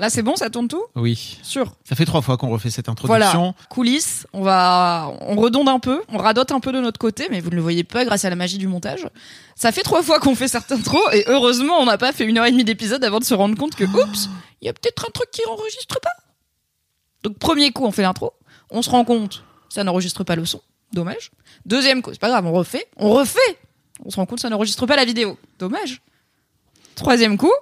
Là, c'est bon, ça tourne tout? Oui. Sûr. Ça fait trois fois qu'on refait cette Voilà. introduction. Coulisses, on va, on redonde un peu, on radote un peu de notre côté, mais vous ne le voyez pas grâce à la magie du montage. Ça fait trois fois qu'on fait cette intro, et heureusement, on n'a pas fait une heure et demie d'épisode avant de se rendre compte que, oups, il y a peut-être un truc qui enregistre pas. Donc, premier coup, on fait l'intro, on se rend compte, ça n'enregistre pas le son, dommage. Deuxième coup, c'est pas grave, on refait, on refait, on se rend compte, ça n'enregistre pas la vidéo, dommage. Troisième coup.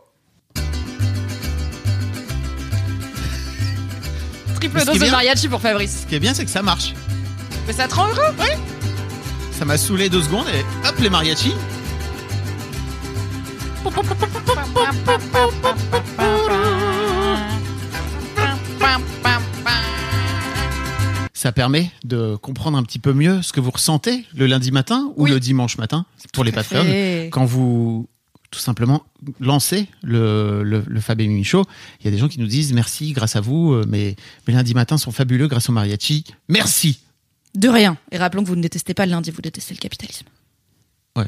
Triple dose de bien- mariachi pour Fabrice. Ce qui est bien, c'est que ça marche. Mais ça te rend heureux Ça m'a saoulé deux secondes et hop, les mariachis. Ça permet de comprendre un petit peu mieux ce que vous ressentez le lundi matin ou Oui. le dimanche matin pour les Tout patrons quand vous tout simplement lancez le, le, le Fab et Mimi Show. Il y a des gens qui nous disent merci grâce à vous, euh, mes, mes lundis matins sont fabuleux grâce au mariachi. Merci. De rien. Et rappelons que vous ne détestez pas le lundi, vous détestez le capitalisme. Ouais.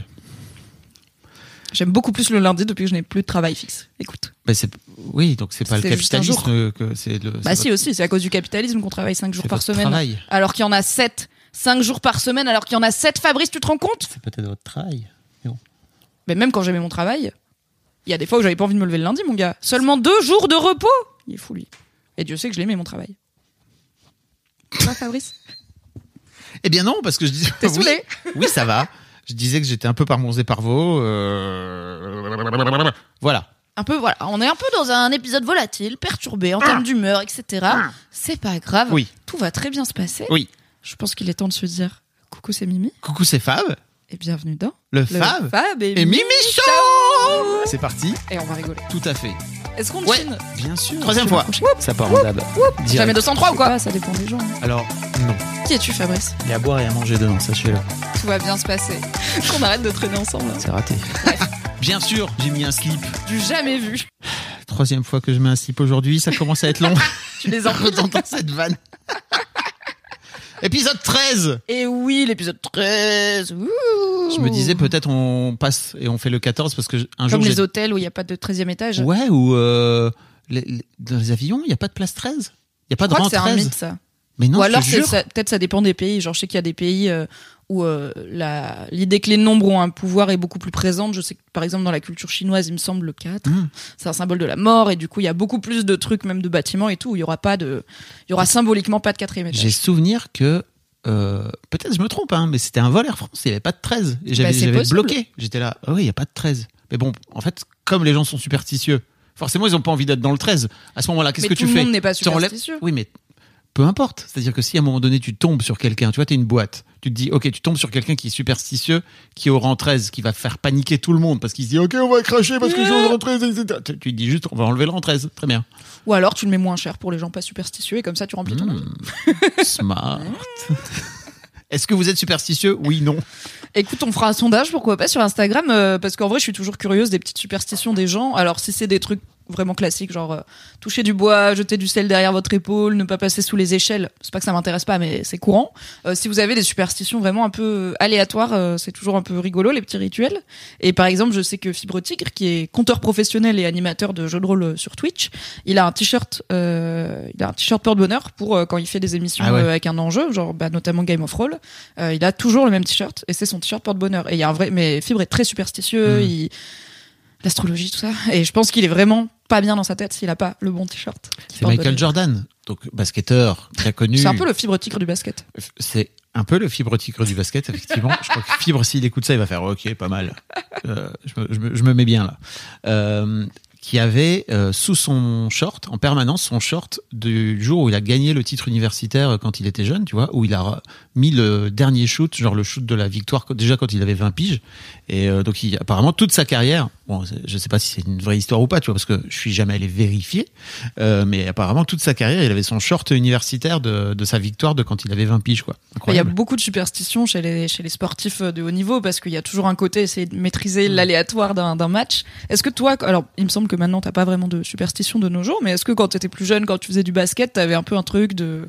J'aime beaucoup plus le lundi depuis que je n'ai plus de travail fixe. Écoute. C'est oui, donc c'est pas le capitalisme que c'est le. Bah si votre- aussi, c'est à cause du capitalisme qu'on travaille 5 jours par semaine. Travail. Alors qu'il y en a 7. 5 jours par semaine alors qu'il y en a 7. Fabrice, tu te rends compte? C'est peut-être votre travail. Mais même quand j'aimais mon travail, il y a des fois où j'avais pas envie de me lever le lundi, mon gars. Seulement 2 jours de repos Il est fou, lui. Et Dieu sait que je l'aimais, mon travail. Toi, Fabrice? Eh bien non, parce que je disais. T'es oui, saoulé Oui, ça va. Je disais que j'étais un peu par Mons et par Vaux. euh, Voilà. un peu voilà, on est un peu dans un épisode volatile, perturbé en termes d'humeur, etc. C'est pas grave. Oui. Tout va très bien se passer. Oui. Je pense qu'il est temps de se dire coucou, c'est Mimi Coucou, c'est Fab. Et bienvenue dans Le, le Fab. Fab et, Et Mimi Show. C'est parti. Et on va rigoler. Tout à fait. Est-ce qu'on Ouais. chine Bien sûr. Troisième fois. Ça part en dab. Jamais Direct. 203 ou quoi Ça dépend des gens. hein. Alors, non. Qui es-tu, Fabrice Il y a à boire et à manger dedans, sachez-le. Tout va bien se passer. Qu'on arrête de traîner ensemble. C'est raté. Bien sûr, j'ai mis un slip. Du jamais vu. Troisième fois que je mets un slip aujourd'hui, ça commence à être long. Tu les en J'entends cette vanne. Épisode 13 Et oui, l'épisode 13. Ouh. Je me disais peut-être on passe et on fait le 14 parce que un Comme jour les j'ai- hôtels où il n'y a pas de 13e étage. Ouais, ou euh, les- les- dans les avions, il n'y a pas de place 13 Il n'y a pas Je de crois rang que c'est un 13 mythe, ça. Mais non, Ou alors, peut-être ça dépend des pays. Genre, je sais qu'il y a des pays euh, où euh, l'idée que les nombres ont un pouvoir est beaucoup plus présente. Je sais que, par exemple, dans la culture chinoise, il me semble le 4, Mm. c'est un symbole de la mort. Et du coup, il y a beaucoup plus de trucs, même de bâtiments et tout. où Il y aura pas de, il y aura symboliquement pas de quatrième J'ai étage. souvenir que, euh, peut-être je me trompe, hein, mais c'était un vol Air France, il n'y avait pas de 13. Et j'avais Bah, bloqué. J'étais là, ah oui, il n'y a pas de 13. Mais bon, en fait, comme les gens sont superstitieux, forcément, ils n'ont pas envie d'être dans le 13. À ce moment-là, qu'est-ce que tout tu le fais monde n'est pas superstitieux. Oui, mais peu importe. C'est-à-dire que si à un moment donné tu tombes sur quelqu'un, tu vois, t'es une boîte, tu te dis, ok, tu tombes sur quelqu'un qui est superstitieux, qui est au rang 13, qui va faire paniquer tout le monde parce qu'il se dit, ok, on va cracher parce que je suis au rang 13, etc. Tu, tu te dis juste, on va enlever le rang 13. Très bien. Ou alors, tu le mets moins cher pour les gens pas superstitieux et comme ça, tu remplis ton. Hmm. Smart. Est-ce que vous êtes superstitieux? Oui, non. Écoute, on fera un sondage, pourquoi pas, sur Instagram, euh, parce qu'en vrai, je suis toujours curieuse des petites superstitions des gens. Alors, si c'est des trucs vraiment classiques, genre euh, toucher du bois, jeter du sel derrière votre épaule, ne pas passer sous les échelles, c'est pas que ça m'intéresse pas, mais c'est courant. Euh, si vous avez des superstitions vraiment un peu euh, aléatoires, euh, c'est toujours un peu rigolo, les petits rituels. Et par exemple, je sais que Fibre Tigre, qui est conteur professionnel et animateur de jeux de rôle euh, sur Twitch, il a un t-shirt, euh, il a un t-shirt porte-bonheur pour euh, quand il fait des émissions Ah ouais. avec un enjeu, genre bah, notamment Game of Roll. Euh, il a toujours le même t-shirt et c'est son t-shirt porte-bonheur. Et il y a un vrai, mais Fibre est très superstitieux, Mm. il... l'astrologie, tout ça. Et je pense qu'il est vraiment pas bien dans sa tête s'il a pas le bon t-shirt. C'est Michael. Jordan, donc basketteur très connu. C'est un peu le Fibre Tigre du basket. C'est un peu le fibre tigre du basket, effectivement. je crois que fibre, s'il écoute ça, il va faire OK, pas mal. Euh, je, me, je me- je me mets bien là. Euh, qui avait euh, sous son short, en permanence, son short du jour où il a gagné le titre universitaire quand il était jeune, tu vois, où il a mis le dernier shoot, genre le shoot de la victoire, déjà quand il avait 20 piges. Et euh, donc, il, apparemment, toute sa carrière, bon, je sais pas si c'est une vraie histoire ou pas, tu vois, parce que je suis jamais allé vérifier, euh, mais apparemment, toute sa carrière, il avait son short universitaire de, de sa victoire de quand il avait 20 piges, quoi. Il y a beaucoup de superstitions chez les, chez les sportifs de haut niveau parce qu'il y a toujours un côté essayer de maîtriser Mm. l'aléatoire d'un match. Est-ce que toi, alors il me semble que maintenant t'as pas vraiment de superstition de nos jours, mais est-ce que quand t'étais plus jeune, quand tu faisais du basket, t'avais un peu un truc de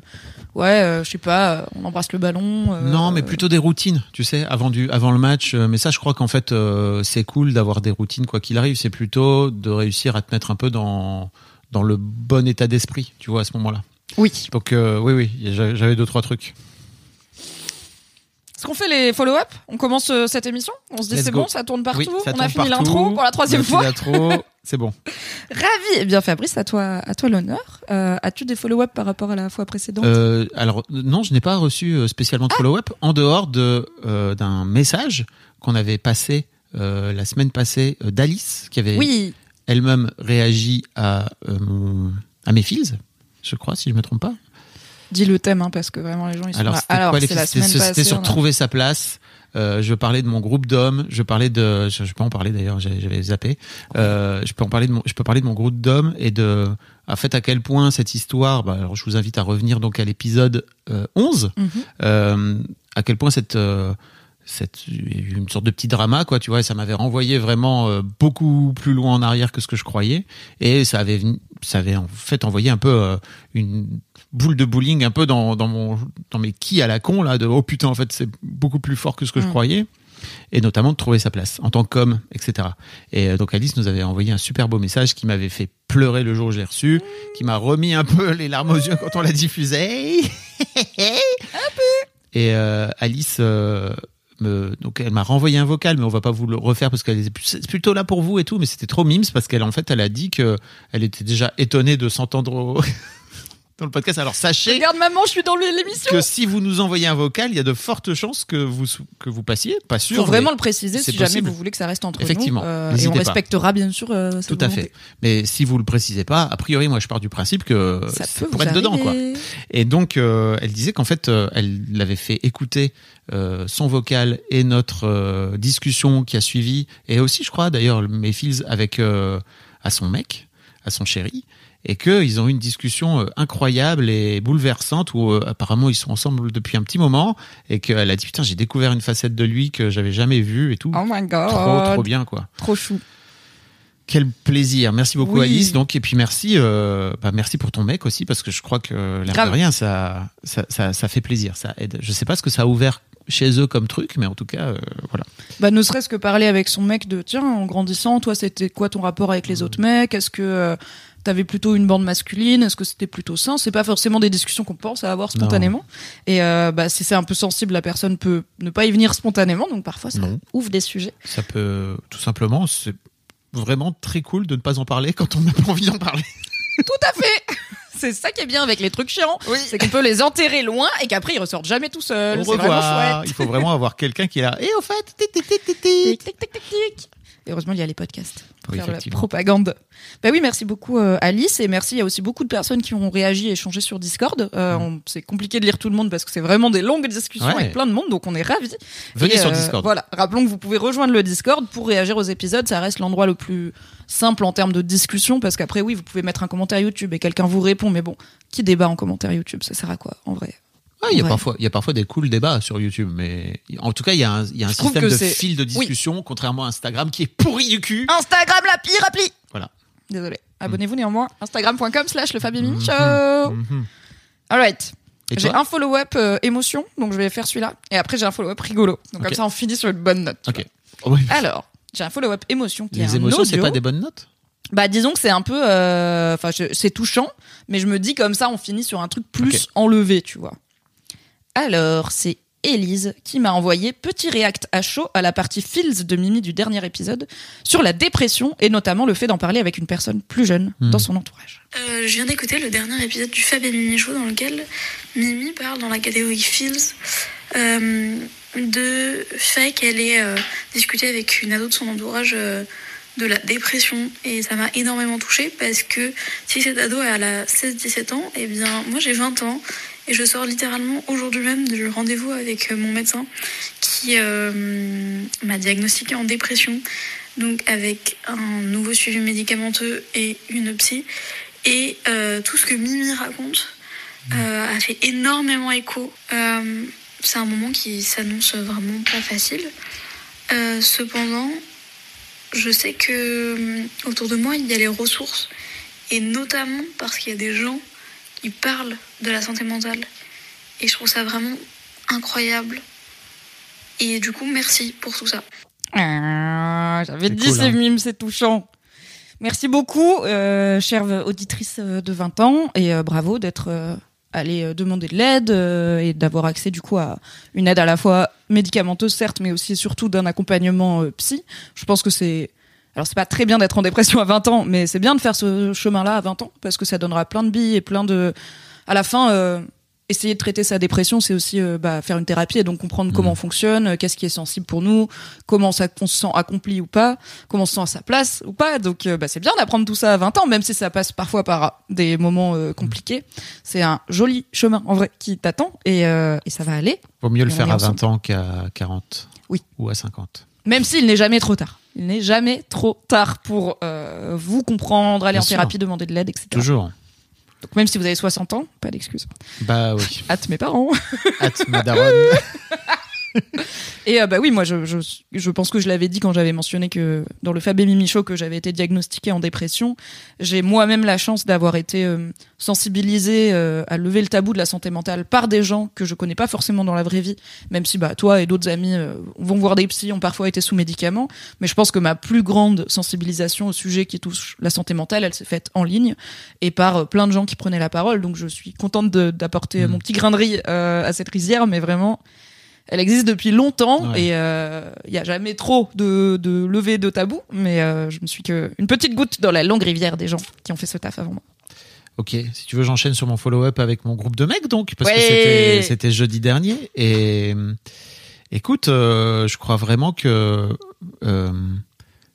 ouais, euh, je sais pas, euh, on embrasse le ballon. Euh, Non, mais plutôt des routines, tu sais, avant du, avant le match. Euh, Mais ça, je crois qu'en fait, euh, c'est cool d'avoir des routines quoi qu'il arrive. C'est plutôt de réussir à te mettre un peu dans dans le bon état d'esprit, tu vois, à ce moment-là. Oui. Donc euh, oui, oui, j'avais deux trois trucs. Est-ce qu'on fait les follow-up On commence euh, cette émission On se dit Let's c'est go. bon, ça tourne partout. Oui, ça on a fini partout. l'intro pour la troisième fois. l'intro, c'est bon. Ravi. Eh bien Fabrice, à toi, à toi l'honneur. Euh, As-tu des follow-up par rapport à la fois précédente Euh, alors non, je n'ai pas reçu spécialement de follow-up en dehors de euh, d'un message qu'on avait passé euh, la semaine passée euh, d'Alice qui avait Oui. elle-même réagi à euh, mon- à mes fils, je crois, si je me trompe pas. Dis le thème, hein, parce que vraiment les gens ils sont Alors, là. c'était Alors, c'est la semaine sur trouver sa place. Euh, je parlais de mon groupe d'hommes. Je parlais de. Je, je peux en parler d'ailleurs. J'avais zappé. Euh, je peux en parler de mon. Je peux parler de mon groupe d'hommes et de. En fait, à quel point cette histoire. Bah, alors, je vous invite à revenir donc à l'épisode euh, 11. Mhm. Euh, à quel point cette. cette une sorte de petit drama quoi tu vois et ça m'avait renvoyé vraiment euh, beaucoup plus loin en arrière que ce que je croyais et ça avait ça avait en fait envoyé un peu euh, une boule de bowling un peu dans, dans mon dans mes qui à la con là de oh putain en fait c'est beaucoup plus fort que ce que je Mm. croyais. Et notamment de trouver sa place en tant qu'homme etc et euh, donc Alice nous avait envoyé un super beau message qui m'avait fait pleurer le jour où je l'ai reçu qui m'a remis un peu les larmes aux yeux quand on l'a diffusé. Et euh, Alice euh, me, donc elle m'a renvoyé un vocal, mais on va pas vous le refaire parce qu'elle est plutôt là pour vous et tout, mais c'était trop mimes parce qu'elle en fait elle a dit que elle était déjà étonnée de s'entendre au- dans le podcast. Alors sachez Regarde maman, je suis dans l'émission. que si vous nous envoyez un vocal, il y a de fortes chances que vous que vous passiez, pas sûr. faut vraiment le préciser si jamais vous voulez que ça reste entre Effectivement, nous. euh, et on pas. respectera bien sûr. euh, Tout à fait. Mais si vous le précisez pas, a priori, moi, je pars du principe que Ça peut pour être dedans, quoi. Et donc, euh, elle disait qu'en fait, euh, elle l'avait fait écouter euh, son vocal et notre discussion qui a suivi, et aussi, je crois, d'ailleurs, mes fils avec à son mec, à son chéri, et qu'ils ont eu une discussion euh, incroyable et bouleversante où euh, apparemment ils sont ensemble depuis un petit moment, et qu'elle a dit putain, j'ai découvert une facette de lui que j'avais jamais vue et tout. Oh my god. trop, trop bien, quoi. Trop chou. Quel plaisir. Merci beaucoup Oui. Alice. Donc et puis merci euh, bah, merci pour ton mec aussi parce que je crois que l'air de rien ça, ça ça ça fait plaisir, ça aide. Je sais pas ce que ça a ouvert chez eux comme truc mais en tout cas euh, voilà. Bah, ne serait-ce que parler avec son mec de tiens, en grandissant, toi, c'était quoi ton rapport avec Mmh. les autres mecs? Est-ce que euh, t'avais plutôt une bande masculine Est-ce que c'était plutôt sain? C'est pas forcément des discussions qu'on pense à avoir spontanément. Et euh, bah, si c'est un peu sensible, la personne peut ne pas y venir spontanément. Donc parfois, ça Non. ouvre des sujets. Ça peut tout simplement c'est vraiment très cool de ne pas en parler quand on n'a pas envie d'en parler. Tout à fait C'est ça qui est bien avec les trucs chiants. C'est qu'on peut les enterrer loin et qu'après, ils ressortent jamais tout seuls. Au C'est vraiment revoir. chouette. Il faut vraiment avoir quelqu'un qui est là. Et au fait, tic, tic, tic, tic, tic. Tic, tic, tic, tic, tic. Et heureusement, il y a les podcasts pour Oui, faire la propagande. Bah oui, merci beaucoup euh, Alice et merci. Il y a aussi beaucoup de personnes qui ont réagi et échangé sur Discord. Euh, on- C'est compliqué de lire tout le monde parce que c'est vraiment des longues discussions Ouais. avec plein de monde, donc on est ravis. Venez Et, sur euh, Discord. Voilà, rappelons que vous pouvez rejoindre le Discord pour réagir aux épisodes. Ça reste l'endroit le plus simple en termes de discussion parce qu'après, oui, vous pouvez mettre un commentaire YouTube et quelqu'un vous répond. Mais bon, qui débat en commentaire YouTube? Ça sert à quoi en vrai? Ouais, il y a Ouais. parfois, il y a parfois des cools débats sur YouTube, mais en tout cas, il y a un, il y a un Je trouve système de fil de discussion, contrairement à Instagram, qui est pourri du cul. Instagram, la pire appli Voilà. Désolé. Abonnez-vous néanmoins. Instagram.com slash le Fabien Mimi Show. Mhm. Alright. Et J'ai un follow-up euh, émotion, donc je vais faire celui-là. Et après, j'ai un follow-up rigolo. Donc comme ça, on finit sur une bonne note. Ok. Oh, oui. Alors, j'ai un follow-up émotion qui est Les un émotions, c'est pas des bonnes notes Bah, disons que c'est un peu, euh, enfin, c'est touchant, mais je me dis comme ça, on finit sur un truc plus enlevé, tu vois. Alors, c'est Élise qui m'a envoyé petit react à chaud à la partie feels de Mimi du dernier épisode sur la dépression et notamment le fait d'en parler avec une personne plus jeune Hmm. dans son entourage. Euh, je viens d'écouter le dernier épisode du Fab et Mimi Show dans lequel Mimi parle dans la catégorie Feels euh, de fait qu'elle ait euh, discuté avec une ado de son entourage euh, de la dépression et ça m'a énormément touchée parce que si cet ado elle a 16-17 ans, et eh bien moi j'ai 20 ans et je sors littéralement aujourd'hui même du rendez-vous avec mon médecin qui euh, m'a diagnostiqué en dépression, donc avec un nouveau suivi médicamenteux et une psy. Et euh, tout ce que Mimi raconte euh, a fait énormément écho. c'est un moment qui s'annonce vraiment pas facile. cependant, je sais que autour de moi, il y a les ressources. Et notamment parce qu'il y a des gens qui parlent de la santé mentale. Et je trouve ça vraiment incroyable. Et du coup, merci pour tout ça. Ah, J'avais dit cool, ces hein. mimes, c'est touchant. Merci beaucoup, euh, chère auditrice euh, de 20 ans, et euh, bravo d'être euh, allée demander de l'aide euh, et d'avoir accès du coup à une aide à la fois médicamenteuse certes, mais aussi et surtout d'un accompagnement psy. Je pense que c'est alors c'est pas très bien d'être en dépression à 20 ans, mais c'est bien de faire ce chemin-là à 20 ans parce que ça donnera plein de billes et plein de à la fin essayer de traiter sa dépression, c'est aussi euh, bah, faire une thérapie et donc comprendre mmh. comment on fonctionne, euh, qu'est-ce qui est sensible pour nous, comment ça, on se sent accompli ou pas, comment on se sent à sa place ou pas. Donc euh, bah, c'est bien d'apprendre tout ça à 20 ans, même si ça passe parfois par des moments compliqués. C'est un joli chemin en vrai qui t'attend et, et, ça va aller. Vaut mieux le faire à 20 ans qu'à 40 oui. ou à 50. Même s'il n'est jamais trop tard. Il n'est jamais trop tard pour vous comprendre, aller Bien en thérapie, demander de l'aide, etc. Toujours. Donc même si vous avez 60 ans, pas d'excuse. Bah oui. Hâte mes parents. Hâte ma daronne. Et euh, bah oui, moi je, je, je pense que je l'avais dit quand j'avais mentionné que dans le Fabé Mimi Show que j'avais été diagnostiquée en dépression. J'ai moi-même la chance d'avoir été euh, sensibilisée euh, à lever le tabou de la santé mentale par des gens que je connais pas forcément dans la vraie vie, même si bah toi et d'autres amis euh, vont voir des psys, ont parfois été sous médicaments. Mais je pense que ma plus grande sensibilisation au sujet qui touche la santé mentale, elle s'est faite en ligne et par plein de gens qui prenaient la parole. Donc je suis contente d'apporter mmh. mon petit grain de riz à cette rizière, mais vraiment elle existe depuis longtemps ouais. et il euh, y a jamais trop de, de levée de tabou, mais euh, je me suis que une petite goutte dans la longue rivière des gens qui ont fait ce taf avant moi. Ok, si tu veux, j'enchaîne sur mon follow-up avec mon groupe de mecs, donc, parce ouais. que c'était jeudi dernier. Et écoute, euh, je crois vraiment que, euh,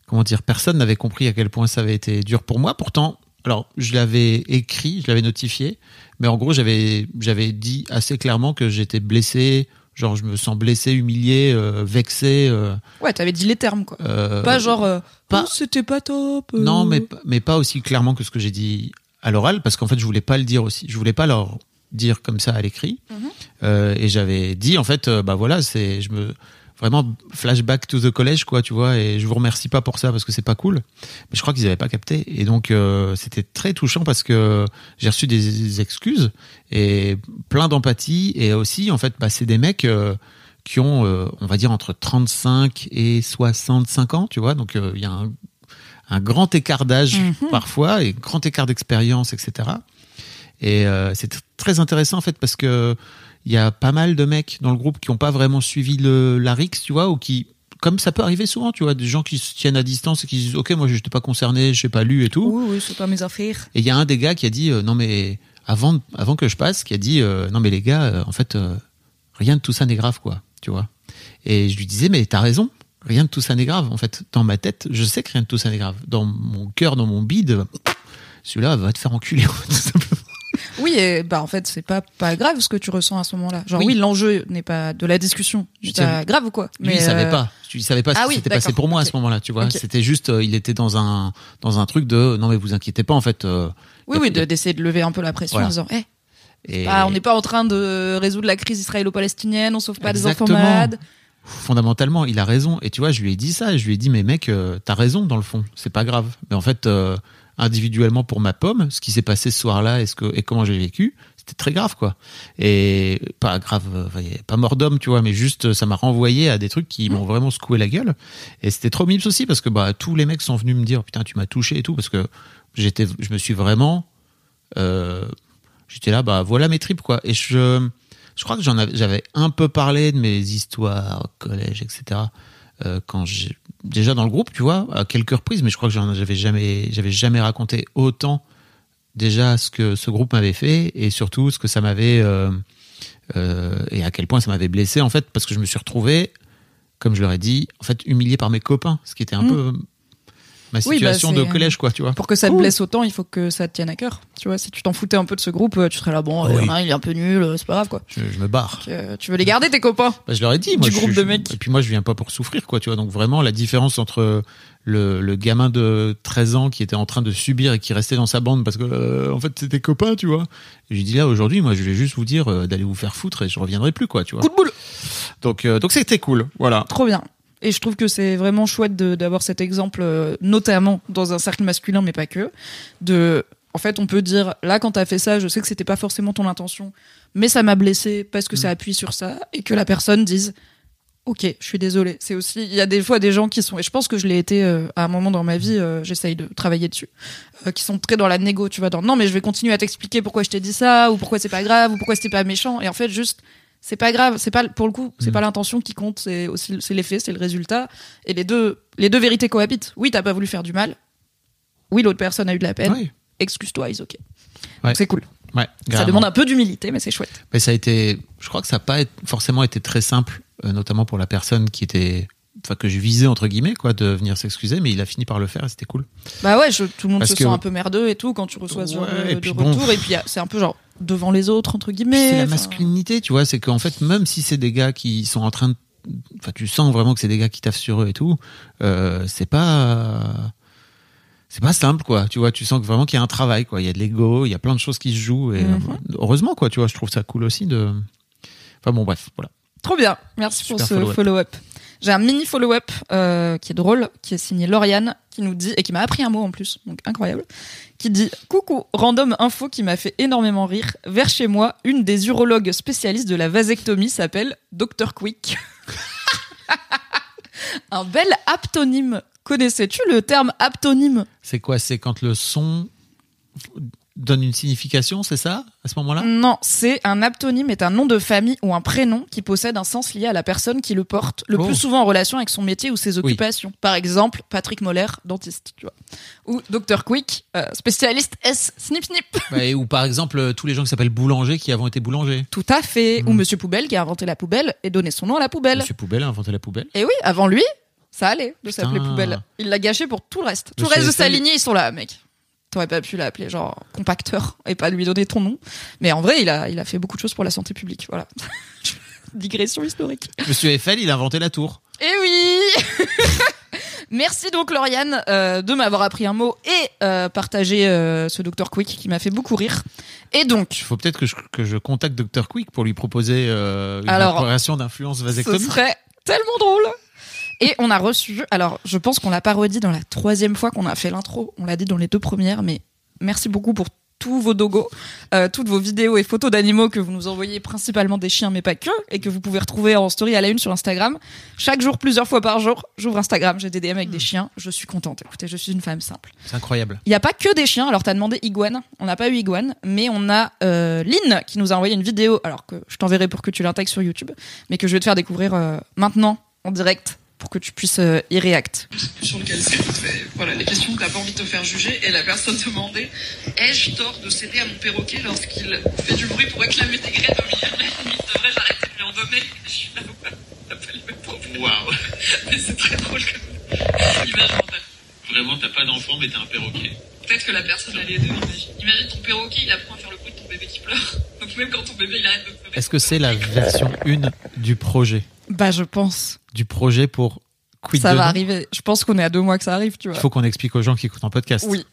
comment dire, personne n'avait compris à quel point ça avait été dur pour moi. Pourtant, alors, je l'avais écrit, je l'avais notifié, mais en gros, j'avais, j'avais dit assez clairement que j'étais blessé, genre je me sens blessé, humilié, euh, vexé. Euh, ouais, t'avais dit les termes quoi. Euh, pas genre pas oh, c'était pas top. Non, mais mais pas aussi clairement que ce que j'ai dit à l'oral parce qu'en fait je voulais pas le dire aussi. Je voulais pas leur dire comme ça à l'écrit. Mm -hmm. et j'avais dit en fait bah voilà c'est je me vraiment flashback to the college quoi tu vois et je vous remercie pas pour ça parce que c'est pas cool mais je crois qu'ils avaient pas capté. Et donc euh, c'était très touchant parce que j'ai reçu des excuses et plein d'empathie et aussi en fait bah, c'est des mecs euh, qui ont euh, on va dire entre 35 et 65 ans tu vois. Donc il euh, y a un, un grand écart d'âge -hmm. parfois et grand écart d'expérience etc et euh, c'est très intéressant en fait parce que il y a pas mal de mecs dans le groupe qui n'ont pas vraiment suivi le, la RIX, tu vois, ou qui, comme ça peut arriver souvent, tu vois, des gens qui se tiennent à distance et qui disent, ok, moi je n'étais pas concerné, je n'ai pas lu et tout. Oui, oui, c'est pas mes affaires. Et il y a un des gars qui a dit, euh, non mais avant, avant que je passe, qui a dit, euh, non mais les gars, euh, en fait, rien de tout ça n'est grave, quoi, tu vois. Et je lui disais, mais t'as raison, rien de tout ça n'est grave. En fait, dans ma tête, je sais que rien de tout ça n'est grave. Dans mon cœur, dans mon bide, celui-là va te faire enculer, tout simplement. Oui, et bah en fait, c'est pas pas grave ce que tu ressens à ce moment-là. Genre oui, oui l'enjeu n'est pas de la discussion, c'est grave ou quoi. Mais Lui, il euh... savait pas. Il savait pas ce ah qui oui, s'était passé pour moi okay. à ce moment-là, tu vois. Okay. C'était juste, euh, il était dans un dans un truc de non mais vous inquiétez pas en fait. Euh, oui, oui, d'essayer de, de, lever un peu la pression voilà. en disant, hé, hey, et... on n'est pas en train de résoudre la crise israélo-palestinienne, on sauve pas Exactement. des enfants malades. Fondamentalement, il a raison. Et tu vois, je lui ai dit ça. Je lui ai dit, mais mec, euh, t'as raison dans le fond. C'est pas grave. Mais en fait, euh, individuellement pour ma pomme, ce qui s'est passé ce soir-là et, ce que, et comment j'ai vécu, c'était très grave, quoi. Et pas grave, euh, pas mort d'homme, tu vois, mais juste, ça m'a renvoyé à des trucs qui m'ont vraiment secoué la gueule. Et c'était trop mimes aussi parce que bah, tous les mecs sont venus me dire, putain, tu m'as touché et tout, parce que j'étais, je me suis vraiment, euh, j'étais là, bah voilà mes tripes, quoi. Et je, je crois que j'en avais, j'avais un peu parlé de mes histoires au collège, etc. Euh, quand j'ai déjà dans le groupe, tu vois, à quelques reprises, mais je crois que j'avais jamais, j'avais jamais raconté autant déjà ce que ce groupe m'avait fait et surtout ce que ça m'avait euh, euh, et à quel point ça m'avait blessé en fait parce que je me suis retrouvé, comme je leur ai dit, en fait humilié par mes copains, ce qui était un mmh. peu ma Oui, bah, situation de c'est- collège, quoi, tu vois. Pour que ça te blesse autant, il faut que ça te tienne à cœur. Tu vois, si tu t'en foutais un peu de ce groupe, euh, tu serais là, bon, Ah euh, oui. hein, il est un peu nul, euh, c'est pas grave, quoi. Je, je me barre. Euh, tu veux les garder, tes copains Bah, je leur ai dit, moi, Du je- groupe je- de mecs. Et puis moi, je viens pas pour souffrir, quoi, tu vois. Donc vraiment, la différence entre le, le gamin de 13 ans qui était en train de subir et qui restait dans sa bande parce que, euh, en fait, c'était copain, tu vois. J'ai dit là, aujourd'hui, moi, je vais juste vous dire euh, d'aller vous faire foutre et je reviendrai plus, quoi, tu vois. Coup de boule Donc, euh, donc c'était cool, voilà. Trop bien. Et je trouve que c'est vraiment chouette de- d'avoir cet exemple, euh, notamment dans un cercle masculin, mais pas que. De, en fait, on peut dire, là, quand t'as fait ça, je sais que c'était pas forcément ton intention, mais ça m'a blessé parce que Mm. ça appuie sur ça, et que la personne dise, ok, je suis désolée. C'est aussi, il y a des fois des gens qui sont, et je pense que je l'ai été euh, à un moment dans ma vie, euh, j'essaye de travailler dessus, euh, qui sont très dans la négo, tu vois, dans non, mais je vais continuer à t'expliquer pourquoi je t'ai dit ça, ou pourquoi c'est pas grave, ou pourquoi c'était pas méchant, et en fait, juste, c'est pas grave, c'est pas pour le coup, c'est Mm. pas l'intention qui compte, c'est aussi c'est l'effet, c'est le résultat, et les deux, les deux vérités cohabitent. Oui, t'as pas voulu faire du mal. Oui, l'autre personne a eu de la peine. Oui. Excuse-toi, is ok. Ouais. C'est cool. Ouais, Ça demande un peu d'humilité, mais c'est chouette. Mais ça a été, je crois que ça n'a pas forcément été très simple, euh, notamment pour la personne qui était, enfin que je visais entre guillemets, quoi, de venir s'excuser, mais il a fini par le faire et c'était cool. Bah ouais, je- tout le monde Parce se que- sent un peu merdeux et tout quand tu reçois ce Ouais, et de puis bon. retour. Et puis c'est un peu genre devant les autres, entre guillemets. c'est la masculinité, tu vois, c'est qu'en fait, même si c'est des gars qui sont en train de, enfin, tu sens vraiment que c'est des gars qui taffent sur eux et tout, euh, c'est pas, c'est pas simple, quoi. Tu vois, tu sens que vraiment qu'il y a un travail, quoi. Il y a de l'ego, il y a plein de choses qui se jouent et Mhm. euh, heureusement, quoi. Tu vois, je trouve ça cool aussi de. Enfin bon, bref, voilà. Trop bien. Merci pour ce follow-up. follow-up. J'ai un mini follow-up euh, qui est drôle, qui est signé Lauriane, qui nous dit, et qui m'a appris un mot en plus, donc incroyable, qui dit Coucou, random info qui m'a fait énormément rire. Vers chez moi, une des urologues spécialistes de la vasectomie s'appelle Dr. Quick. un bel aptonyme. Connaissais-tu le terme aptonyme? C'est quoi? C'est quand le son donne une signification, c'est ça À ce moment-là? Non, c'est un aptonyme est un nom de famille ou un prénom qui possède un sens lié à la personne qui le porte, le Oh. plus souvent en relation avec son métier ou ses occupations. Par exemple, Patrick Moller, dentiste, tu vois. Ou Dr Quick, euh, spécialiste S snip snip. Ou par exemple, euh, tous les gens qui s'appellent boulanger qui avant été boulangers. Tout à fait. Ou Monsieur Poubelle qui a inventé la poubelle et donné son nom à la poubelle. Monsieur Poubelle a inventé la poubelle. Et oui, avant lui, ça allait de s'appeler poubelle. Il l'a gâché pour tout le reste. Tout le reste de sa lignée, ils sont là, mec. T'aurais pas pu l'appeler genre compacteur et pas lui donner ton nom. Mais en vrai, il a, il a fait beaucoup de choses pour la santé publique. Voilà. Digression historique. Monsieur Eiffel, il a inventé la tour. Eh oui Merci donc Lauriane euh, de m'avoir appris un mot et euh, partagé euh, ce Dr Quick qui m'a fait beaucoup rire. Et donc, Il faut peut-être que je, que je contacte Dr Quick pour lui proposer euh, une Alors, d'influence ce vasectomie. serait tellement drôle. Et on a reçu, alors je pense qu'on l'a pas redit dans la troisième fois qu'on a fait l'intro, on l'a dit dans les deux premières, mais merci beaucoup pour tous vos dogos, euh, toutes vos vidéos et photos d'animaux que vous nous envoyez, principalement des chiens, mais pas que, et que vous pouvez retrouver en story à la une sur Instagram. Chaque jour, plusieurs fois par jour, j'ouvre Instagram, j'ai des DM avec des chiens, je suis contente. Écoutez, je suis une femme simple. C'est incroyable. Il n'y a pas que des chiens. Alors, t'as demandé Iguane. On n'a pas eu Iguane, mais on a euh, Lynn qui nous a envoyé une vidéo. Alors que je t'enverrai pour que tu l'intègres sur YouTube, mais que je vais te faire découvrir euh, maintenant en direct pour que tu puisses euh, y react. sur lequel c'est. Voilà, les questions que t'as pas envie de te faire juger. Et la personne demandait Ai-je tort de céder à mon perroquet lorsqu'il fait du bruit pour réclamer des graines au milieu de la nuit? Devrais-je arrêter de lui en donner Je suis là, ouais, t'as pas le même problème. Waouh Mais c'est très drôle comme image mentale. Vraiment, t'as pas d'enfant, mais t'as un perroquet. Peut-être que la personne a les deux, imagine. Imagine ton perroquet, il apprend à faire le bruit de ton bébé qui pleure. Donc même quand ton bébé il arrête de pleurer. Est-ce que c'est la version 1 du projet? Bah, je pense. Du projet pour Quid ça va arriver. Je pense qu'on est à deux mois que ça arrive, tu vois. Il faut qu'on explique aux gens qui écoutent en podcast. Oui.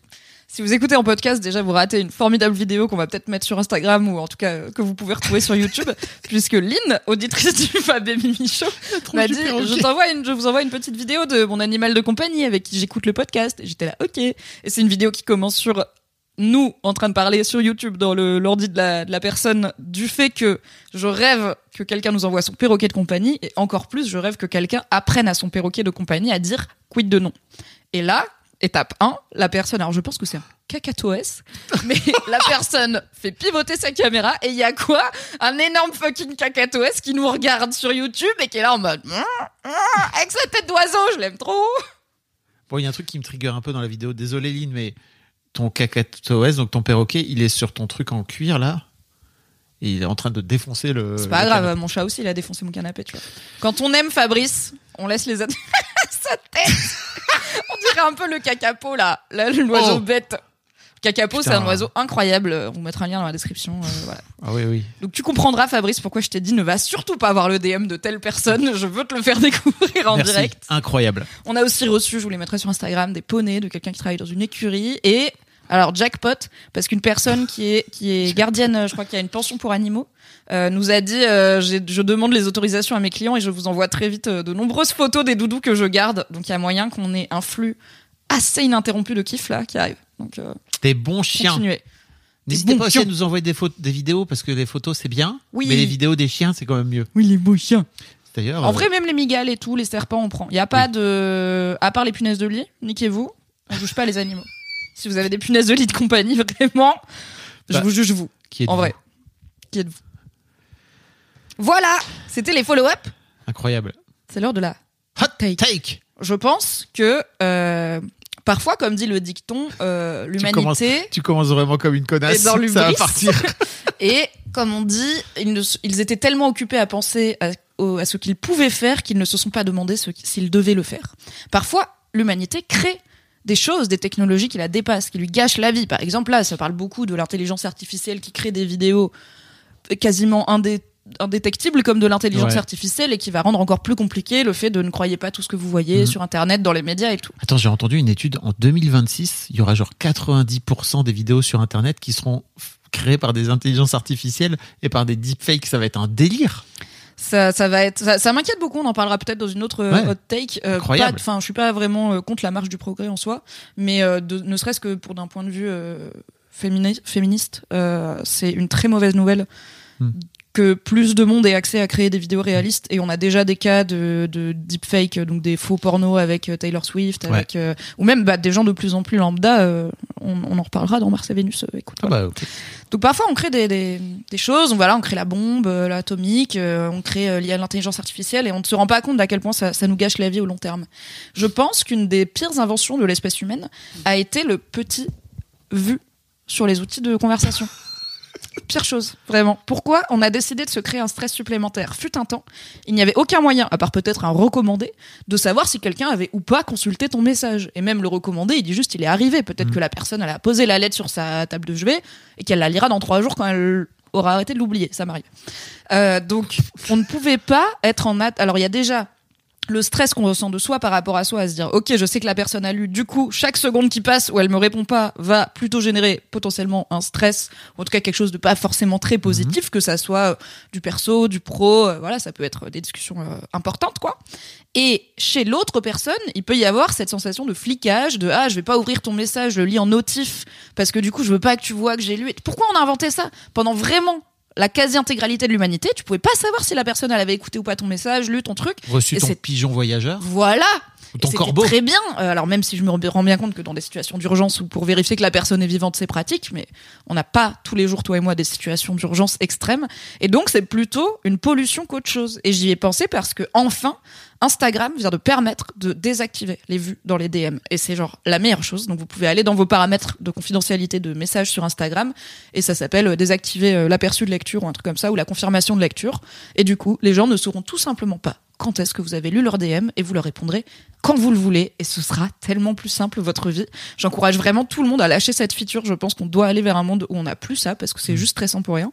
Si vous écoutez en podcast, déjà vous ratez une formidable vidéo qu'on va peut-être mettre sur Instagram ou en tout cas euh, que vous pouvez retrouver sur YouTube, puisque Lynn, auditrice du Fabé Mimi Show, m'a dit je t'envoie une, je vous envoie une petite vidéo de mon animal de compagnie avec qui j'écoute le podcast. Et j'étais là, ok. Et c'est une vidéo qui commence sur nous en train de parler sur YouTube dans l'ordi de la, de la personne du fait que je rêve que quelqu'un nous envoie son perroquet de compagnie et encore plus je rêve que quelqu'un apprenne à son perroquet de compagnie à dire quid de nom. Et là, étape 1, la personne, alors je pense que c'est un cacatoès, mais la personne fait pivoter sa caméra et il y a quoi? Un énorme fucking cacatoès qui nous regarde sur YouTube et qui est là en mode avec sa tête d'oiseau, je l'aime trop. Bon, il y a un truc qui me trigger un peu dans la vidéo. Désolé, Lynn, mais ton cacatoès, donc ton perroquet, il est sur ton truc en cuir là. Et il est en train de défoncer le. C'est pas le grave, canapé. mon chat aussi, il a défoncé mon canapé, tu vois. Quand on aime Fabrice, on laisse les. Sa tête On dirait un peu le cacapo là, là l'oiseau Oh. bête. Cacapo, c'est un oiseau incroyable. On vous mettra un lien dans la description. euh, voilà. Ah oui, oui. Donc tu comprendras, Fabrice, pourquoi je t'ai dit ne va surtout pas voir le DM de telle personne. Je veux te le faire découvrir en Merci. direct. Incroyable. On a aussi reçu, je vous les mettrai sur Instagram, des poneys de quelqu'un qui travaille dans une écurie et alors jackpot parce qu'une personne qui est qui est gardienne, euh, je crois qu'il y a une pension pour animaux, euh, nous a dit euh, je demande les autorisations à mes clients et je vous envoie très vite euh, de nombreuses photos des doudous que je garde. Donc il y a moyen qu'on ait un flux assez ininterrompu de kiff là qui arrive. Donc Des bons chiens. continuez. N'hésitez bons pas aussi à nous envoyer des, photos, des vidéos parce que les photos c'est bien, Oui. mais les vidéos des chiens c'est quand même mieux. Oui les beaux chiens. D'ailleurs, En vrai même les migales et tout, les serpents on prend. Il y a pas de à part les punaises de lit, niquez-vous. On touche pas les animaux. Si vous avez des punaises de lit de compagnie vraiment, je Bah, vous juge vous. qui En vrai. Qui êtes-vous Voilà, c'était les follow-up. incroyable. C'est l'heure de la Hot take. take. Je pense que euh, parfois, comme dit le dicton, euh, l'humanité tu commences vraiment comme une connasse. dans ça va partir. Et comme on dit, ils, ne s- ils étaient tellement occupés à penser à, au- à ce qu'ils pouvaient faire qu'ils ne se sont pas demandé s'ils devaient le faire. Parfois, l'humanité crée des choses, des technologies qui la dépassent, qui lui gâchent la vie. Par exemple, là, ça parle beaucoup de l'intelligence artificielle qui crée des vidéos quasiment indé- indétectibles comme de l'intelligence Ouais. artificielle et qui va rendre encore plus compliqué le fait de ne croyez pas tout ce que vous voyez Mhm. sur Internet, dans les médias et tout. Attends, j'ai entendu une étude en 2026, il y aura genre 90% des vidéos sur internet qui seront créées par des intelligences artificielles et par des deepfakes, ça va être un délire. Ça, ça va être, ça, ça m'inquiète beaucoup. On en parlera peut-être dans une autre euh, Ouais. hot take. Euh, Incroyable. Enfin, je suis pas vraiment euh, contre la marche du progrès en soi, mais euh, de- ne serait-ce que pour d'un point de vue fémini- féministe, c'est une très mauvaise nouvelle. Hmm. Que plus de monde ait accès à créer des vidéos réalistes et on a déjà des cas de, de deepfake, donc des faux pornos avec euh, Taylor Swift, Ouais. euh, ou même bah, des gens de plus en plus lambda. euh, on, on en reparlera dans Mars et Vénus. euh, écoute, Ah voilà. bah. Donc parfois on crée des, des, des choses, on, voilà, on crée la bombe, l'atomique, on crée lié à l'intelligence artificielle et on ne se rend pas compte d'à quel point ça, ça nous gâche la vie au long terme. Je pense qu'une des pires inventions de l'espèce humaine a été le petit vu sur les outils de conversation. Pire chose, vraiment. Pourquoi on a décidé de se créer un stress supplémentaire Fut un temps, il n'y avait aucun moyen, à part peut-être un recommandé, de savoir si quelqu'un avait ou pas consulté ton message. Et même le recommandé, il dit juste il est arrivé. Peut-être que la personne, elle a posé la lettre sur sa table de chevet et qu'elle la lira dans trois jours quand elle aura arrêté de l'oublier. Ça m'arrive. Euh, donc, on ne pouvait pas être en hâte. Alors, il y a déjà le stress qu'on ressent de soi par rapport à soi, à se dire ok je sais que la personne a lu, du coup chaque seconde qui passe où elle me répond pas va plutôt générer potentiellement un stress, ou en tout cas quelque chose de pas forcément très positif, que ça soit euh, du perso, du pro, euh, voilà ça peut être des discussions euh, importantes quoi. Et chez l'autre personne, il peut y avoir cette sensation de flicage, de ah je vais pas ouvrir ton message, je le lis en notif parce que du coup je veux pas que tu vois que j'ai lu. Pourquoi on a inventé ça? Pendant vraiment la quasi-intégralité de l'humanité, tu pouvais pas savoir si la personne elle avait écouté ou pas ton message, lu ton truc. Reçu Et ton pigeon voyageur Voilà. Ou ton corbeau. Très bien. Euh, alors même si je me rends bien compte que dans des situations d'urgence ou pour vérifier que la personne est vivante, c'est pratique, mais on n'a pas tous les jours toi et moi des situations d'urgence extrêmes. Et donc c'est plutôt une pollution qu'autre chose. Et j'y ai pensé parce que enfin Instagram vient de permettre de désactiver les vues dans les DM. Et c'est genre la meilleure chose. Donc vous pouvez aller dans vos paramètres de confidentialité de messages sur Instagram et ça s'appelle euh, désactiver euh, l'aperçu de lecture ou un truc comme ça ou la confirmation de lecture. Et du coup, les gens ne sauront tout simplement pas quand est-ce que vous avez lu leur DM et vous leur répondrez quand vous le voulez et ce sera tellement plus simple votre vie. J'encourage vraiment tout le monde à lâcher cette feature. Je pense qu'on doit aller vers un monde où on n'a plus ça parce que c'est juste stressant pour rien.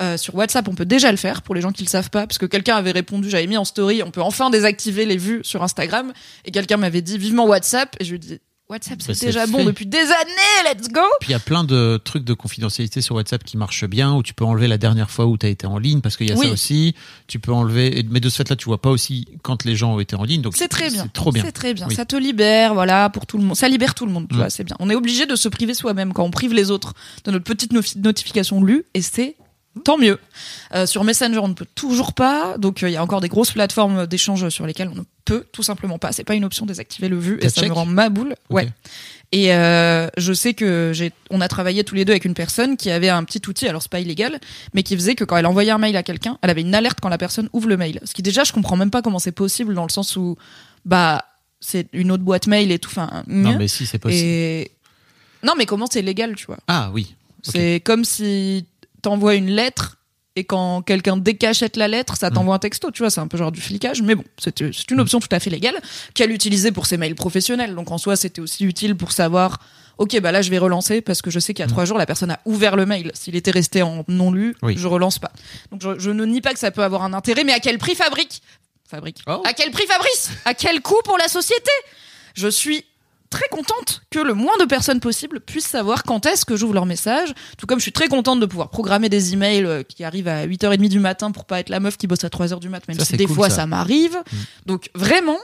Euh, sur WhatsApp, on peut déjà le faire pour les gens qui le savent pas parce que quelqu'un avait répondu, j'avais mis en story, on peut enfin désactiver les vues sur Instagram et quelqu'un m'avait dit vivement WhatsApp et je lui dit WhatsApp c'est Bah, déjà bon fait. depuis des années, let's go. Puis il y a plein de trucs de confidentialité sur WhatsApp qui marchent bien, où tu peux enlever la dernière fois où tu as été en ligne, parce qu'il y a Oui. ça aussi. Tu peux enlever, mais de ce fait-là, tu vois pas aussi quand les gens ont été en ligne. Donc C'est très bien. C'est trop bien. C'est très bien. Oui. Ça te libère, voilà, pour tout le monde. Ça libère tout le monde, tu Mm. vois, c'est bien. On est obligé de se priver soi-même quand on prive les autres de notre petite notification lue, et c'est tant mieux. Euh, sur Messenger, on ne peut toujours pas, donc euh, il y a encore des grosses plateformes d'échange sur lesquelles on ne peut tout simplement pas. C'est pas une option désactiver le vu, et ça check me rend ma boule. Ouais. Et euh, je sais que j'ai, on a travaillé tous les deux avec une personne qui avait un petit outil, alors c'est pas illégal, mais qui faisait que quand elle envoyait un mail à quelqu'un, elle avait une alerte quand la personne ouvre le mail. Ce qui déjà, je comprends même pas comment c'est possible dans le sens où, bah, c'est une autre boîte mail et tout. Enfin, Non, mais si, c'est possible. et non, mais comment c'est légal, tu vois? Ah oui. C'est comme si t'envoies une lettre et quand quelqu'un décachette la lettre, ça t'envoie un texto, tu vois, c'est un peu genre du flicage, mais bon, c'est c'est une option tout à fait légale qu'elle utilisait pour ses mails professionnels. Donc en soi, c'était aussi utile pour savoir, ok, bah là je vais relancer parce que je sais qu'il y a trois jours, la personne a ouvert le mail. S'il était resté en non lu, Oui. je relance pas. Donc je, je ne nie pas que ça peut avoir un intérêt, mais à quel prix Fabrique? Fabrique. Oh. À quel prix Fabrice? À quel coût pour la société? Je suis très contente que le moins de personnes possible puissent savoir quand est-ce que j'ouvre leur message. Tout comme je suis très contente de pouvoir programmer des emails euh, qui arrivent à 8h30 du matin pour pas être la meuf qui bosse à 3h du matin, même Ça, si des cool, fois ça. ça, m'arrive. Donc vraiment,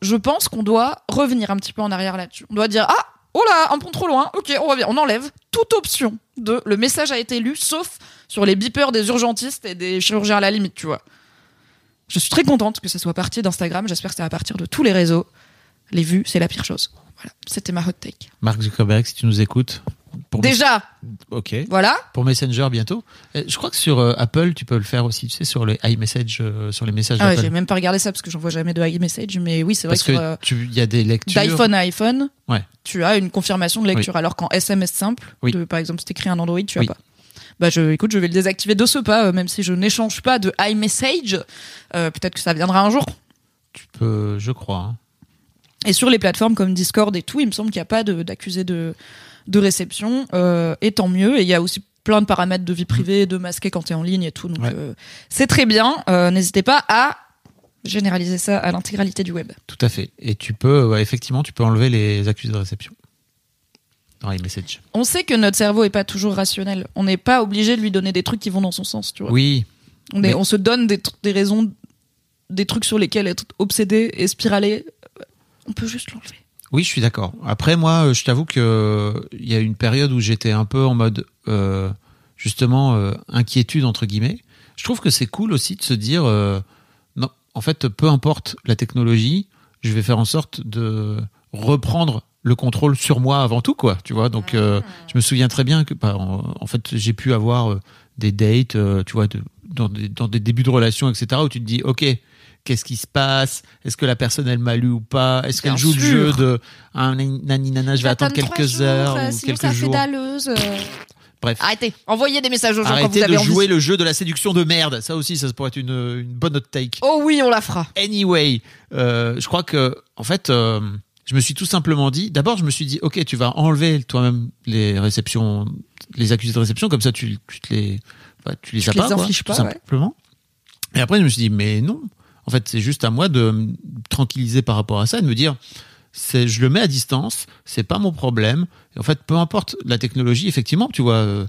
je pense qu'on doit revenir un petit peu en arrière là-dessus. On doit dire ah oh là un pont trop loin. Ok, on revient. On enlève toute option de le message a été lu, sauf sur les beepers des urgentistes et des chirurgiens à la limite, tu vois. Je suis très contente que ça soit parti d'Instagram. J'espère que ça va partir de tous les réseaux. Les vues, c'est la pire chose. Voilà, c'était ma hot take. Mark Zuckerberg, si tu nous écoutes. Pour Déjà, Ok. voilà. Pour Messenger bientôt. Je crois que sur euh, Apple, tu peux le faire aussi, tu sais, sur les iMessage, euh, sur les messages Ah ouais, j'ai même pas regardé ça parce que j'envoie jamais de iMessage, mais oui, c'est vrai Parce que, que sur, euh, tu, il y a des lectures. d'iPhone à iPhone, Ouais. tu as une confirmation de lecture, alors qu'en SMS simple, Oui. de, par exemple, si t'écris un Android, tu Oui. as pas. Bah, je, écoute, je vais le désactiver de ce pas, euh, même si je n'échange pas de iMessage. Euh, Peut-être que ça viendra un jour. Tu peux, je crois. hein. Et sur les plateformes comme Discord et tout, il me semble qu'il n'y a pas d'accusé de, de réception. Euh, et tant mieux. Et il y a aussi plein de paramètres de vie privée, de masquer quand tu es en ligne et tout. Donc Ouais. euh, c'est très bien. Euh, N'hésitez pas à généraliser ça à l'intégralité du web. Tout à fait. Et tu peux, ouais, effectivement, tu peux enlever les accusés de réception. Dans iMessage. On sait que notre cerveau est pas toujours rationnel. On n'est pas obligé de lui donner des trucs qui vont dans son sens, tu vois. Oui. on, est, mais- on se donne des, des raisons, des trucs sur lesquels être obsédé et spiralé. On peut juste l'enlever. Oui, je suis d'accord. Après, moi, euh, je t'avoue que il y a une période où j'étais un peu en mode, euh, justement, euh, inquiétude, entre guillemets. Je trouve que c'est cool aussi de se dire, euh, non, en fait, peu importe la technologie, je vais faire en sorte de reprendre le contrôle sur moi avant tout, quoi. Tu vois, donc euh, je me souviens très bien que, bah, en, en fait, j'ai pu avoir des dates, tu vois, de, dans, des, dans des débuts de relations, etc., où tu te dis, ok, qu'est-ce qui se passe? Est-ce que la personne elle m'a lu ou pas? Est-ce qu'elle joue le jeu de un nani nana, je vais attendre quelques heures ou quelques jours Bref. Arrêtez. Envoyez des messages aux gens quand Arrêtez vous avez de envie. jouer le jeu de la séduction de merde. Ça aussi, ça pourrait être une, une bonne hot take. Oh oui, on la fera. Anyway, euh, je crois que, en fait, euh, je me suis tout simplement dit. D'abord, je me suis dit, ok, tu vas enlever toi-même les réceptions, les accusés de réception, comme ça, tu, tu te les, bah, tu les Tu as les pas, quoi, tout pas, ouais. simplement. Et après, je me suis dit, mais non. En fait, c'est juste à moi de me tranquilliser par rapport à ça et de me dire, c'est, je le mets à distance, c'est pas mon problème. En fait, peu importe la technologie, effectivement, tu vois, euh,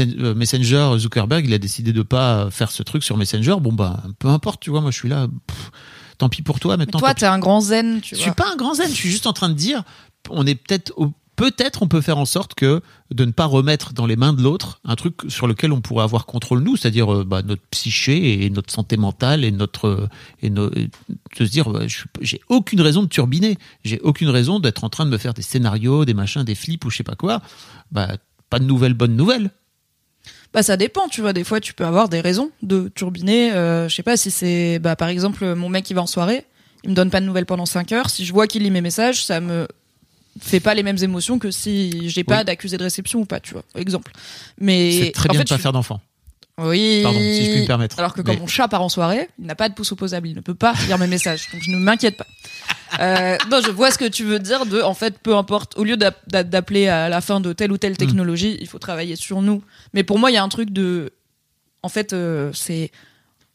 euh, Messenger, Zuckerberg, il a décidé de pas faire ce truc sur Messenger. Bon, bah, peu importe, tu vois, moi, je suis là. pff, tant pis pour toi, Mais maintenant. toi, tant pis. t'es un grand zen, tu Je vois. suis pas un grand zen, je suis juste en train de dire, on est peut-être, au- peut-être on peut faire en sorte que de ne pas remettre dans les mains de l'autre un truc sur lequel on pourrait avoir contrôle nous, c'est-à-dire euh, bah, notre psyché et notre santé mentale et notre euh, de se dire, bah, j'ai aucune raison de turbiner, j'ai aucune raison d'être en train de me faire des scénarios, des machins, des flips ou je sais pas quoi. Bah, pas de nouvelles bonnes nouvelles. Bah ça dépend, tu vois. Des fois, tu peux avoir des raisons de turbiner. Euh, je sais pas si c'est, bah par exemple, mon mec qui va en soirée, il me donne pas de nouvelles pendant 5 heures. Si je vois qu'il lit mes messages, ça me fait pas les mêmes émotions que si j'ai pas Oui. d'accusé de réception ou pas, tu vois. Exemple. Mais C'est très en bien fait, de pas faire d'enfant. Oui. Pardon, si je puis me permettre. Alors que quand Mais- mon chat part en soirée, il n'a pas de pouce opposable, il ne peut pas lire mes messages, donc je ne m'inquiète pas. Euh, non, je vois ce que tu veux dire de, en fait, peu importe, au lieu d'app- d'a- d'appeler à la fin de telle ou telle Mm. technologie, il faut travailler sur nous. Mais pour moi, il y a un truc de, en fait, euh, c'est,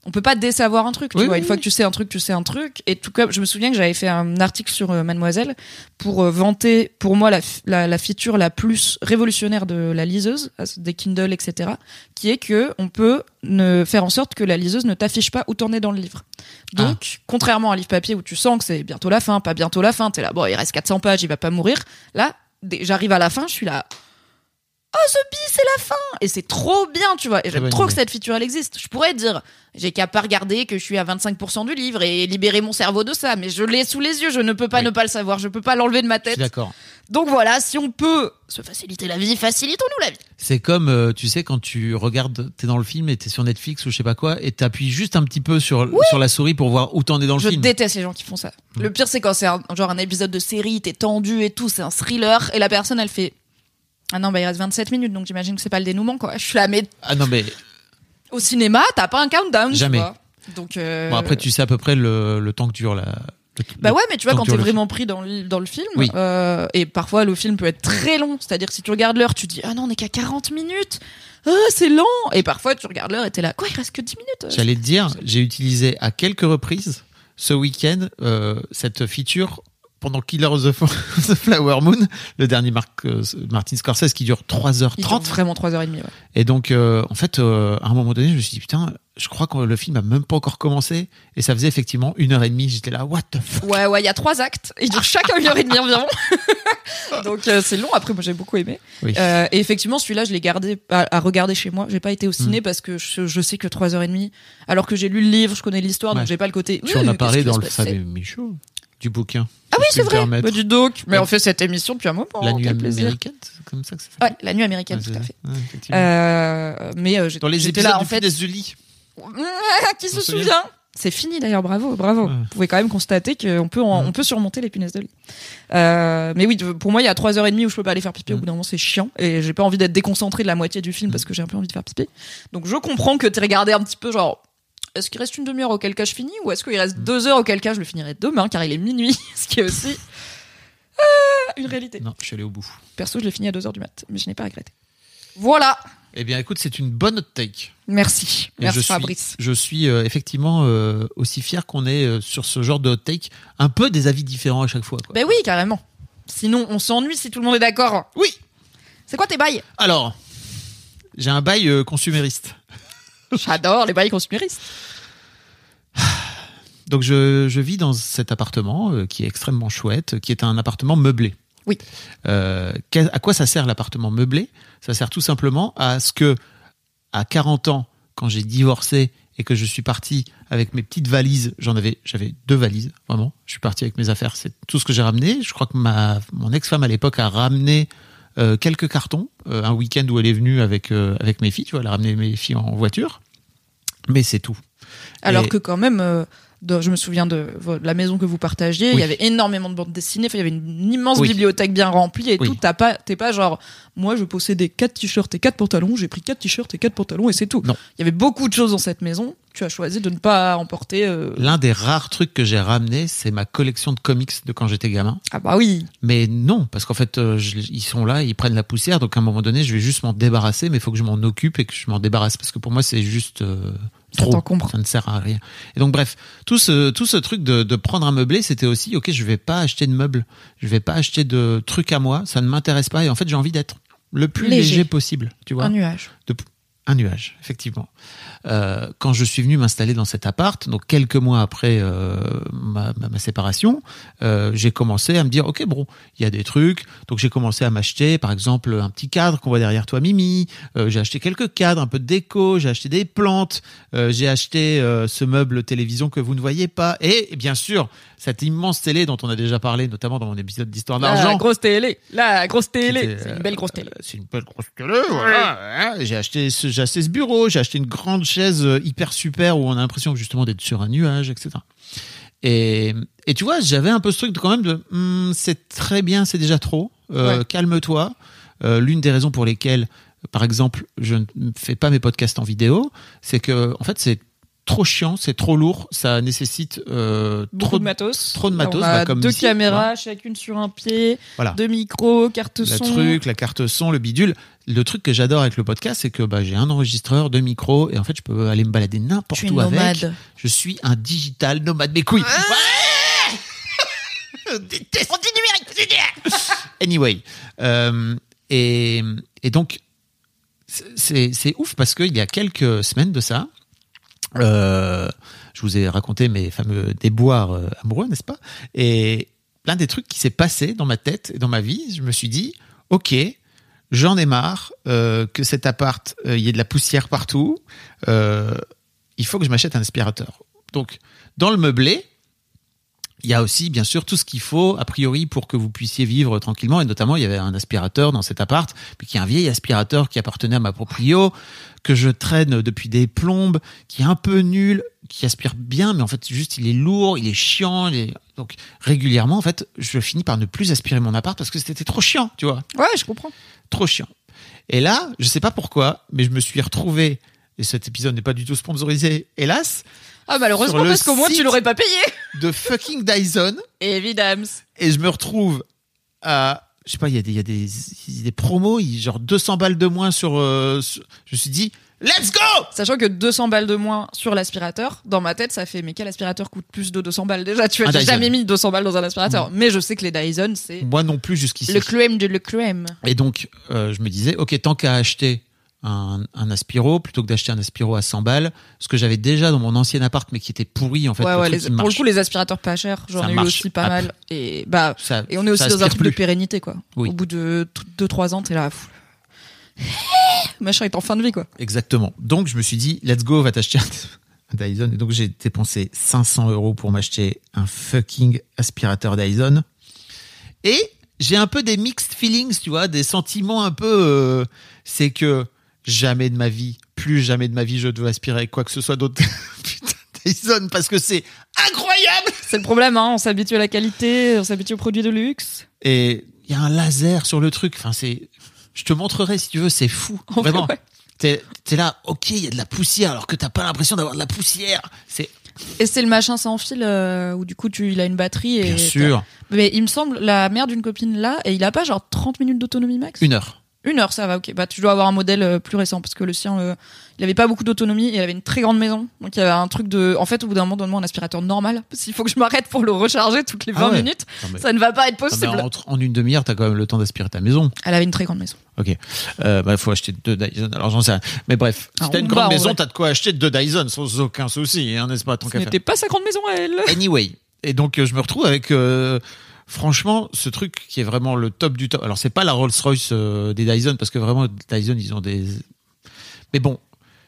on peut pas désavoir un truc, tu Oui, vois. oui, Une fois que tu sais un truc, tu sais un truc. Et tout comme, je me souviens que j'avais fait un article sur euh, Mademoiselle pour euh, vanter, pour moi, la, la, la feature la plus révolutionnaire de la liseuse, des Kindle, etc., qui est que on peut ne faire en sorte que la liseuse ne t'affiche pas où t'en es dans le livre. Donc, contrairement à un livre papier où tu sens que c'est bientôt la fin, pas bientôt la fin, t'es là, bon, il reste 400 pages, il va pas mourir. Là, j'arrive à la fin, je suis là, oh, ce bis, c'est la fin! Et c'est trop bien, tu vois. Et j'aime trop que cette feature, elle existe. Je pourrais dire, j'ai qu'à pas regarder que je suis à 25% du livre et libérer mon cerveau de ça, mais je l'ai sous les yeux, je ne peux pas Oui. ne pas le savoir, je peux pas l'enlever de ma Je tête. d'accord. Donc voilà, si on peut se faciliter la vie, facilitons-nous la vie. C'est comme, euh, tu sais, quand tu regardes, t'es dans le film et t'es sur Netflix ou je sais pas quoi, et t'appuies juste un petit peu sur, sur la souris pour voir où t'en es dans le Je film. déteste les gens qui font ça. Le pire, c'est quand c'est genre un épisode de série, t'es tendu et tout, c'est un thriller, et la personne, elle fait. Ah non, bah il reste 27 minutes, donc j'imagine que c'est pas le dénouement, quoi. Je suis là, mais Ah non, mais Au cinéma, t'as pas un countdown. Jamais. Tu vois. Donc. euh, Bon, après, tu sais à peu près le, le temps que dure la. le- Bah ouais, mais tu vois, quand t'es film. vraiment pris dans le, dans le film, Oui. euh, et parfois le film peut être très long, c'est-à-dire si tu regardes l'heure, tu dis ah non, on est qu'à 40 minutes, ah c'est lent, et parfois tu regardes l'heure et t'es là, quoi, il reste que 10 minutes. J'allais te dire, j'ai utilisé à quelques reprises ce week-end euh, cette feature pendant Killer of the, Flower Moon, le dernier Marc, euh, Martin Scorsese qui dure 3h30. Il dure vraiment 3h30. Ouais. Et donc, euh, en fait, euh, à un moment donné, je me suis dit, putain, je crois que le film a même pas encore commencé. Et ça faisait effectivement une heure et demie. J'étais là, what the fuck? Ouais, ouais, il y a trois actes. Ils durent chacun une heure et demie environ. Donc euh, c'est long. Après, moi j'ai beaucoup aimé. Oui. Et effectivement, celui-là, je l'ai gardé à, à regarder chez moi. J'ai pas été au ciné Mm. parce que je, je sais que trois heures et demie. Alors que j'ai lu le livre, je connais l'histoire, donc Ouais. j'ai pas le côté. Tu en as parlé dans le fameux Michaud du bouquin. Ah oui, c'est vrai. Bah, dis donc. Mais Ouais. on fait cette émission depuis un moment. La nuit américaine, c'est comme ça que ça s'appelle Ouais, la nuit américaine, Ouais, tout à fait. ouais. Euh, mais euh, j'ai- Dans les j'étais épisodes là du en fait. Fidesz du lit. Qui se souvient? C'est fini d'ailleurs, bravo, bravo. Ouais. Vous pouvez quand même constater qu'on peut, en- Ouais. on peut surmonter les punaises de lit. Euh, mais oui, pour moi, il y a 3h30 où je peux pas aller faire pipi, au bout d'un moment, c'est chiant. Et j'ai pas envie d'être déconcentré de la moitié du film parce que j'ai un peu envie de faire pipi. Donc je comprends que tu regardé un petit peu genre. Est-ce qu'il reste une demi-heure auquel cas je finis ou est-ce qu'il reste deux heures auquel cas je le finirai demain car il est minuit, ce qui est aussi ah, une réalité. Non, je suis allé au bout. Perso, je l'ai fini à 2 heures du mat, mais je n'ai pas regretté. Voilà, Eh bien, écoute, c'est une bonne hot take. merci, Et merci je suis, Fabrice. Je suis euh, effectivement euh, aussi fier qu'on ait euh, sur ce genre de hot take un peu des avis différents à chaque fois. quoi. Ben oui, carrément. Sinon, on s'ennuie si tout le monde est d'accord. Oui. C'est quoi tes bails? Alors, j'ai un bail euh, consumériste. J'adore les bails consuméristes. Donc, je, je vis dans cet appartement euh, qui est extrêmement chouette, qui est un appartement meublé. Oui. Euh, à quoi ça sert l'appartement meublé? Ça sert tout simplement à ce que, à 40 ans, quand j'ai divorcé et que je suis parti avec mes petites valises, j'en avais, j'avais deux valises, vraiment. Je suis parti avec mes affaires, c'est tout ce que j'ai ramené. Je crois que ma, mon ex-femme à l'époque a ramené euh, quelques cartons, euh, un week-end où elle est venue avec euh, avec mes filles, tu vois, elle a ramené mes filles en voiture, mais c'est tout. Alors Et- que quand même, de- je me souviens de, la maison que vous partagiez, il y avait énormément de bandes dessinées, il y avait une immense Oui. bibliothèque bien remplie et Oui. tout. T'as pas, t'es pas genre, moi je possédais quatre t-shirts et quatre pantalons, j'ai pris quatre t-shirts et quatre pantalons et c'est tout. Non. Il y avait beaucoup de choses dans cette maison. Tu as choisi de ne pas emporter. euh, L'un des rares trucs que j'ai ramené, c'est ma collection de comics de quand j'étais gamin. Ah bah oui. Mais non, parce qu'en fait, euh, je- ils sont là, ils prennent la poussière, donc à un moment donné, je vais juste m'en débarrasser, mais il faut que je m'en occupe et que je m'en débarrasse, parce que pour moi, c'est juste euh, Ça trop. t'encombre. Ça ne sert à rien. Et donc, bref, tout ce, tout ce truc de, de prendre un meublé, c'était aussi, ok, je vais pas acheter de meubles, je vais pas acheter de trucs à moi, ça ne m'intéresse pas, et en fait, j'ai envie d'être le plus Léger. léger, possible, tu vois Un nuage. de- un nuage, effectivement. Euh, quand je suis venu m'installer dans cet appart, donc quelques mois après euh, ma, ma- ma séparation, euh, j'ai commencé à me dire, ok, bon, il y a des trucs. Donc j'ai commencé à m'acheter, par exemple, un petit cadre qu'on voit derrière toi, Mimi. Euh, j'ai acheté quelques cadres, un peu de déco. J'ai acheté des plantes. Euh, j'ai acheté ce meuble télévision que vous ne voyez pas. Et bien sûr, cette immense télé dont on a déjà parlé, notamment dans mon épisode d'Histoire La d'argent. grosse télé. La grosse télé. C'est une belle grosse télé. euh, C'est une belle grosse télé, voilà. hein. J'ai acheté, ce, j'ai acheté ce bureau, j'ai acheté une grande chaise euh, hyper super où on a l'impression justement d'être sur un nuage, etc. Et, et tu vois, j'avais un peu ce truc de quand même de, Hum, c'est très bien, c'est déjà trop. Euh, Ouais. Calme-toi. Euh, L'une des raisons pour lesquelles, par exemple, je ne fais pas mes podcasts en vidéo, c'est que en fait c'est trop chiant, c'est trop lourd, ça nécessite euh, trop de matos. trop de matos, On a bah, comme deux ici, caméras, chacune sur un pied, Voilà. deux micros, carte le son. truc, la carte son, le bidule. Le truc que j'adore avec le podcast, c'est que bah, j'ai un enregistreur, deux micros, et en fait, je peux aller me balader n'importe où avec. Je suis un digital nomade. Mes couilles. Ouais Je déteste. Anyway. Euh, et, et donc, c'est c'est ouf parce qu'il y a quelques semaines de ça, euh, je vous ai raconté mes fameux déboires euh, amoureux, n'est-ce pas? Et l'un des trucs qui s'est passé dans ma tête et dans ma vie, je me suis dit, ok, j'en ai marre euh, que cet appart, il y ait de la poussière partout. Il faut que je m'achète un aspirateur. Donc, dans le meublé, il y a aussi, bien sûr, tout ce qu'il faut, a priori, pour que vous puissiez vivre tranquillement. Et notamment, il y avait un aspirateur dans cet appart, puis qui est un vieil aspirateur qui appartenait à ma proprio, que je traîne depuis des plombes, qui est un peu nul, qui aspire bien, mais en fait, juste, il est lourd, il est chiant. il est- Donc, régulièrement, en fait, je finis par ne plus aspirer mon appart parce que c'était trop chiant, tu vois Ouais, je comprends. trop chiant. Et là, je sais pas pourquoi, mais je me suis retrouvé et cet épisode n'est pas du tout sponsorisé, hélas, Ah, malheureusement, le parce qu'au moins, tu l'aurais pas payé. de fucking Dyson. Évidemment. Et je me retrouve à. Je sais pas, il y a des, il y a des, il y a des promos, il- genre 200 balles de moins sur, euh, sur- Je me suis dit, let's go! Sachant que 200 balles de moins sur l'aspirateur, dans ma tête, ça fait, mais quel aspirateur coûte plus de 200 balles déjà? Tu vois, Un j'ai Dyson. jamais mis 200 balles dans un aspirateur. Mais je sais que les Dyson, c'est Moi non plus jusqu'ici. le crème de le crème. Et donc, euh, je me disais, ok, tant qu'à acheter un, un Aspiro, plutôt que d'acheter un Aspiro à 100 balles, ce que j'avais déjà dans mon ancien appart, mais qui était pourri, en fait. ouais, le ouais, les- pour le coup, les aspirateurs pas chers, j'en ai eu aussi pas mal. Et, bah, Ça- et on est aussi dans un truc de pérennité, quoi. Oui. Au bout de 2-3 ans, t'es là. pff. Machin est en fin de vie, quoi. Exactement. Donc, je me suis dit, let's go, va t'acheter un, un Dyson. Et donc, j'ai dépensé 500 euros pour m'acheter un fucking aspirateur Dyson. Et j'ai un peu des mixed feelings, tu vois, des sentiments un peu. euh, c'est que jamais de ma vie, plus jamais de ma vie, je dois aspirer quoi que ce soit d'autre. Putain, Dyson, parce que c'est incroyable! C'est le problème, hein. On s'habitue à la qualité, on s'habitue aux produits de luxe. Et il y a un laser sur le truc. Enfin, c'est. Je te montrerai si tu veux, c'est fou. En vrai, Vraiment. ouais. T'es es là, ok, il y a de la poussière, alors que t'as pas l'impression d'avoir de la poussière. C'est Et c'est le machin sans fil euh, où du coup tu il a une batterie et bien sûr Mais il me semble la mère d'une copine là et il a pas genre 30 minutes d'autonomie max? une heure. Une heure ça va ok. Bah tu dois avoir un modèle euh, plus récent parce que le sien euh, il avait pas beaucoup d'autonomie et il avait une très grande maison donc il y avait un truc de en fait au bout d'un moment donne-moi un aspirateur normal parce qu'il faut que je m'arrête pour le recharger toutes les 20 Ah ouais. minutes. Non, mais- Ça ne va pas être non, mais possible. en, une demi-heure, t'as quand même le temps d'aspirer ta maison. Elle avait une très grande maison. Ok. Euh, bah, faut acheter deux Dyson. Alors j'en sais rien. Mais bref, si Ah, t'as une on grande va, maison, t'as de quoi acheter deux Dyson sans aucun souci, hein, n'est-ce pas, tant Ce qu'à faire. n'était pas sa grande maison à elle. Anyway. Et donc, euh, je me retrouve avec, euh, franchement, ce truc qui est vraiment le top du top. Alors, c'est pas la Rolls-Royce euh, des Dyson, parce que vraiment, Dyson, ils ont des. Mais bon,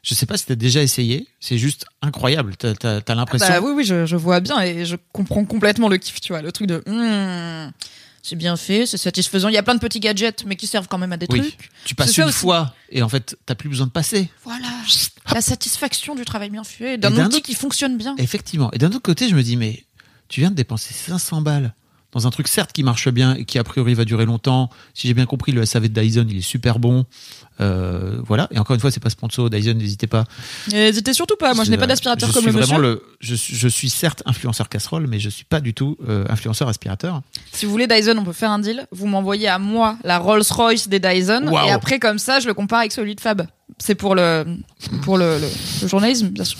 je sais pas si t'as déjà essayé. C'est juste incroyable. T'as, t'as, t'as l'impression. Bah oui oui je, je vois bien et je comprends complètement le kiff tu vois le truc de hmm, c'est bien fait c'est satisfaisant il y a plein de petits gadgets mais qui servent quand même à des Oui. trucs. Tu passes une fois et en fait, t'as plus besoin de passer. Voilà, la satisfaction du travail bien fait, d'un outil autre- qui fonctionne bien. Effectivement. Et d'un autre côté, je me dis, mais tu viens de dépenser 500 balles dans un truc certes qui marche bien et qui a priori va durer longtemps. Si j'ai bien compris, le SAV de Dyson, il est super bon. Euh, voilà. Et encore une fois, c'est pas sponsor. Dyson, n'hésitez pas. N'hésitez surtout pas, moi je n'ai pas d'aspirateur comme le vraiment monsieur. le. Je, suis- je suis certes influenceur casserole, mais je suis pas du tout euh, influenceur aspirateur. Si vous voulez Dyson, on peut faire un deal. Vous m'envoyez à moi la Rolls-Royce des Dyson et après comme ça, je le compare avec celui de Fab. C'est pour le pour le, le- le journalisme, bien sûr.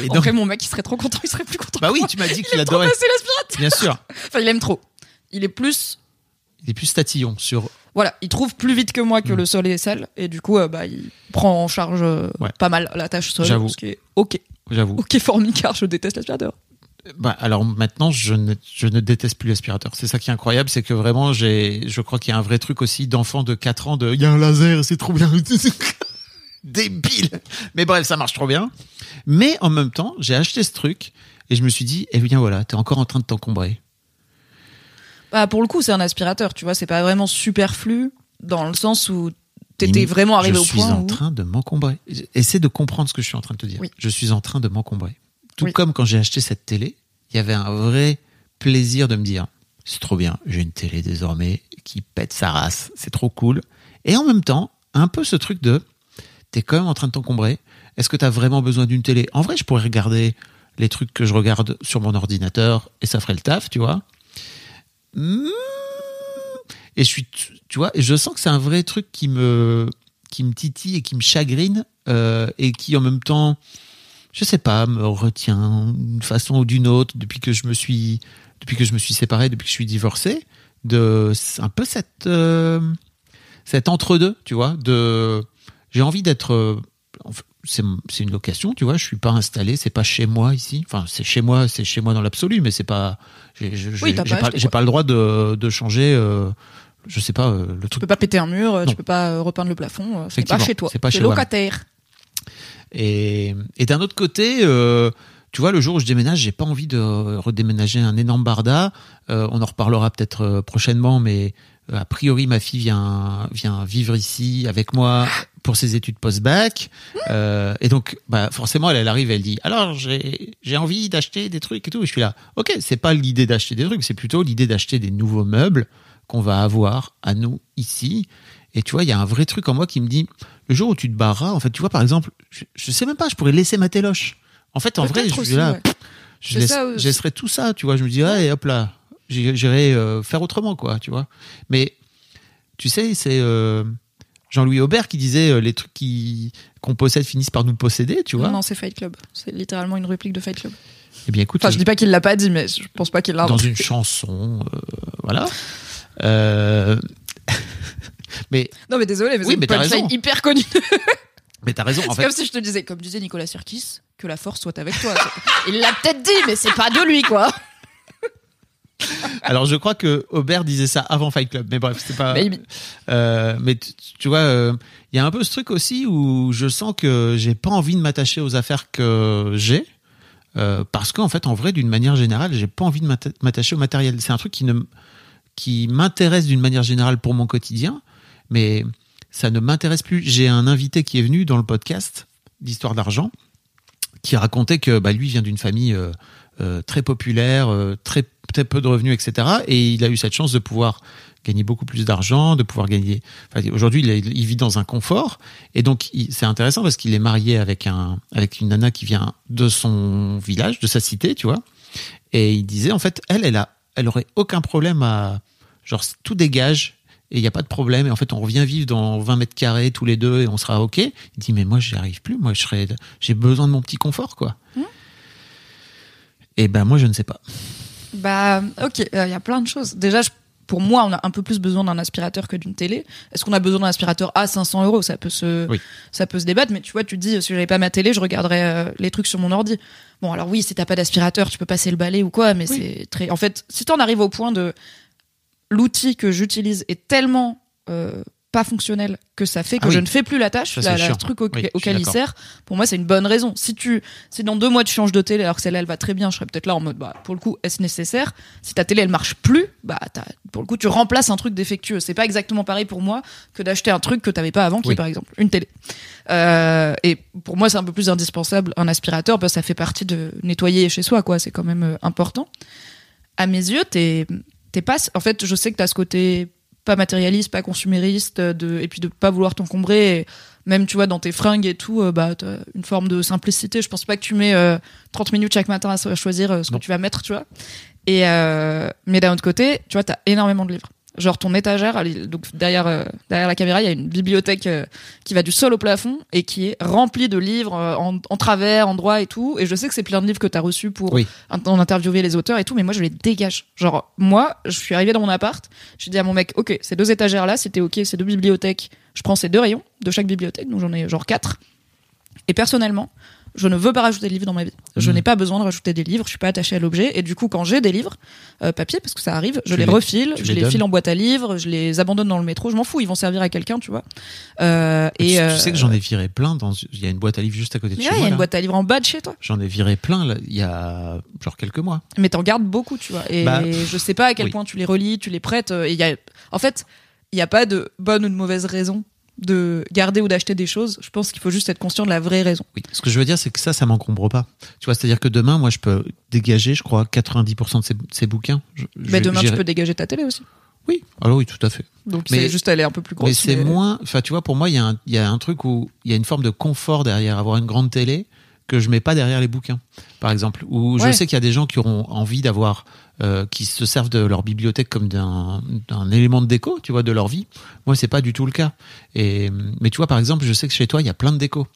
Et En donc, vrai, mon mec, il serait trop content, il serait plus content. bah oui, tu m'as dit il qu'il adorait. passer l'aspirateur. Bien sûr. Enfin, il aime trop. Il est plus Il est plus tatillon sur. voilà, il trouve plus vite que moi que Mm. le sol est sale et du coup, euh, bah, il prend en charge euh, Ouais. pas mal la tâche sol. J'avoue. Ce qui est ok, J'avoue. ok formicar, je déteste l'aspirateur. Bah, alors maintenant, je ne, je ne déteste plus l'aspirateur. C'est ça qui est incroyable, c'est que vraiment, j'ai, je crois qu'il y a un vrai truc aussi d'enfant de 4 ans de, il y a un laser, c'est trop bien. Débile. Mais bref, ça marche trop bien. Mais en même temps, j'ai acheté ce truc et je me suis dit, eh bien voilà, t'es encore en train de t'encombrer. Bah, pour le coup, c'est un aspirateur, tu vois, c'est pas vraiment superflu dans le sens où t'étais vraiment arrivé je au suis point en où train de m'encombrer. Essaie de comprendre ce que je suis en train de te dire. Oui. Je suis en train de m'encombrer. Tout Oui. comme quand j'ai acheté cette télé, il y avait un vrai plaisir de me dire c'est trop bien, j'ai une télé désormais qui pète sa race, c'est trop cool. Et en même temps, un peu ce truc de t'es quand même en train de t'encombrer. Est-ce que t'as vraiment besoin d'une télé? En vrai, je pourrais regarder les trucs que je regarde sur mon ordinateur et ça ferait le taf, tu vois. Hmm. Et je suis, tu vois, je sens que c'est un vrai truc qui me, qui me titille et qui me chagrine euh, et qui en même temps, je sais pas, me retient d'une façon ou d'une autre depuis que je me suis, depuis que je me suis séparé, depuis que je suis divorcé, de un peu cette, euh, cet entre deux, tu vois, de, j'ai envie d'être, euh, c'est une location, tu vois, je suis pas installé, c'est pas chez moi ici. Enfin, c'est chez moi, c'est chez moi dans l'absolu, mais c'est pas, j'ai Oui, pas pas, le droit de, de changer, euh, je sais pas, euh, le Tu truc peux pas péter un mur, euh, Non. tu peux pas repeindre le plafond, c'est pas chez toi. c'est pas chez locataire. Et, et d'un autre côté, euh, tu vois, le jour où je déménage, j'ai pas envie de redéménager un énorme barda. Euh, on en reparlera peut-être prochainement, mais a priori, ma fille vient, vient vivre ici avec moi pour ses études post-bac. Euh, et donc, bah, forcément, elle, elle arrive, elle dit, alors, j'ai, j'ai envie d'acheter des trucs et tout. Et je suis là, ok, c'est pas l'idée d'acheter des trucs, c'est plutôt l'idée d'acheter des nouveaux meubles qu'on va avoir à nous ici. Et tu vois, il y a un vrai truc en moi qui me dit, le jour où tu te barras, en fait, tu vois, par exemple, je, je sais même pas, je pourrais laisser ma téloche. En fait, en vrai, je suis là, ouais. je, C'est laisse- ça aussi. je laisserai tout ça, tu vois. Je me dis, ouais, et hop là, j'irai euh, faire autrement, quoi, tu vois. Mais, tu sais, c'est euh, Jean-Louis Aubert qui disait euh, les trucs qui qu'on possède finissent par nous posséder, tu vois. Non, non, c'est Fight Club. C'est littéralement une réplique de Fight Club. Eh bien, écoute, Enfin, je dis pas qu'il l'a pas dit, mais je pense pas qu'il l'a dans une chanson, euh, voilà. Euh, mais, Non, mais désolé, mais Oui, c'est hyper connue. mais t'as raison. En C'est fait, comme si je te disais, comme disait Nicolas Sirkis, que la force soit avec toi. Il l'a peut-être dit, mais c'est pas de lui, quoi. Alors je crois que Aubert disait ça avant Fight Club, mais bref, c'est pas. Euh, mais tu, tu vois, euh, il y a un peu ce truc aussi où je sens que j'ai pas envie de m'attacher aux affaires que j'ai. euh, parce qu'en fait, en vrai, d'une manière générale, j'ai pas envie de m'atta- m'attacher au matériel. C'est un truc qui ne qui m'intéresse d'une manière générale pour mon quotidien, mais ça ne m'intéresse plus. J'ai un invité qui est venu dans le podcast d'Histoire d'argent, qui racontait que bah, lui vient d'une famille euh, très populaire, euh, très, très peu de revenus, etc. Et il a eu cette chance de pouvoir gagner beaucoup plus d'argent, de pouvoir gagner. Aujourd'hui, il, vit dans un confort, et donc c'est intéressant parce qu'il est marié avec un avec une nana qui vient de son village, de sa cité, tu vois. Et il disait en fait, elle, elle a, elle aurait aucun problème à genre tout dégage et il n'y a pas de problème. Et en fait, on revient vivre dans 20 mètres carrés tous les deux et on sera OK. Il dit, mais moi, j'y arrive plus. Moi, je j'ai besoin de mon petit confort, quoi. Et ben, moi, je ne sais pas. Bah, ok, il y a plein de choses. Déjà, je- pour moi, on a un peu plus besoin d'un aspirateur que d'une télé. Est-ce qu'on a besoin d'un aspirateur à 500 euros? Ça peut se, Oui. ça peut se débattre. Mais tu vois, tu te dis, si j'avais pas ma télé, je regarderais euh, les trucs sur mon ordi. Bon, alors oui, si t'as pas d'aspirateur, tu peux passer le balai ou quoi, mais c'est très. En fait, si t'en arrives au point de l'outil que j'utilise est tellement euh, pas fonctionnel que ça fait que Ah oui. je ne fais plus la tâche, Ça, la, truc au- Oui, auquel il sert, pour moi, c'est une bonne raison. Si tu, si dans deux mois tu changes de télé alors que celle-là elle va très bien, je serais peut-être là en mode, bah, pour le coup, est-ce nécessaire? Si ta télé elle marche plus, bah, pour le coup, tu remplaces un truc défectueux. C'est pas exactement pareil pour moi que d'acheter un truc que t'avais pas avant, qui Oui. est par exemple une télé. Euh, et pour moi, c'est un peu plus indispensable un aspirateur parce que ça fait partie de nettoyer chez soi, quoi. C'est quand même euh, important. À mes yeux, t'es, t'es pas. En fait, je sais que t'as ce côté pas matérialiste, pas consumériste, de, et puis de pas vouloir t'encombrer. Même, tu vois, dans tes fringues et tout, euh, bah, t'as une forme de simplicité. Je pense pas que tu mets euh, 30 minutes chaque matin à choisir euh, ce Non. que tu vas mettre, tu vois. Et euh, mais d'un autre côté, tu vois, t'as énormément de livres. Genre ton étagère, donc derrière euh, derrière la caméra, il y a une bibliothèque euh, qui va du sol au plafond et qui est remplie de livres euh, en, en travers, en droit et tout. Et je sais que c'est plein de livres que t'as reçus pour Oui. en interviewer les auteurs et tout, mais moi je les dégage. Genre moi, je suis arrivée dans mon appart, j'ai dit à mon mec, ok, ces deux étagères là, c'était ok, ces deux bibliothèques, je prends ces deux rayons de chaque bibliothèque, donc j'en ai genre quatre. Et personnellement, je ne veux pas rajouter de livres dans ma vie. Je Mhm. n'ai pas besoin de rajouter des livres, je suis pas attachée à l'objet. Et du coup, quand j'ai des livres, euh, papier, parce que ça arrive, je les, les- refile, je les file en boîte à livres, je les abandonne dans le métro, je m'en fous, ils vont servir à quelqu'un, tu vois. Euh, et tu, euh, tu sais que j'en ai viré plein. Dans, il y a une boîte à livres juste à côté de chez ouais, il y moi. a une là. boîte à livres en bas de chez toi. J'en ai viré plein là, il y a genre quelques mois. Mais t'en gardes beaucoup, tu vois. Et Bah, je sais pas à quel oui. point tu les relis, tu les prêtes. et il y a... En fait, il n'y a pas de bonne ou de mauvaise raison de garder ou d'acheter des choses. Je pense qu'il faut juste être conscient de la vraie raison. Oui. Ce que je veux dire, c'est que ça, ça m'encombre pas. Tu vois, c'est-à-dire que demain, moi, je peux dégager, je crois, 90% de ces, ces bouquins. Je- Mais demain, tu peux dégager ta télé aussi. Oui, alors oui, tout à fait. Donc Mais- c'est juste est un peu plus grosse. mais c'est moins. Enfin, tu vois, pour moi, il y, y a un truc où il y a une forme de confort derrière avoir une grande télé que je mets pas derrière les bouquins, par exemple. Où je sais qu'il y a des gens qui auront envie d'avoir, euh, qui se servent de leur bibliothèque comme d'un élément de déco, tu vois, de leur vie. Moi, c'est pas du tout le cas. Et mais tu vois, par exemple, je sais que chez toi, il y a plein de déco.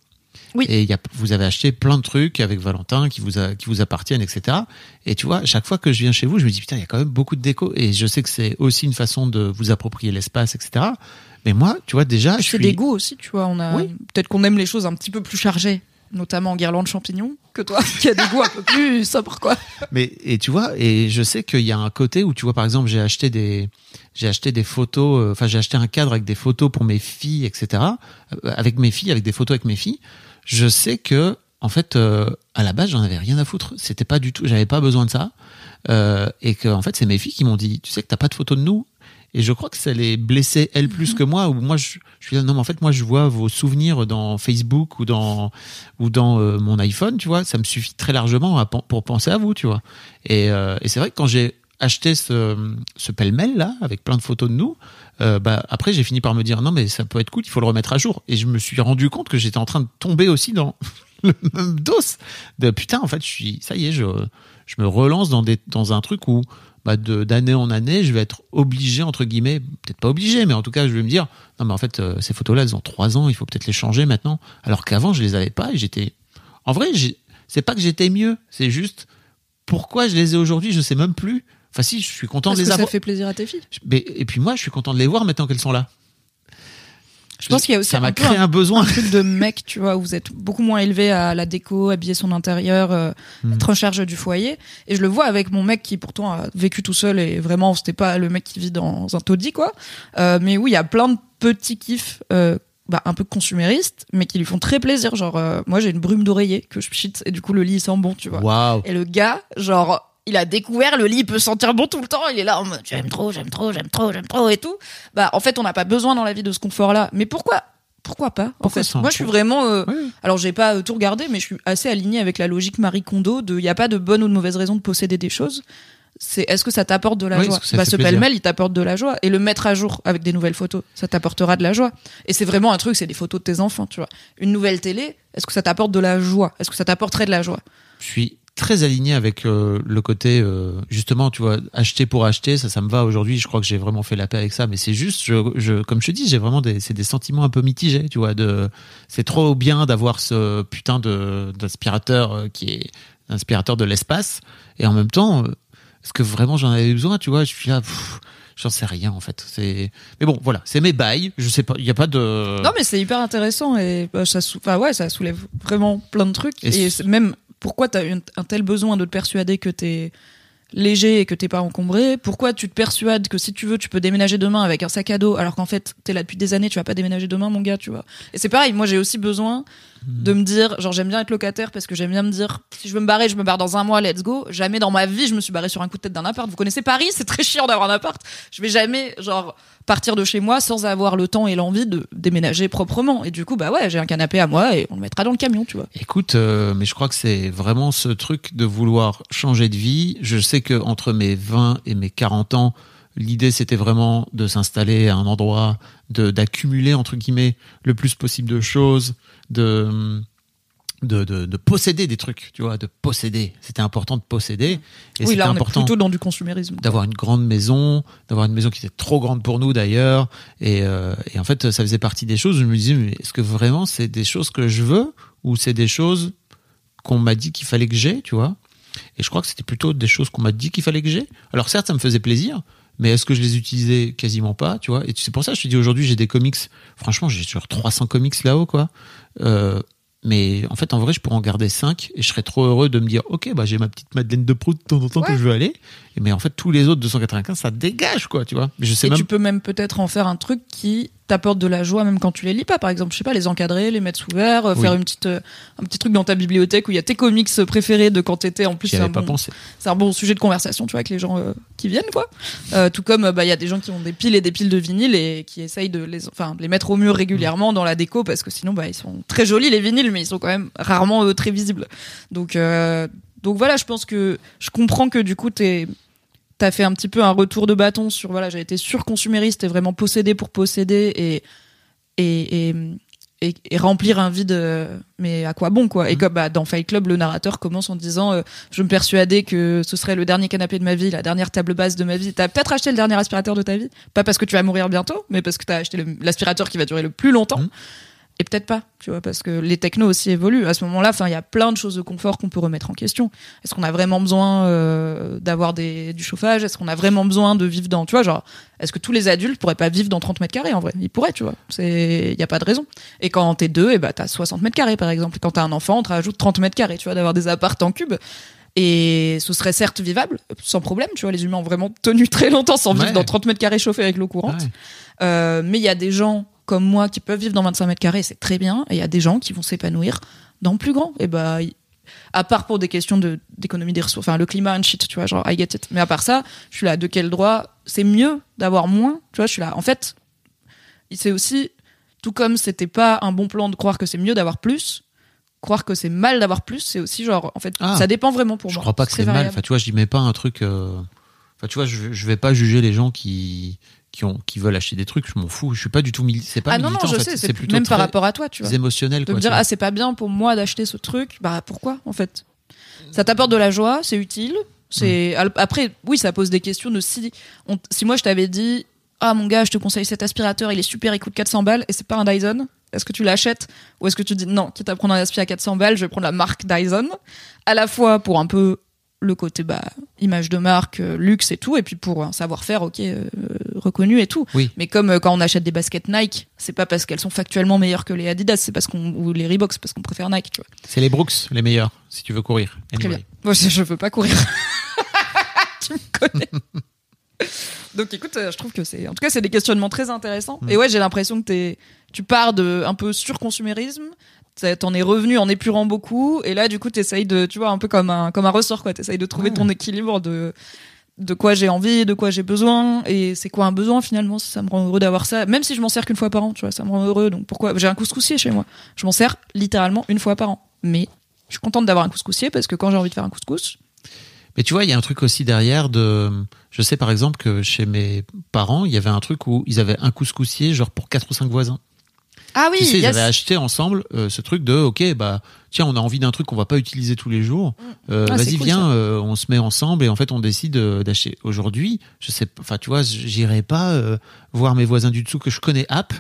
Oui. Et y a, vous avez acheté plein de trucs avec Valentin qui vous, a, qui vous appartiennent, etc. Et tu vois, chaque fois que je viens chez vous, je me dis, putain, il y a quand même beaucoup de déco. Et je sais que c'est aussi une façon de vous approprier l'espace, etc. Mais moi, tu vois, déjà, je C'est suis... des goûts aussi, tu vois. On a Oui. peut-être qu'on aime les choses un petit peu plus chargées, notamment en guirlande champignons, que toi, qui a des goûts un peu plus sobres, quoi. Mais et tu vois, et je sais qu'il y a un côté où tu vois, par exemple, j'ai acheté des, j'ai acheté des photos, euh, enfin j'ai acheté un cadre avec des photos pour mes filles, etc. euh, Avec mes filles, avec des photos avec mes filles. Je sais que en fait, euh, à la base, j'en avais rien à foutre. C'était pas du tout, j'avais pas besoin de ça. Et que en fait, c'est mes filles qui m'ont dit, tu sais que t'as pas de photos de nous. Et je crois que ça les blessait elles plus que moi. Ou moi, je, je suis là, non, mais en fait, moi, je vois vos souvenirs dans Facebook ou dans ou dans euh, mon iPhone, tu vois. Ça me suffit très largement à pour penser à vous, tu vois. Et, euh, et c'est vrai que quand j'ai acheté ce, ce pêle-mêle là, avec plein de photos de nous, euh, bah, après j'ai fini par me dire non mais ça peut être cool, il faut le remettre à jour. Et je me suis rendu compte que j'étais en train de tomber aussi dans le même dos de putain en fait je suis ça y est je je me relance dans des dans un truc où bah, d'année en année je vais être obligé entre guillemets peut-être pas obligé mais en tout cas je vais me dire non mais en fait euh, ces photos là elles ont trois ans il faut peut-être les changer maintenant. Alors qu'avant je les avais pas et j'étais en vrai c'est pas que j'étais mieux c'est juste pourquoi je les ai aujourd'hui je sais même plus. Enfin si je suis content Parce de que les ça avoir. fait plaisir à tes filles. mais, et puis moi je suis content de les voir maintenant qu'elles sont là Je pense qu'il y a aussi ça m'a créé un, un besoin un truc de mec, tu vois, où vous êtes beaucoup moins élevé à la déco, habiller son intérieur, euh, Hmm. être en charge du foyer. Et je le vois avec mon mec qui pourtant a vécu tout seul et vraiment c'était pas le mec qui vit dans un taudis quoi. Euh, mais oui, il y a plein de petits kiffs. Euh, bah, un peu consuméristes, mais qui lui font très plaisir. Genre, euh, moi j'ai une brume d'oreiller que je shit et du coup le lit il sent bon, tu vois. waouh Et le gars, genre, il a découvert le lit il peut sentir bon tout le temps. Il est là en mode j'aime trop, j'aime trop, j'aime trop, j'aime trop et tout. Bah, en fait, on n'a pas besoin dans la vie de ce confort-là. Mais pourquoi? Pourquoi pas En Pourquoi fait, moi, je suis vraiment. euh, Ouais. Alors, j'ai pas euh, tout regardé, mais je suis assez alignée avec la logique Marie Kondo de il y a pas de bonne ou de mauvaise raison de posséder des choses. C'est est-ce que ça t'apporte de la Oui, joie? Bah, ce pêle-mêle, il t'apporte de la joie. Et le mettre à jour avec des nouvelles photos, ça t'apportera de la joie. Et c'est vraiment un truc, c'est des photos de tes enfants, tu vois. Une nouvelle télé, est-ce que ça t'apporte de la joie? Est-ce que ça t'apporterait de la joie? Je suis très aligné avec euh, le côté euh, justement tu vois acheter pour acheter ça ça me va aujourd'hui je crois que j'ai vraiment fait la paix avec ça mais c'est juste je, je comme je te dis j'ai vraiment des c'est des sentiments un peu mitigés tu vois de c'est trop bien d'avoir ce putain de d'aspirateur euh, qui est aspirateur de l'espace et en même temps est-ce que vraiment j'en avais besoin tu vois je suis là pff, j'en sais rien en fait c'est mais bon voilà c'est mes bails je sais pas il y a pas de Non, mais c'est hyper intéressant et bah, ça, sou- enfin, ouais, ça soulève vraiment plein de trucs. Et même pourquoi tu as un, un tel besoin de te persuader que t'es léger et que t'es pas encombré? Pourquoi tu te persuades que si tu veux, tu peux déménager demain avec un sac à dos alors qu'en fait, t'es là depuis des années, tu vas pas déménager demain, mon gars, tu vois? Et c'est pareil, moi j'ai aussi besoin De me dire, genre j'aime bien être locataire parce que j'aime bien me dire, si je veux me barrer, je me barre dans un mois, let's go. Jamais dans ma vie, je me suis barré sur un coup de tête d'un appart. Vous connaissez Paris, c'est très chiant d'avoir un appart. Je vais jamais, genre, partir de chez moi sans avoir le temps et l'envie de déménager proprement. Et du coup, bah ouais, j'ai un canapé à moi et on le mettra dans le camion, tu vois. Écoute, euh, mais je crois que c'est vraiment ce truc de vouloir changer de vie. Je sais que entre mes 20 et mes 40 ans, l'idée c'était vraiment de s'installer à un endroit, d'accumuler entre guillemets le plus possible de choses, de de, de, de posséder des trucs, tu vois, de posséder. C'était important de posséder. Et oui, là, on important est plutôt dans du consumérisme. d'avoir une grande maison, d'avoir une maison qui était trop grande pour nous d'ailleurs. Et, euh, et en fait, ça faisait partie des choses où je me disais, mais est-ce que vraiment c'est des choses que je veux ou c'est des choses qu'on m'a dit qu'il fallait que j'ai, tu vois? Et je crois que c'était plutôt des choses qu'on m'a dit qu'il fallait que j'ai. Alors certes, ça me faisait plaisir, mais est-ce que je les utilisais quasiment pas, tu vois? Et c'est pour ça que je te dis aujourd'hui, j'ai des comics. Franchement, j'ai sur 300 comics là-haut, quoi. Euh, mais en fait, en vrai, je pourrais en garder 5 et je serais trop heureux de me dire, ok, bah j'ai ma petite Madeleine de Proust de temps en temps que je veux aller. Mais en fait, tous les autres 295, ça dégage, quoi, tu vois. Mais je sais Et même tu peux même peut-être en faire un truc qui t'apporte de la joie même quand tu les lis pas par exemple je sais pas les encadrer les mettre sous verre euh, Oui. faire une petite euh, un petit truc dans ta bibliothèque où il y a tes comics préférés de quand t'étais en plus c'est un bon- un bon sujet de conversation, tu vois, avec les gens euh, qui viennent, quoi. Tout comme, bah, il y a des gens qui ont des piles et des piles de vinyle et qui essayent de les, enfin, les mettre au mur régulièrement dans la déco parce que sinon, bah, ils sont très jolis les vinyles, mais ils sont quand même rarement très visibles. Donc, donc voilà, je pense que je comprends que du coup, t'es t'as fait un petit peu un retour de bâton sur voilà j'ai été surconsumériste et vraiment possédé pour posséder et et, et, et, et remplir un vide euh, mais à quoi bon quoi. Et comme bah, dans Fight Club le narrateur commence en disant euh, je me persuadais que ce serait le dernier canapé de ma vie la dernière table basse de ma vie. T'as peut-être acheté le dernier aspirateur de ta vie. Pas parce que tu vas mourir bientôt mais parce que t'as acheté l'aspirateur qui va durer le plus longtemps. Mhm. Et peut-être pas, tu vois, parce que les technos aussi évoluent. À ce moment-là, enfin, il y a plein de choses de confort qu'on peut remettre en question. Est-ce qu'on a vraiment besoin euh, d'avoir des, du chauffage? Est-ce qu'on a vraiment besoin de vivre dans, tu vois, genre, est-ce que tous les adultes pourraient pas vivre dans 30 mètres carrés en vrai? Ils pourraient, tu vois. C'est, il y a pas de raison. Et quand t'es deux, et bah t'as 60 mètres carrés par exemple. Quand t'as un enfant, on te rajoute 30 mètres carrés, tu vois, d'avoir des apparts en cube. Et ce serait certes vivable, sans problème, tu vois, les humains ont vraiment tenu très longtemps sans vivre dans 30 mètres carrés chauffés avec l'eau courante. Ouais. Euh, mais il y a des gens comme moi qui peuvent vivre dans 25 mètres carrés, c'est très bien. Et il y a des gens qui vont s'épanouir dans plus grand. Et bah, à part pour des questions de d'économie des ressources, enfin le climat and shit, tu vois, genre I get it. Mais à part ça, je suis là, de quel droit? C'est mieux d'avoir moins, tu vois, je suis là. En fait, c'est aussi, tout comme c'était pas un bon plan de croire que c'est mieux d'avoir plus, croire que c'est mal d'avoir plus, c'est aussi genre, en fait, Ah. ça dépend vraiment pour Je moi. crois pas que c'est mal. Enfin, tu vois, je dis mets pas un truc. euh, Enfin, tu vois, je, je vais pas juger les gens qui qui ont qui veulent acheter des trucs. Je m'en fous. Je suis pas du tout mili- c'est pas ah non, non, militant. je en fait. sais, c'est plutôt même par rapport à toi, tu vois. émotionnel. De Quoi, me dire, ah, c'est pas bien pour moi d'acheter ce truc, bah pourquoi, en fait? Ça t'apporte de la joie, c'est utile. C'est Mm. Après, oui, ça pose des questions de si, on- si moi je t'avais dit, ah mon gars, je te conseille cet aspirateur, il est super, il coûte 400 balles, et c'est pas un Dyson, est-ce que tu l'achètes? Ou est-ce que tu dis, non, quitte à prendre un aspirateur à 400 balles, je vais prendre la marque Dyson, à la fois pour un peu le côté bah, image de marque, euh, luxe et tout, et puis pour un savoir-faire, ok, euh, reconnu et tout. Oui. Mais comme euh, quand on achète des baskets Nike, c'est pas parce qu'elles sont factuellement meilleures que les Adidas, c'est parce qu'on ou les Reebok, c'est parce qu'on préfère Nike. C'est les Brooks les meilleurs si tu veux courir. Très bien. Moi, je, je veux pas courir. tu me connais. Donc, écoute, je trouve que c'est, en tout cas, c'est des questionnements très intéressants. Mm. Et ouais, j'ai l'impression que tu pars de un peu surconsumérisme. T'en es revenu en épurant beaucoup, et là, du coup, t'essayes de, tu vois, un peu comme un, comme un ressort, quoi. T'essayes de trouver Ouais. ton équilibre de, de quoi j'ai envie, de quoi j'ai besoin, et c'est quoi un besoin finalement, si ça me rend heureux d'avoir ça, même si je m'en sers qu'une fois par an, tu vois, ça me rend heureux, donc pourquoi J'ai un couscoussier chez moi, je m'en sers littéralement une fois par an, mais je suis contente d'avoir un couscoussier parce que quand j'ai envie de faire un couscous, Mais tu vois, il y a un truc aussi derrière de. Je sais par exemple que chez mes parents, il y avait un truc où ils avaient un couscoussier genre pour quatre ou cinq voisins. Ah oui, tu sais, ils avaient acheté ensemble euh, ce truc de ok bah tiens on a envie d'un truc qu'on va pas utiliser tous les jours. Euh, Ah, Vas-y cool, viens, euh, on se met ensemble et en fait on décide d'acheter. Aujourd'hui, je sais, pas- enfin tu vois, j'irai pas euh, voir mes voisins du dessous que je connais app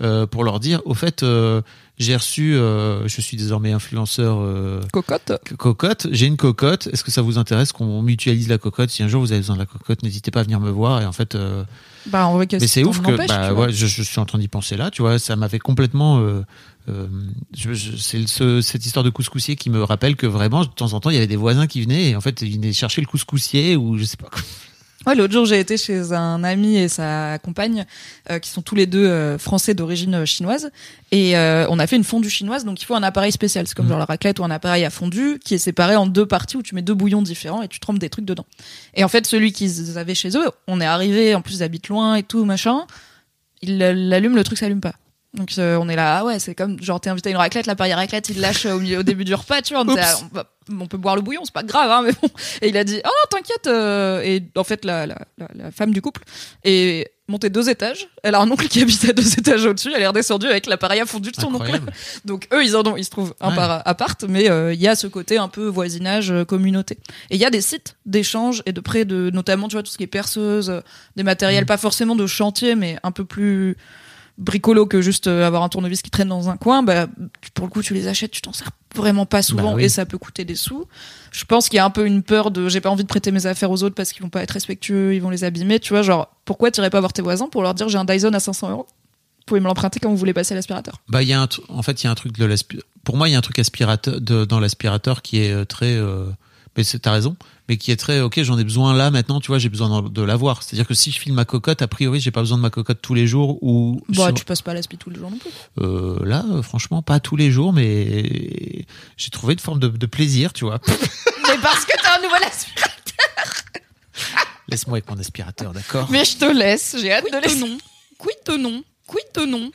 euh, pour leur dire au fait euh, j'ai reçu, euh, je suis désormais influenceur. euh, cocotte. cocotte, j'ai une cocotte. Est-ce que ça vous intéresse qu'on mutualise la cocotte? Si un jour vous avez besoin de la cocotte, n'hésitez pas à venir me voir. Et en fait, euh, Bah, qu'est-ce mais c'est ouf que bah, ouais, je, je suis en train d'y penser là. Tu vois, ça m'avait complètement. Euh, euh, je- je- c'est ce- cette histoire de couscoussier qui me rappelle que vraiment de temps en temps il y avait des voisins qui venaient et en fait ils venaient chercher le couscoussier ou je sais pas quoi. Ouais, l'autre jour, j'ai été chez un ami et sa compagne, euh, qui sont tous les deux euh, français d'origine euh, chinoise, et euh, on a fait une fondue chinoise, donc il faut un appareil spécial. C'est comme Mhm. genre la raclette ou un appareil à fondue qui est séparé en deux parties où tu mets deux bouillons différents et tu trempes des trucs dedans. Et en fait, celui qu'ils avaient chez eux, on est arrivé, en plus ils habitent loin et tout machin, il l'allume, le truc s'allume pas. Donc euh, on est là, ah ouais, c'est comme genre t'es invité à une raclette, l'appareil raclette il lâche au, milieu, au début du repas, tu vois, on, était là, on, va- on peut boire le bouillon, c'est pas grave, hein, mais bon. Et il a dit, oh t'inquiète. euh, et en fait, la, la, la, la femme du couple est montée deux étages. Elle a un oncle qui habitait deux étages au-dessus. Elle est redescendue avec l'appareil à fondu de son oncle. Donc eux, ils en ont, ils se trouvent un Ouais. par appart, mais euh, il y a ce côté un peu voisinage, euh, communauté. Et il y a des sites d'échange et de prêt de, notamment, tu vois, tout ce qui est perceuse, euh, des matériels, pas forcément de chantier, mais un peu plus bricolo que juste euh, avoir un tournevis qui traîne dans un coin, bah, pour le coup, tu les achètes, tu t'en sers vraiment pas souvent Bah oui. et ça peut coûter des sous. Je pense qu'il y a un peu une peur de j'ai pas envie de prêter mes affaires aux autres parce qu'ils vont pas être respectueux, ils vont les abîmer, tu vois, genre, pourquoi t'irais pas voir tes voisins pour leur dire j'ai un Dyson à 500 euros? Vous pouvez me l'emprunter quand vous voulez passer à l'aspirateur. Bah, il y a un, en fait, il y a un truc de l'aspi- Pour moi, il y a un truc aspirateur de, dans l'aspirateur qui est euh, très. euh, mais c'est- t'as raison, mais qui est très. Ok, j'en ai besoin là maintenant. Tu vois, j'ai besoin de l'avoir. C'est-à-dire que si je file ma cocotte, a priori, j'ai pas besoin de ma cocotte tous les jours ou. Bon, sur- tu passes pas à l'aspi tous les jours non plus. Euh, là, euh, franchement, pas tous les jours, mais j'ai trouvé une forme de, de plaisir, tu vois. Mais parce que t'as un nouvel aspirateur. Laisse-moi avec mon aspirateur, d'accord? Mais je te laisse, j'ai hâte de Quid laisser. non? Quid non? Quid non?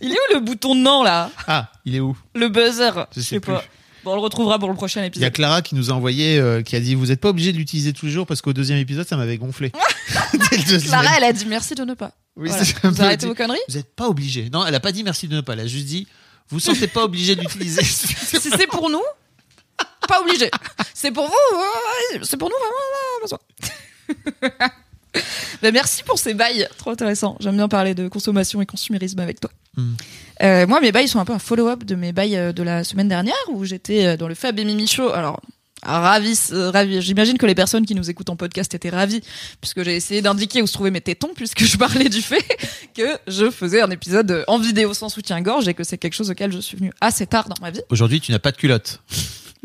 Il est où le bouton non là? Ah, il est où? Le buzzer Je sais plus. pas. Bon, on le retrouvera pour le prochain Il y a épisode. Clara qui nous a envoyé, euh, qui a dit Vous n'êtes pas obligé de l'utiliser tous les jours parce qu'au deuxième épisode, ça m'avait gonflé. Clara, elle a dit merci de ne pas. Oui, Voilà. Vous peu arrêtez dit, vos conneries Vous n'êtes pas obligé. Non, elle a pas dit merci de ne pas. Elle a juste dit Vous sentez pas obligé de l'utiliser. Si c'est pour nous, pas obligé. C'est pour vous, ouais, c'est pour nous vraiment, besoin. Ben, merci pour ces bails, trop intéressant. J'aime bien parler de consommation et consumérisme avec toi. Hmm. Euh, moi, mes bails sont un peu un follow-up de mes bails euh, de la semaine dernière où j'étais euh, dans le Fab et Mimi Show. Alors, ravi, euh, ravi. J'imagine que les personnes qui nous écoutent en podcast étaient ravies puisque j'ai essayé d'indiquer où se trouvaient mes tétons puisque je parlais du fait que je faisais un épisode en vidéo sans soutien-gorge et que c'est quelque chose auquel je suis venue assez tard dans ma vie. Aujourd'hui, tu n'as pas de culotte.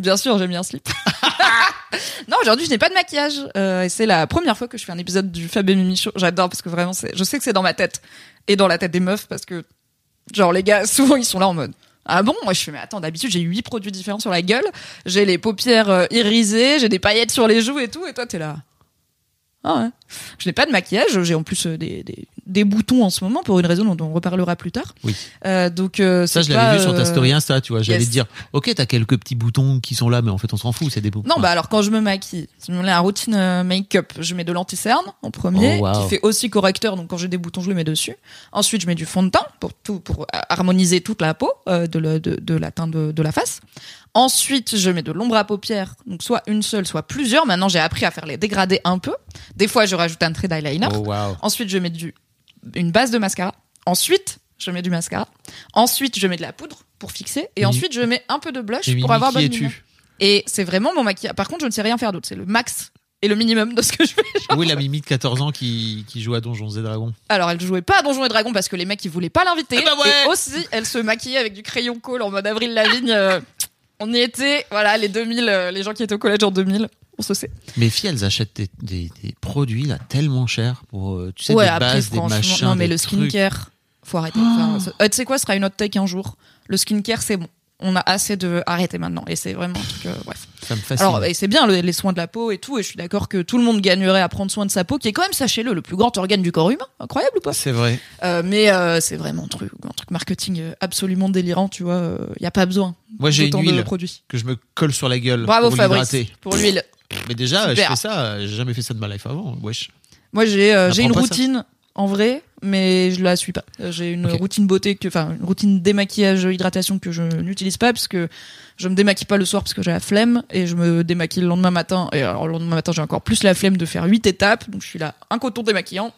Bien sûr, j'ai mis un slip. non, aujourd'hui, je n'ai pas de maquillage. Euh, et c'est la première fois que je fais un épisode du Fab et. J'adore parce que vraiment, je sais que c'est dans ma tête et dans la tête des meufs parce que, genre, les gars, souvent, ils sont là en mode. Ah bon? Moi, je fais, mais attends, d'habitude, j'ai huit produits différents sur la gueule. J'ai les paupières euh, irisées, j'ai des paillettes sur les joues et tout. Et toi, t'es là. Ah ouais. Je n'ai pas de maquillage, j'ai en plus euh, des, des, des boutons en ce moment pour une raison dont on reparlera plus tard. Oui. Euh, donc euh, Ça, je l'avais vu sur ta euh, story Insta, tu vois. J'allais yes. te dire, ok, t'as quelques petits boutons qui sont là, mais en fait, on s'en fout, c'est des boutons. Non, bah alors quand je me maquille, je me mets un routine euh, make-up, je mets de l'anti-cerne en premier, Oh, wow. qui fait aussi correcteur, donc quand j'ai des boutons, je le mets dessus. Ensuite, je mets du fond de teint pour tout, pour harmoniser toute la peau euh, de, la- de, de la teinte de, de la face. Ensuite, je mets de l'ombre à paupières, donc soit une seule, soit plusieurs. Maintenant, j'ai appris à faire les dégradés un peu. Des fois, je rajoute un trait d'eyeliner. Oh. Ensuite, je mets du, une base de mascara. Ensuite, je mets du mascara. Ensuite, je mets de la poudre pour fixer. Et ensuite, je mets un peu de blush pour avoir bonne lumière. Et c'est vraiment mon maquillage. Par contre, je ne sais rien faire d'autre. C'est le max et le minimum de ce que je fais. genre. Oui, la Mimi de 14 ans qui, qui joue à Donjons et Dragons? Alors, elle jouait pas à Donjons et Dragons parce que les mecs, ils voulaient pas l'inviter. Ah bah ouais. Et aussi, elle se maquillait avec du crayon colle en mode Avril Lavigne. euh, on y était, voilà, les 2000, euh, les gens qui étaient au collège en 2000. On se sait. Mes filles, elles achètent des, des, des produits là tellement chers pour, euh, tu sais, ouais, des après, bases, des franchement, machins. non, mais des le trucs. skincare, faut arrêter. Ça- euh, tu sais quoi, ce sera une autre take un jour. Le skincare, c'est bon. On a assez de arrêter maintenant. Et c'est vraiment un truc, euh, bref. Ça me fascine. Alors, et c'est bien le- les soins de la peau et tout, et je suis d'accord que tout le monde gagnerait à prendre soin de sa peau, qui est quand même, sachez-le, le plus grand organe du corps humain. Incroyable ou pas? C'est vrai. Euh, Mais euh, c'est vraiment un truc, un truc marketing euh, absolument délirant, tu vois. Il y a pas besoin. Moi, j'ai une d'autant de huile produits. que je me colle sur la gueule Bravo pour Fabrice l'hydrater. pour l'huile. Mais déjà, Super. je fais ça, j'ai jamais fait ça de ma life avant. Wesh. Moi, j'ai euh, j'ai une pas ça routine en vrai, mais je la suis pas. Euh, J'ai une routine beauté, que, enfin une routine démaquillage hydratation que je n'utilise pas parce que je me démaquille pas le soir parce que j'ai la flemme et je me démaquille le lendemain matin. Et alors le lendemain matin, j'ai encore plus la flemme de faire huit étapes, donc je suis là un coton démaquillant.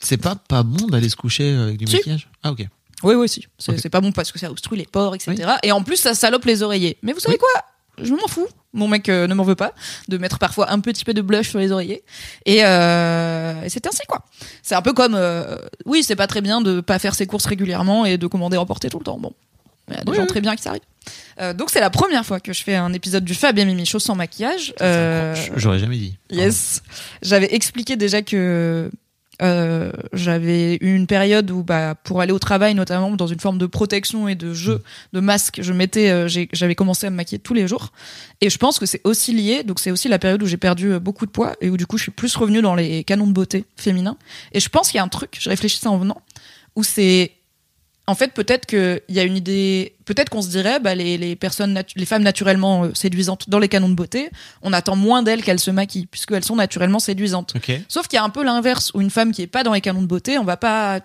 C'est pas pas bon d'aller se coucher avec du Si. maquillage? Ah, ok. Oui, oui, si. C'est pas bon parce que ça obstrue les pores, etc. Et en plus, ça salope les oreillers. Mais vous savez Oui. quoi? Je m'en fous. Mon mec euh, ne m'en veut pas de mettre parfois un petit peu de blush sur les oreillers. Et, euh, et c'est ainsi, quoi. C'est un peu comme... euh, oui, c'est pas très bien de pas faire ses courses régulièrement et de commander emporter tout le temps. Bon. Il y a des Oui, gens oui. très bien qui ça arrive. Euh, donc c'est la première fois que je fais un épisode du Fab et Mimi Show sans maquillage. J'aurais jamais dit. Yes. J'avais expliqué déjà que euh, j'avais eu une période où, bah, pour aller au travail, notamment dans une forme de protection et de jeu, de masque, je mettais, euh, j'avais commencé à me maquiller tous les jours. Et je pense que c'est aussi lié. Donc c'est aussi la période où j'ai perdu euh, beaucoup de poids et où du coup je suis plus revenue dans les canons de beauté féminins. Et je pense qu'il y a un truc, je réfléchissais en venant, où c'est en fait, peut-être qu'il y a une idée. Peut-être qu'on se dirait, bah, les, les personnes, natu- les femmes naturellement euh, séduisantes dans les canons de beauté, on attend moins d'elles qu'elles se maquillent, puisqu'elles sont naturellement séduisantes. Sauf qu'il y a un peu l'inverse, où une femme qui est pas dans les canons de beauté, on va pas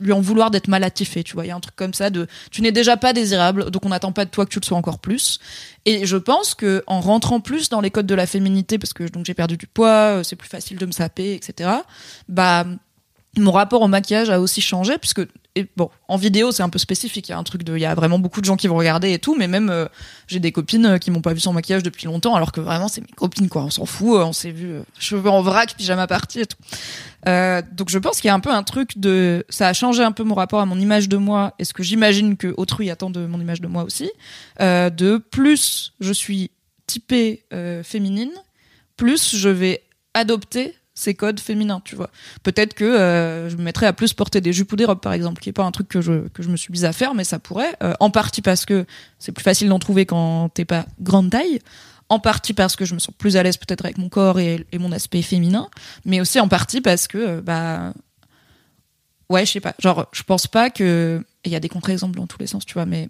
lui en vouloir d'être mal attifée, tu vois. Il y a un truc comme ça de, tu n'es déjà pas désirable, donc on n'attend pas de toi que tu le sois encore plus. Et je pense que en rentrant plus dans les codes de la féminité, parce que donc j'ai perdu du poids, euh, c'est plus facile de me saper, etc. Bah, mon rapport au maquillage a aussi changé puisque et bon en vidéo c'est un peu spécifique. Il y a un truc de il y a vraiment beaucoup de gens qui vont regarder et tout mais même euh, j'ai des copines euh, qui m'ont pas vu sans maquillage depuis longtemps alors que vraiment c'est mes copines quoi. On s'en fout euh, on s'est vu euh, cheveux en vrac pyjama party et tout. Donc je pense qu'il y a un peu un truc de ça a changé un peu mon rapport à mon image de moi et ce que j'imagine que autrui attend de mon image de moi aussi. De plus je suis typée féminine plus je vais adopter ces codes féminins, tu vois. Peut-être que euh, je me mettrais à plus porter des jupes ou des robes, par exemple, qui est pas un truc que je, que je me suis mise à faire, mais ça pourrait. Euh, en partie parce que c'est plus facile d'en trouver quand t'es pas grande taille. En partie parce que je me sens plus à l'aise peut-être avec mon corps et, mon aspect féminin, mais aussi en partie parce que euh, bah ouais, je sais pas. Genre, je pense pas que il y a des contre-exemples dans tous les sens, tu vois, mais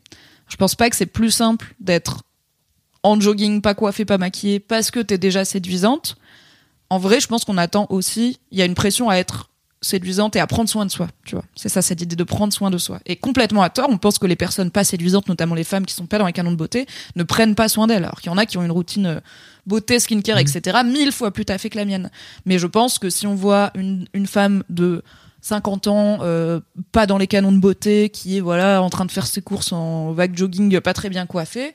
je pense pas que c'est plus simple d'être en jogging, pas coiffée, pas maquillée, parce que t'es déjà séduisante. En vrai, je pense qu'on attend aussi, il y a une pression à être séduisante et à prendre soin de soi, tu vois. C'est ça, cette idée de prendre soin de soi. Et complètement à tort, on pense que les personnes pas séduisantes, notamment les femmes qui sont pas dans les canons de beauté, ne prennent pas soin d'elles. Alors qu'il y en a qui ont une routine euh, beauté, skincare, etc., mille fois plus taffée que la mienne. Mais je pense que si on voit une, une femme de 50 ans, euh, pas dans les canons de beauté, qui est voilà en train de faire ses courses en vague jogging, pas très bien coiffée,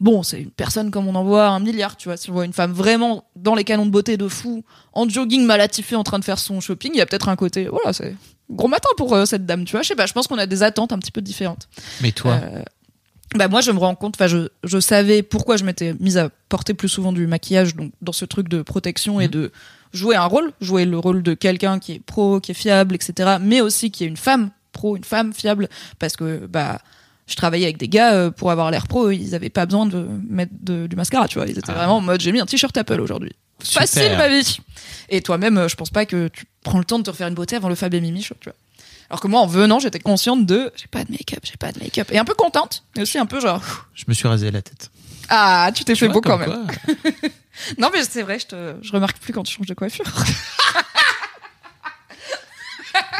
bon, c'est une personne comme on en voit un milliard, tu vois. Si on voit une femme vraiment dans les canons de beauté de fou, en jogging mal attifée, en train de faire son shopping, il y a peut-être un côté, voilà, c'est gros matin pour euh, cette dame, tu vois. Je sais pas, je pense qu'on a des attentes un petit peu différentes. Mais toi, Euh, bah moi je me rends compte, enfin je, je savais pourquoi je m'étais mise à porter plus souvent du maquillage, donc dans ce truc de protection et Mhm. de jouer un rôle, jouer le rôle de quelqu'un qui est pro, qui est fiable, etc. Mais aussi qui est une femme pro, une femme fiable, parce que bah je travaillais avec des gars euh, pour avoir l'air pro, ils avaient pas besoin de mettre de- du mascara, tu vois. Ils étaient Ah. vraiment en mode j'ai mis un t-shirt Apple aujourd'hui. Facile ma vie. Et toi-même, euh, je pense pas que tu prends le temps de te refaire une beauté avant le Fab et Mimi show, tu vois. Alors que moi, en venant, j'étais consciente de j'ai pas de make-up, j'ai pas de make-up. Et un peu contente. Et aussi un peu genre Je me suis rasé la tête. ah, tu t'es fait vois, beau quand même. Non, mais c'est vrai, je, te, je remarque plus quand tu changes de coiffure.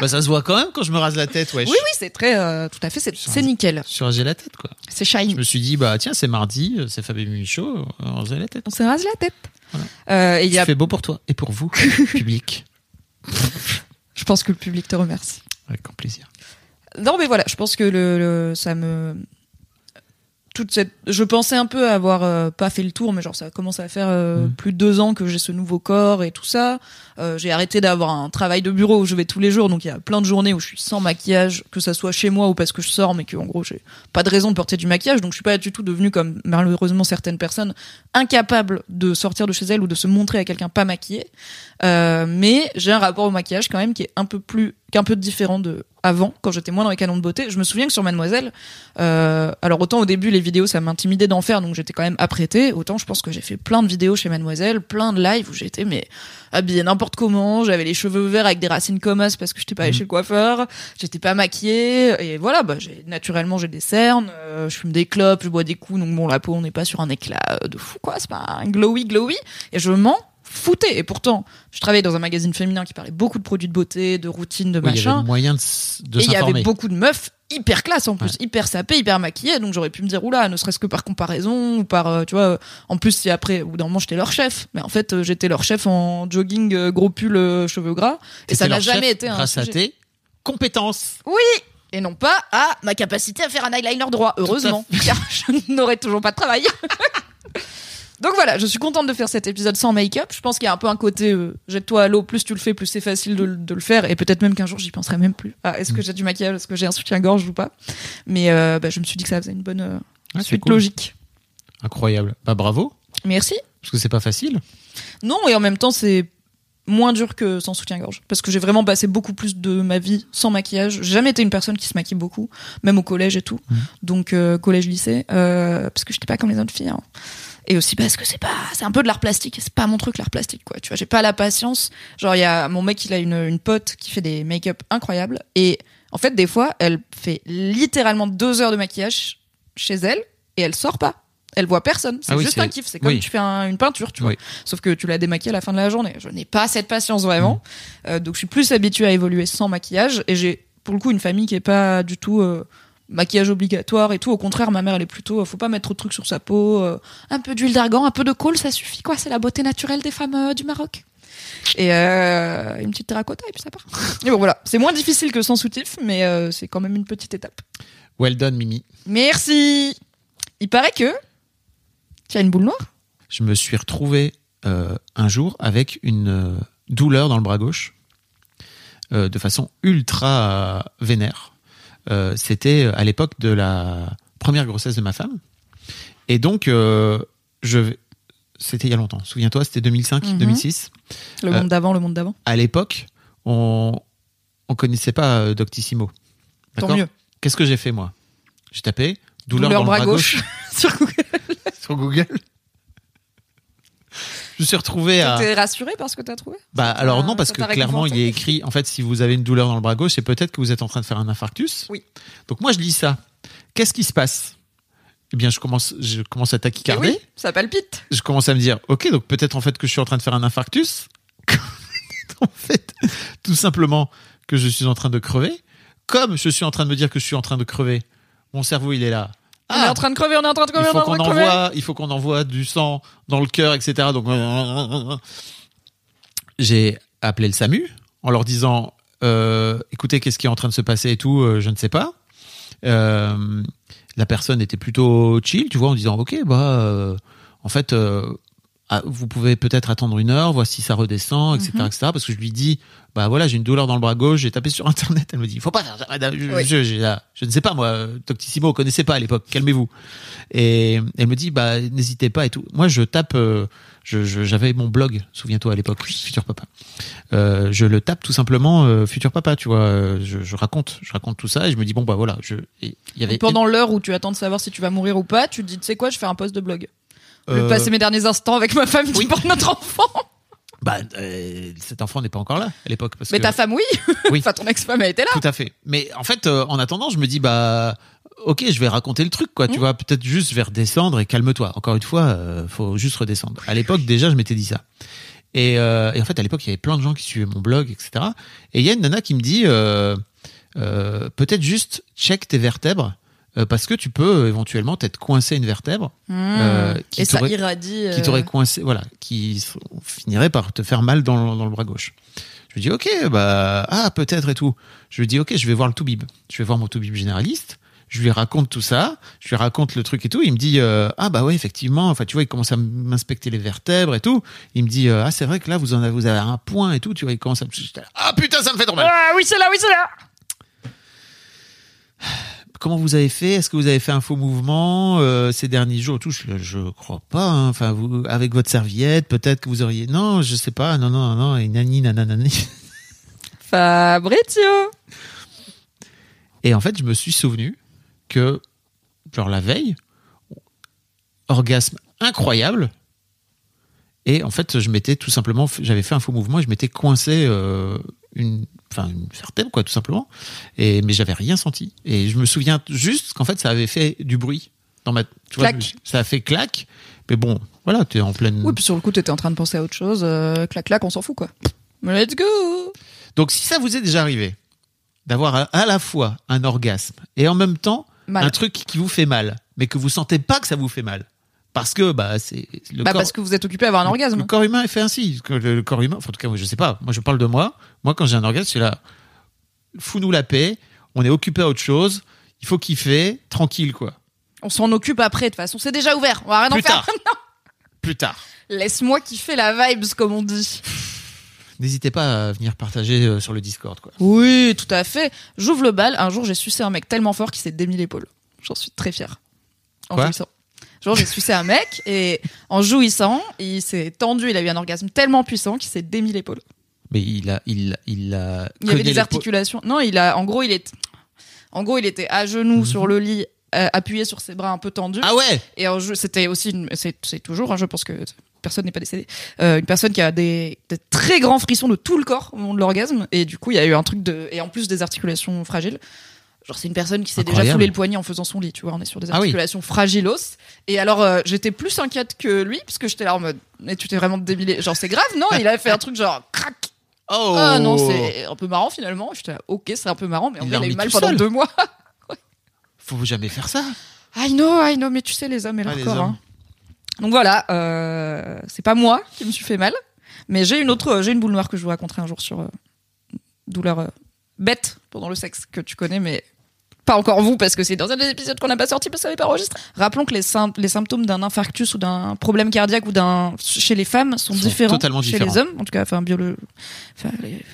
bah, ça se voit quand même quand je me rase la tête, wesh. Oui, oui, c'est très. euh, tout à fait, c'est c'est nickel. Je suis rasé la tête, quoi. C'est Je shiny. me suis dit, bah tiens, c'est mardi, euh, c'est Fabien Michaud, on va raser la tête. On se rase la tête. Voilà. Euh, et il y Ça a, fait beau pour toi et pour vous, public. je pense que le public te remercie. Avec grand plaisir. Non, mais voilà, je pense que le, le- ça me. Toute cette. Je pensais un peu avoir euh, pas fait le tour, mais genre ça commence à faire euh, Mm. plus de deux ans que j'ai ce nouveau corps et tout ça. Euh, j'ai arrêté d'avoir un travail de bureau où je vais tous les jours, donc il y a plein de journées où je suis sans maquillage, que ça soit chez moi ou parce que je sors, mais que en gros j'ai pas de raison de porter du maquillage, donc je suis pas du tout devenue comme malheureusement certaines personnes incapables de sortir de chez elles ou de se montrer à quelqu'un pas maquillé. Euh, mais j'ai un rapport au maquillage quand même qui est un peu plus qu'un peu différent de avant quand j'étais moins dans les canons de beauté. Je me souviens que sur Mademoiselle, euh, alors autant au début les vidéos ça m'intimidait d'en faire donc j'étais quand même apprêtée, autant je pense que j'ai fait plein de vidéos chez Mademoiselle, plein de lives où j'étais mais habillée n'importe comment, j'avais les cheveux verts avec des racines commas parce que j'étais pas allée chez le coiffeur, j'étais pas maquillée et voilà bah j'ai naturellement j'ai des cernes, euh, je fume des clopes, je bois des coups donc bon la peau on n'est pas sur un éclat de fou quoi, c'est pas un glowy glowy et je m'en foutais et pourtant je travaillais dans un magazine féminin qui parlait beaucoup de produits de beauté, de routines, de Oui, il y avait machin. moyen de, de Et il y avait beaucoup de meufs hyper classe en plus, Ouais. hyper sapées, hyper maquillées. Donc j'aurais pu me dire, oula, ne serait-ce que par comparaison ou par, euh, tu vois, euh, en plus si après, bout d'un moment, j'étais leur chef. Mais en fait, euh, j'étais leur chef en jogging, gros pull, cheveux gras. Et ça n'a jamais été un Grâce à tes compétences. Oui et non pas à ma capacité à faire un eyeliner droit, heureusement, car je n'aurais toujours pas de travail. Donc voilà, je suis contente de faire cet épisode sans make-up. Je pense qu'il y a un peu un côté euh, jette-toi à l'eau, plus tu le fais, plus c'est facile de, le- de le faire. Et peut-être même qu'un jour j'y penserai même plus. Ah, est-ce que j'ai du maquillage, est-ce que j'ai un soutien-gorge ou pas? Mais euh, bah, je me suis dit que ça faisait une bonne euh, Ah, suite cool. logique. Incroyable. Bah bravo, Merci. parce que c'est pas facile. Non, et en même temps, c'est moins dur que sans soutien-gorge. Parce que j'ai vraiment passé beaucoup plus de ma vie sans maquillage. J'ai jamais été une personne qui se maquille beaucoup, même au collège et tout. Mhm. Donc, euh, collège-lycée. Euh, parce que j'étais pas comme les autres filles. hein. Et aussi parce que c'est pas, c'est un peu de l'art plastique et c'est pas mon truc l'art plastique quoi. Tu vois, j'ai pas la patience. Genre il y a mon mec, il a une, une pote qui fait des make-up incroyables et en fait des fois elle fait littéralement deux heures de maquillage chez elle et elle sort pas. Elle voit personne. C'est Ah oui, juste un kiff. C'est comme oui. tu fais un- une peinture, tu vois. Oui. Sauf que tu l'as démaquillée à la fin de la journée. Je n'ai pas cette patience vraiment. Euh, donc je suis plus habituée à évoluer sans maquillage et j'ai pour le coup une famille qui est pas du tout euh, maquillage obligatoire et tout. Au contraire, ma mère elle est plutôt, euh, faut pas mettre trop de trucs sur sa peau, euh, un peu d'huile d'argan, un peu de colle, ça suffit quoi. C'est la beauté naturelle des femmes euh, du Maroc. Et euh, une petite terracotta et puis ça part. Et bon voilà, c'est moins difficile que sans soutif, mais c'est quand même une petite étape. Well done, Mimi. Merci. Il paraît que tu as une boule noire. Je me suis retrouvé un jour avec une douleur dans le bras gauche, de façon ultra vénère. Euh, C'était à l'époque de la première grossesse de ma femme. Et donc, euh, je c'était il y a longtemps. Souviens-toi, c'était 2005, Mhm. 2006. Le Euh, monde d'avant, le monde d'avant. À l'époque, on on connaissait pas euh, Doctissimo. Tant mieux. Qu'est-ce que j'ai fait moi? J'ai tapé douleur, Douleur dans le bras gauche, Sur Google. sur Google. Je me suis retrouvé à. T'es rassuré par ce que t'as trouvé? Bah alors non parce que clairement il est écrit en fait si vous avez une douleur dans le bras gauche c'est peut-être que vous êtes en train de faire un infarctus. Oui. Donc moi je lis ça. Qu'est-ce qui se passe? Eh bien je commence je commence à Eh tachycarder. oui, ça palpite. Je commence à me dire OK donc peut-être en fait que je suis en train de faire un infarctus. en fait tout simplement que je suis en train de crever. Comme je suis en train de me dire que je suis en train de crever, mon cerveau il est là. On est en train de crever, on est en train de Ah. il crever, on est en train de crever. envoie, il faut qu'on envoie du sang dans le cœur, etc. Donc, j'ai appelé le SAMU en leur disant, euh, écoutez, qu'est-ce qui est en train de se passer et tout, euh, je ne sais pas. Euh, la personne était plutôt chill, tu vois, en disant, ok, bah, en fait, ah, vous pouvez peut-être attendre une heure, voir si ça redescend, etc., Mhm. etc. Parce que je lui dis, bah voilà, j'ai une douleur dans le bras gauche, j'ai tapé sur internet. Elle me dit, il faut pas faire ça, madame. Je, Oui. je- ne sais pas, moi, Doctissimo, on connaissait pas à l'époque, calmez-vous. Et elle me dit, bah, n'hésitez pas et tout. Moi, je tape, euh, je- je- j'avais mon blog, souviens-toi à l'époque, Futur Papa. Euh, je le tape tout simplement, euh, Futur Papa, tu vois. Je, je raconte, je raconte tout ça et je me dis, bon, bah voilà, je, et il y avait. Pendant l'heure où tu attends de savoir si tu vas mourir ou pas, tu te dis, tu sais quoi, je fais un post de blog. Je vais euh, passer mes derniers instants avec ma femme qui porte notre enfant. bah, euh, cet enfant n'est pas encore là à l'époque. parce Mais que- ta femme, oui. Oui. enfin, ton ex-femme, elle était là. Tout à fait. Mais en fait, euh, en attendant, je me dis bah ok, je vais raconter le truc quoi. Tu Mm. vois, peut-être juste je vais redescendre et calme-toi. Encore une fois, euh, faut juste redescendre. À l'époque déjà, je m'étais dit ça. Et, et en fait, à l'époque, il y avait plein de gens qui suivaient mon blog, etc. Et il y a une nana qui me dit peut-être juste check tes vertèbres. Euh, parce que tu peux euh, éventuellement t'être coincé une vertèbre euh, qui Et ça t'aurait- irradie. qui t'aurait coincé, voilà, qui finirait par te faire mal dans, le- dans le bras gauche. Je lui dis ok, bah ah peut-être et tout. Je lui dis ok, je vais voir le toubib. Je vais voir mon toubib généraliste. Je lui raconte tout ça. Je lui raconte le truc et tout. Il me dit euh, ah bah ouais effectivement. Enfin tu vois, il commence à m'inspecter les vertèbres et tout. Il me dit euh, ah c'est vrai que là vous en avez, vous avez un point et tout. Tu vois, il commence à ah putain ça me fait trop mal. Ah oui, c'est là, oui, c'est là. Comment vous avez fait? Est-ce que vous avez fait un faux mouvement euh, ces derniers jours? Tout Je, je crois pas. hein. Enfin, vous avec votre serviette, peut-être que vous auriez. Non, je sais pas. Non, non, non. Et nani, nananani. Fabrizio. Et en fait, je me suis souvenu que, genre la veille, orgasme incroyable. Et en fait, je m'étais tout simplement, j'avais fait un faux mouvement et je m'étais coincé euh, une, enfin une vertèbre quoi, tout simplement. Et mais j'avais rien senti. Et je me souviens juste qu'en fait, ça avait fait du bruit dans ma, tu vois, Clac. ça a fait clac. Mais bon, voilà, tu es en pleine. Oui, puis sur le coup, t'étais en train de penser à autre chose. euh, clac, clac, on s'en fout, quoi. Let's go. Donc, si ça vous est déjà arrivé d'avoir à, à la fois un orgasme et en même temps Mal. un truc qui vous fait mal, mais que vous sentez pas que ça vous fait mal, parce que bah c'est le Bah, corps. parce que vous êtes occupé à avoir un Le orgasme. corps humain est fait ainsi. Le, le corps humain, enfin, en tout cas, je sais pas. Moi, je parle de moi. Moi, quand j'ai un orgasme, c'est là. Fous-nous la paix. On est occupé à autre chose. Il faut kiffer. Tranquille, quoi. On s'en occupe après, de toute façon. C'est déjà ouvert. On va rien en Plus faire. tard. Plus tard. Laisse-moi kiffer la vibes, comme on dit. N'hésitez pas à venir partager euh, sur le Discord, quoi. Oui, tout à fait. J'ouvre le bal. Un jour, j'ai sucé un mec tellement fort qu'il s'est démis l'épaule. J'en suis très fière. En Quoi? Genre, j'ai sucé un mec et en jouissant, il s'est tendu. Il a eu un orgasme tellement puissant qu'il s'est démis l'épaule. Mais il a, il, il a. Il y avait des articulations. Non, il a. En gros, il est. En gros, il était à genoux sur le lit, euh, appuyé sur ses bras un peu tendus. Mhm. Ah ouais. Et en jeu, c'était aussi, c'est toujours, hein, je pense que personne n'est pas décédé, euh, une personne qui a des, des très grands frissons de tout le corps au moment de l'orgasme. Et du coup, il y a eu un truc de, et en plus des articulations fragiles. Genre, c'est une personne qui s'est déjà foulé le poignet en faisant son lit, tu vois. On est sur des Ah oui. articulations fragilos. Et alors, euh, j'étais plus inquiète que lui, parce que j'étais là en mode, mais tu t'es vraiment débilé. Genre, c'est grave, non? Il a fait un truc genre, crac! Oh. Ah non, c'est un peu marrant finalement. J'étais là, ok, c'est un peu marrant, mais il a eu mal pendant seul. deux mois. Faut jamais faire ça. I know, I know, mais tu sais, les hommes et leur Ah, corps. hein. Donc voilà, euh, c'est pas moi qui me suis fait mal, mais j'ai une autre, j'ai une boule noire que je vous raconterai un jour sur euh, douleur euh, bête pendant le sexe que tu connais, mais pas encore vous parce que c'est dans un des épisodes qu'on n'a pas sorti parce que ça n'est pas enregistré. Rappelons que les, sym- les symptômes d'un infarctus ou d'un problème cardiaque ou d'un chez les femmes sont, Sont différents totalement chez différents. les hommes, en tout cas, enfin biolo, enfin les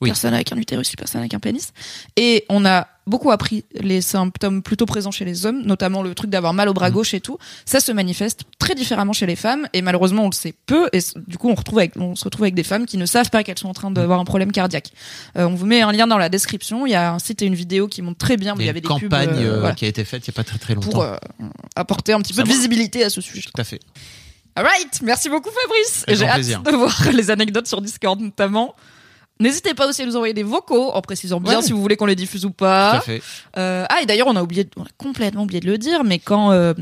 Oui. personnes avec un utérus, les personnes avec un pénis. Et on a beaucoup appris les symptômes plutôt présents chez les hommes, notamment le truc d'avoir mal au Mm. bras gauche et tout. Ça se manifeste très différemment chez les femmes et malheureusement on le sait peu et du coup on, retrouve avec, on se retrouve avec des femmes qui ne savent pas qu'elles sont en train d'avoir un problème cardiaque. Euh, on vous met un lien dans la description. Il y a un site et une vidéo qui montrent très bien où il y avait des pubs campagne euh, euh, voilà, qui a été faite il y a pas très très longtemps. pour euh, apporter un petit peu de visibilité à ce sujet. Tout à fait. Alright, merci beaucoup Fabrice. J'ai hâte plaisir. de voir les anecdotes sur Discord notamment. N'hésitez pas aussi à nous envoyer des vocaux en précisant bien Ouais. si vous voulez qu'on les diffuse ou Tout pas. à fait. Euh, ah et d'ailleurs on a oublié, on a complètement oublié de le dire, mais quand euh,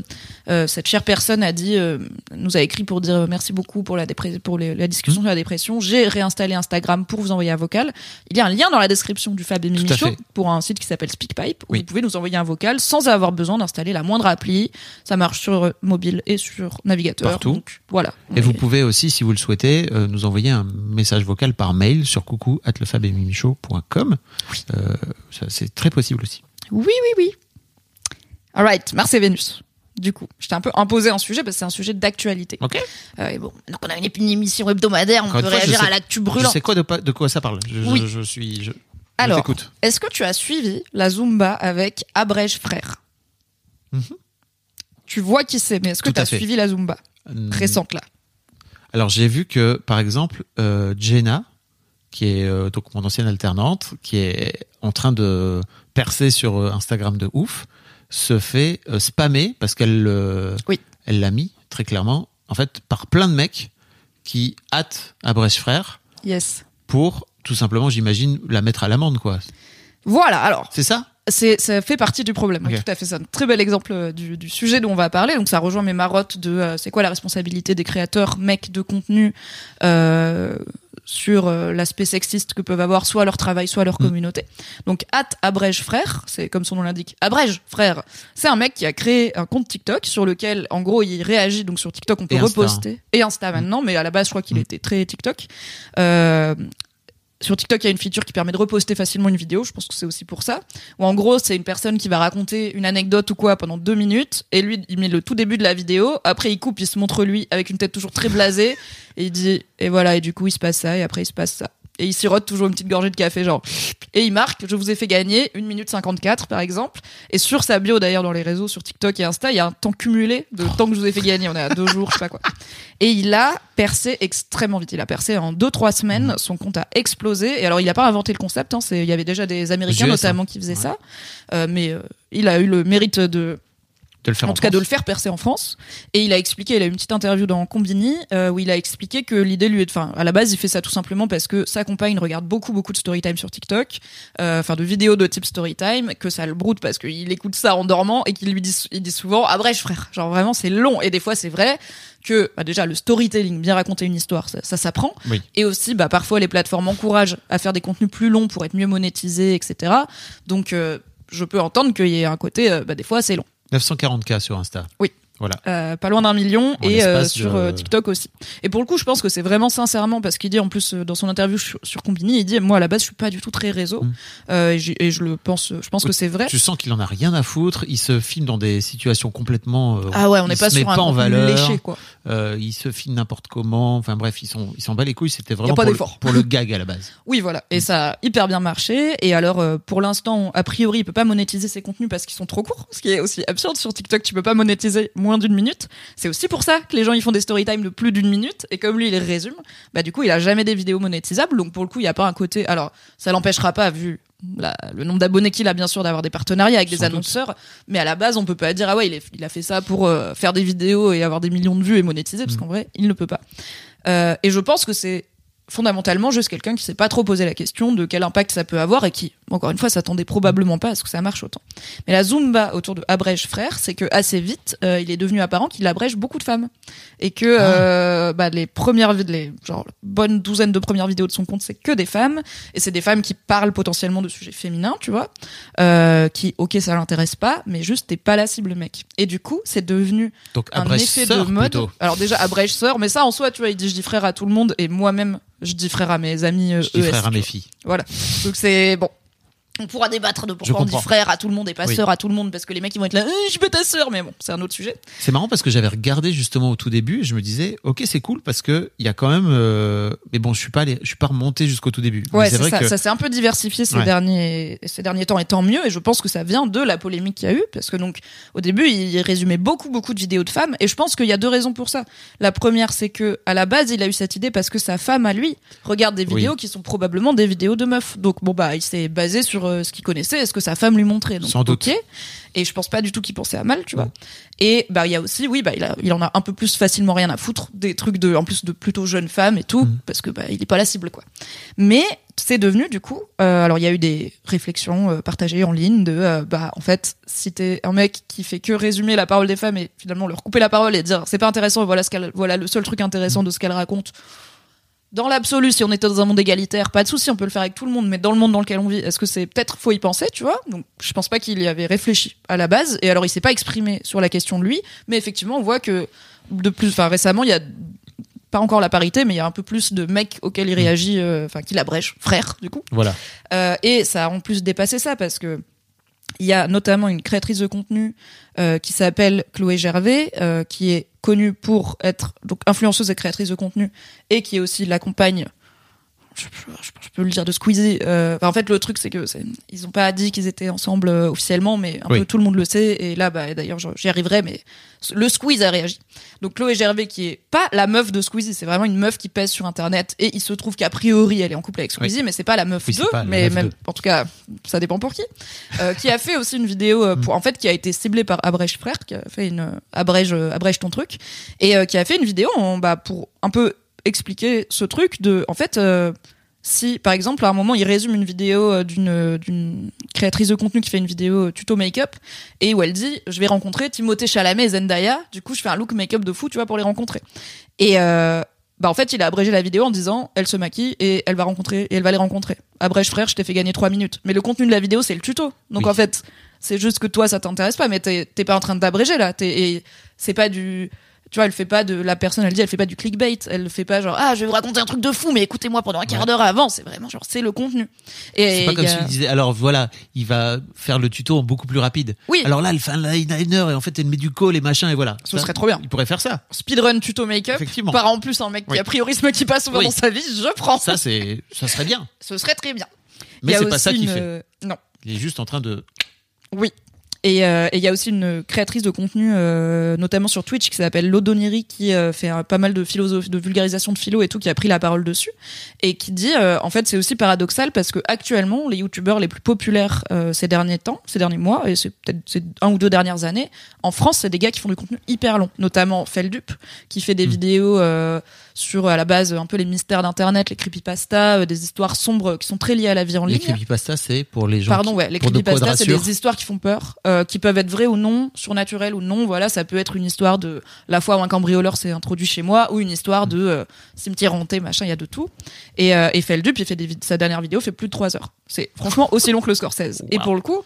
euh, cette chère personne a dit, nous a écrit pour dire merci beaucoup pour la pour les- la discussion sur la dépression, j'ai réinstallé Instagram pour vous envoyer un vocal. Il y a un lien dans la description du Fab et Mimi Tout Show pour un site qui s'appelle SpeakPipe où Oui. vous pouvez nous envoyer un vocal sans avoir besoin d'installer la moindre appli. Ça marche sur mobile et sur navigateur. Partout. Donc, voilà. Et vous pouvez aussi, si vous le souhaitez, nous envoyer un message vocal par mail sur coucou at lefabemimichaud.com. Euh, c'est très possible aussi. Oui, oui, oui. Alright, Mars et Vénus. Du coup, je t'ai un peu imposé un sujet parce que c'est un sujet d'actualité. Ok. Euh, et bon, maintenant qu'on a une, une émission hebdomadaire, on Encore peut fois, réagir sais- à l'actu Je brûlant. sais quoi de, quoi ça parle. Je, Oui. je suis. Je, Alors, est-ce que tu as suivi la Zumba avec Abrège Frère? Mhm. Tu vois qui c'est, mais est-ce que tu as suivi la Zumba Hum, récente là? Alors j'ai vu que, par exemple, euh, Jenna, qui est euh, donc mon ancienne alternante, qui est en train de percer sur euh, Instagram de ouf, se fait euh, spammer parce qu'elle euh, Oui. elle l'a mis très clairement en fait, par plein de mecs qui hâtent Abrèche Frère Yes. pour, tout simplement, j'imagine, la mettre à l'amende, quoi. Voilà, alors, C'est ça? C'est ça fait partie du problème. Ok. Tout à fait, c'est un très bel exemple du, du sujet dont on va parler. Donc ça rejoint mes marottes de euh, c'est quoi la responsabilité des créateurs mecs de contenu euh, sur euh, l'aspect sexiste que peuvent avoir soit leur travail, soit leur Mm. communauté. Donc At Abrège Frère, c'est comme son nom l'indique, Abrège Frère, c'est un mec qui a créé un compte TikTok sur lequel en gros il réagit. Donc sur TikTok on peut Et Insta, reposter et Insta maintenant, mais à la base je crois qu'il Mm. était très TikTok. Euh, sur TikTok, il y a une feature qui permet de reposter facilement une vidéo. Je pense que c'est aussi pour ça. Ou en gros, c'est une personne qui va raconter une anecdote ou quoi pendant deux minutes. Et lui, il met le tout début de la vidéo. Après, il coupe, il se montre lui avec une tête toujours très blasée. Et il dit, et voilà, et du coup, il se passe ça. Et après, il se passe ça. Et il sirote toujours une petite gorgée de café, genre. Et il marque, je vous ai fait gagner 1 minute 54, par exemple. Et sur sa bio, d'ailleurs, dans les réseaux, sur TikTok et Insta, il y a un temps cumulé de temps que je vous ai fait gagner. On est à deux jours, je sais pas quoi. Et il a percé extrêmement vite. Il a percé en 2-3 semaines. Son compte a explosé. Et alors, il a pas inventé le concept. Hein. C'est- Il y avait déjà des Américains, notamment, qui faisaient ça. Euh, mais euh, il a eu le mérite de, De le faire en en tout cas de le faire percer en France. Et il a expliqué, il a eu une petite interview dans Combini euh, où il a expliqué que l'idée lui est, enfin, à la base, il fait ça tout simplement parce que sa compagne regarde beaucoup, beaucoup de story time sur TikTok, euh, enfin, de vidéos de type story time, que ça le broute parce qu'il écoute ça en dormant et qu'il lui dit, il dit souvent, ah bref, frère, genre vraiment, c'est long. Et des fois, c'est vrai que, bah, déjà, le storytelling, bien raconter une histoire, ça, ça s'apprend. Oui. Et aussi, bah, parfois, les plateformes encouragent à faire des contenus plus longs pour être mieux monétisés, etc. Donc, euh, je peux entendre qu'il y ait un côté, euh, bah, des fois, c'est long. 940K sur Insta. Oui. Voilà. Euh, pas loin d'un million En et euh, sur de- euh, TikTok aussi. Et pour le coup, je pense que c'est vraiment sincèrement parce qu'il dit en plus dans son interview sur, sur Combini, il dit moi à la base je suis pas du tout très réseau Mm. Euh, et, je le pense, je pense que c'est vrai. Tu sens qu'il en a rien à foutre. Il se filme dans des situations complètement. Ah ouais, on n'est pas sur un pas en valeur. léché quoi. Il se filme n'importe comment. Enfin bref, ils sont ils s'en bat les couilles. C'était vraiment pas pour le, d'effort. pour le gag à la base. Oui, voilà. Et ça a hyper bien marché. Et alors, pour l'instant, a priori, il peut pas monétiser ses contenus parce qu'ils sont trop courts. Ce qui est aussi absurde. Sur TikTok, tu peux pas monétiser moins d'une minute. C'est aussi pour ça que les gens, ils font des story time de plus d'une minute. Et comme lui, il les résume, bah, du coup, il a jamais des vidéos monétisables. Donc, pour le coup, il y a pas un côté, alors, ça l'empêchera pas, vu la- le nombre d'abonnés qu'il a, bien sûr, d'avoir des partenariats avec des doute. annonceurs. Mais à la base, on peut pas dire, ah ouais, il, est- il a fait ça pour euh, faire des vidéos et avoir des millions de vues et monétiser, parce Mm. qu'en vrai, il ne peut pas. Euh, et je pense que c'est fondamentalement juste quelqu'un qui s'est pas trop posé la question de quel impact ça peut avoir et qui, encore une fois, s'attendait probablement pas à ce que ça marche autant. Mais la zumba autour de Abrège frère, c'est que assez vite, euh, il est devenu apparent qu'il abrège beaucoup de femmes et que euh, bah, les premières, les genre bonne douzaine de premières vidéos de son compte, c'est que des femmes et c'est des femmes qui parlent potentiellement de sujets féminins, tu vois, euh, qui, ok, ça l'intéresse pas, mais juste t'es pas la cible mec. Et du coup, c'est devenu Donc un effet de mode. plutôt. Alors déjà abrège sœur, mais ça en soi, tu vois, il dit je dis frère à tout le monde et moi-même je dis frère à mes amis euh, Je dis ES, frère à tu mes filles. Voilà. Donc c'est bon. On pourra débattre de pourquoi on dit frère à tout le monde et pas Oui. sœur à tout le monde parce que les mecs ils vont être là, Euh, je pas ta sœur, mais bon, c'est un autre sujet. C'est marrant parce que j'avais regardé justement au tout début et je me disais ok c'est cool parce que il y a quand même euh, mais bon je suis pas allé, je suis pas remonté jusqu'au tout début. Ouais, c'est ça. que Ça s'est un peu diversifié ces Ouais. derniers ces derniers temps et tant mieux. Et je pense que ça vient de la polémique qu'il y a eu parce que donc au début il résumait beaucoup beaucoup de vidéos de femmes et je pense qu'il y a deux raisons pour ça. La première c'est que à la base il a eu cette idée parce que sa femme à lui regarde des Oui. vidéos qui sont probablement des vidéos de meufs. Donc bon bah il s'est basé sur euh, ce qu'il connaissait, et ce que sa femme lui montrait. Donc Sans doute. Et je pense pas du tout qu'il pensait à mal, tu vois. Mm. Et bah il y a aussi, oui, bah il, a, il en a un peu plus facilement rien à foutre des trucs de, en plus de plutôt jeunes femmes et tout, Mm. parce que bah il est pas la cible quoi. Mais c'est devenu du coup, euh, alors il y a eu des réflexions euh, partagées en ligne de, euh, bah en fait, si t'es un mec qui fait que résumer la parole des femmes et finalement leur couper la parole et dire c'est pas intéressant, voilà ce qu'elle, voilà le seul truc intéressant de ce qu'elle raconte. Dans l'absolu, si on était dans un monde égalitaire, pas de souci, on peut le faire avec tout le monde, mais dans le monde dans lequel on vit, est-ce que c'est peut-être faut y penser, tu vois? Donc, je pense pas qu'il y avait réfléchi à la base, et alors il s'est pas exprimé sur la question de lui, mais effectivement, on voit que de plus, enfin récemment, il y a pas encore la parité, mais il y a un peu plus de mecs auxquels il réagit, euh, enfin qu'il abrège, frère, du coup. voilà. Euh, et ça a en plus dépassé ça parce que il y a notamment une créatrice de contenu euh, qui s'appelle Chloé Gervais, qui est connue pour être donc influenceuse et créatrice de contenu, et qui est aussi la compagne, je, je- je peux le dire de Squeezie. euh, enfin, en fait, le truc, c'est que ils ont pas dit qu'ils étaient ensemble euh, officiellement, mais un Oui. peu tout le monde le sait. Et là, bah, d'ailleurs, j'y arriverai, mais le Squeeze a réagi. Donc Chloé Gervais, qui est pas la meuf de Squeezie, c'est vraiment une meuf qui pèse sur Internet. Et il se trouve qu'a priori, elle est en couple avec Squeezie, mais c'est pas la meuf Oui, pas la Mais meuf même, en tout cas, ça dépend pour qui. Euh, qui a fait aussi une vidéo, euh, pour, en fait, qui a été ciblée par Abrège Frère, qui a fait une Abrège, Abrège ton truc, et qui a fait une vidéo en, bah, pour un peu expliquer ce truc de, en fait, euh, si par exemple à un moment il résume une vidéo euh, d'une d'une créatrice de contenu qui fait une vidéo euh, tuto make-up et où elle dit je vais rencontrer Timothée Chalamet et Zendaya. Du coup je fais un look make-up de fou tu vois pour les rencontrer. Et euh, bah en fait il a abrégé la vidéo en disant elle se maquille et elle va rencontrer et elle va les rencontrer. Abrège frère je t'ai fait gagner trois minutes. Mais le contenu de la vidéo c'est le tuto. Donc Oui. en fait c'est juste que toi ça t'intéresse pas mais t'es pas en train d'abréger là. Et c'est pas du tu vois, elle fait pas de la personne, elle dit, elle fait pas du clickbait, elle fait pas genre ah je vais vous raconter un truc de fou, mais écoutez-moi pendant un quart d'heure avant. C'est vraiment genre c'est le contenu. Et C'est pas comme y a- si tu disais, alors voilà, il va faire le tuto en beaucoup plus rapide. Oui. Alors là, elle fait un liner et en fait, elle met du call et machin et voilà. Ce Ça, serait trop bien. Il pourrait faire ça. speedrun tuto make-up Effectivement. par en plus un mec Oui. qui a priori se maquille pas souvent Oui. dans sa vie, je prends ça. C'est, ça serait bien. Ce serait très bien. Mais c'est pas ça qu'il une- fait. Non. Il est juste en train de. Oui. Et euh, et il y a aussi une créatrice de contenu, euh, notamment sur Twitch, qui s'appelle Lodoniri, qui euh, fait euh, pas mal de philosophie, de vulgarisation de philo et tout, qui a pris la parole dessus, et qui dit, euh, en fait, c'est aussi paradoxal parce que actuellement, les youtubeurs les plus populaires euh, ces derniers temps, ces derniers mois, et c'est peut-être ces un ou deux dernières années, en France, c'est des gars qui font du contenu hyper long, notamment Feldup, qui fait des Mm. vidéos euh, sur à la base un peu les mystères d'internet, les creepypastas, euh, des histoires sombres qui sont très liées à la vie en Les ligne. creepypasta, c'est pour les gens. Pardon, qui- ouais, les pour de creepypastas, c'est des histoires qui font peur, euh, qui peuvent être vraies ou non, surnaturelles ou non. Voilà, ça peut être une histoire de la fois où un cambrioleur s'est introduit chez moi, ou une histoire de euh, cimetière hanté, machin, il y a de tout. Et, euh, et Feldup, il fait des vid- sa dernière vidéo fait plus de 3 heures. C'est franchement aussi long que le Scorsese. Et pour le coup,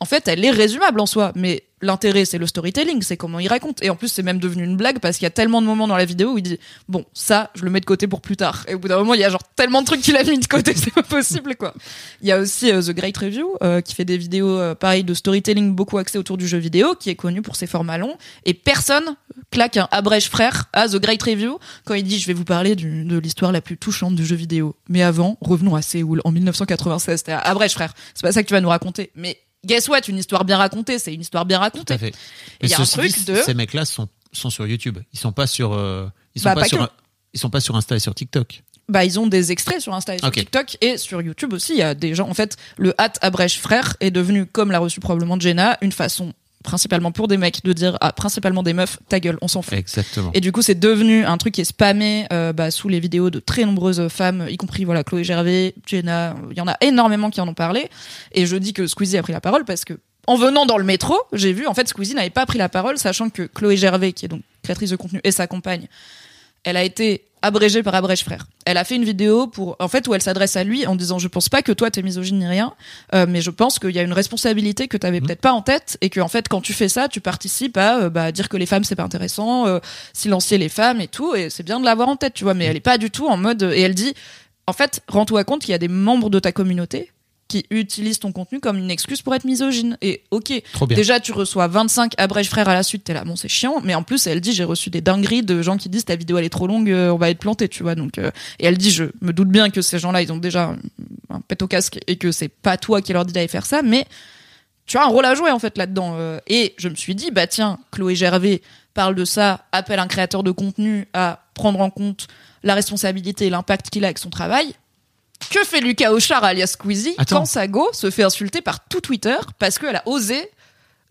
en fait, elle est résumable en soi, mais l'intérêt, c'est le storytelling, c'est comment il raconte. Et en plus, c'est même devenu une blague parce qu'il y a tellement de moments dans la vidéo où il dit Bon, ça, je le mets de côté pour plus tard. Et au bout d'un moment, il y a genre tellement de trucs qu'il a mis de côté, c'est pas possible, quoi. Il y a aussi euh, The Great Review, euh, qui fait des vidéos, euh, pareil, de storytelling beaucoup axées autour du jeu vidéo, qui est connu pour ses formats longs. Et personne claque un abrège frère à The Great Review quand il dit Je vais vous parler de l'histoire la plus touchante du jeu vidéo. Mais avant, revenons à Séoul, en 1996. C'était abrège frère. C'est pas ça que tu vas nous raconter. Mais guess what? Une histoire bien racontée, c'est une histoire bien Tout racontée. à fait. Il y a un ceci truc dit, de- Ces mecs-là sont, sont sur YouTube. Ils sont pas sur. euh, ils sont Bah, pas, pas sur. que. un- Ils sont pas sur Insta et sur TikTok. bah ils ont des extraits sur Insta et sur Ok. TikTok et sur YouTube aussi. Il y a des gens. En fait, le hat abrège frère est devenu, comme l'a reçu probablement Jenna, une façon principalement pour des mecs de dire à principalement des meufs ta gueule, on s'en fout. Exactement. Et du coup, c'est devenu un truc qui est spammé euh, bah, sous les vidéos de très nombreuses femmes, y compris voilà Chloé Gervais, Jenna. Il y en a énormément qui en ont parlé. Et je dis que Squeezie a pris la parole parce que en venant dans le métro, j'ai vu en fait Squeezie n'avait pas pris la parole, sachant que Chloé Gervais, qui est donc créatrice de contenu et sa compagne, elle a été abrégée par Abrège Frère. Elle a fait une vidéo pour, en fait, où elle s'adresse à lui en disant, je pense pas que toi t'es misogyne ni rien, euh, mais je pense qu'il y a une responsabilité que t'avais peut-être pas en tête et que en fait, quand tu fais ça, tu participes à euh, bah, dire que les femmes c'est pas intéressant, euh, silencier les femmes et tout, et c'est bien de l'avoir en tête, tu vois. Mais elle est pas du tout en mode, et elle dit, en fait, rends-toi compte qu'il y a des membres de ta communauté qui utilisent ton contenu comme une excuse pour être misogyne. Et ok. Déjà, tu reçois 25 abrèges frères à la suite, t'es là, bon, c'est chiant. Mais en plus, elle dit, j'ai reçu des dingueries de gens qui disent ta vidéo elle est trop longue, euh, on va être planté, tu vois. Donc, euh, et elle dit, je me doute bien que ces gens-là, ils ont déjà un, pet au casque et que c'est pas toi qui leur dis d'aller faire ça, mais tu as un rôle à jouer en fait là-dedans. euh. Et je me suis dit, bah tiens, Chloé Gervais parle de ça, appelle un créateur de contenu à prendre en compte la responsabilité et l'impact qu'il a avec son travail. Que fait Lucas Auchard alias Squeezie Attends. quand sa go se fait insulter par tout Twitter parce qu'elle a osé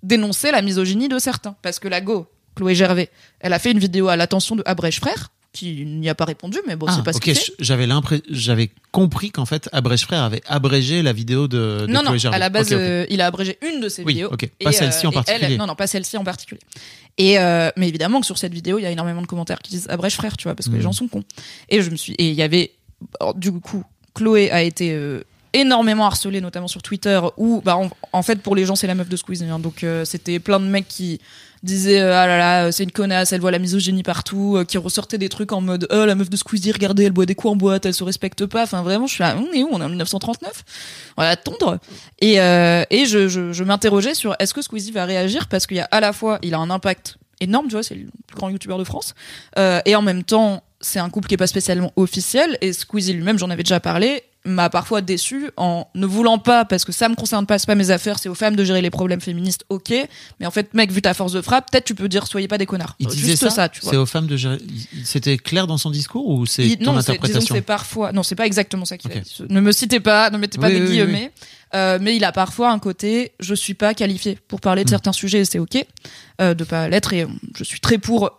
dénoncer la misogynie de certains? Parce que la go, Chloé Gervais, elle a fait une vidéo à l'attention de Abrège Frère, qui n'y a pas répondu, mais bon, Ah, c'est pas ce ok, qu'il fait. je- j'avais j'avais compris qu'en fait Abrège Frère avait abrégé la vidéo de, de Non, non, Chloé Gervais. à la base, euh, il a abrégé une de ses Oui, vidéos. Pas celle-ci en et elle- particulier. non, non, pas celle-ci en particulier. Et euh, mais évidemment que sur cette vidéo, il y a énormément de commentaires qui disent abrège frère, tu vois, parce que les Mhm. gens sont cons. Et je me suis, et il y avait, alors, du coup, Chloé a été euh, énormément harcelée, notamment sur Twitter, où, bah, en, fait, pour les gens, c'est la meuf de Squeezie. hein. donc, euh, c'était plein de mecs qui disaient, euh, ah là là, c'est une connasse, elle voit la misogynie partout, euh, qui ressortaient des trucs en mode, oh, la meuf de Squeezie, regardez, elle boit des coups en boîte, elle se respecte pas. Enfin, vraiment, je suis là, on est où? On est en 1939 On va attendre. Et, euh, et je, je, je m'interrogeais sur est-ce que Squeezie va réagir? Parce qu'il y a à la fois, il a un impact énorme, tu vois, c'est le plus grand youtubeur de France, euh, et en même temps, c'est un couple qui est pas spécialement officiel et Squeezie lui-même, j'en avais déjà parlé, m'a parfois déçu en ne voulant pas parce que ça me concerne pas, c'est pas mes affaires, c'est aux femmes de gérer les problèmes féministes. OK, mais en fait, mec, vu ta force de frappe, peut-être tu peux dire soyez pas des connards. Il disait Juste ça, tu vois. C'est aux femmes de gérer. C'était clair dans son discours ou c'est ton non, interprétation c'est parfois. Non, c'est pas exactement ça qu'il Ok. a dit. Ne me citez pas, ne mettez pas Oui, des oui, oui, guillemets. Euh, mais il a parfois un côté, je suis pas qualifié pour parler Hmm. de certains sujets, et c'est ok euh, de pas l'être. Et je suis très pour.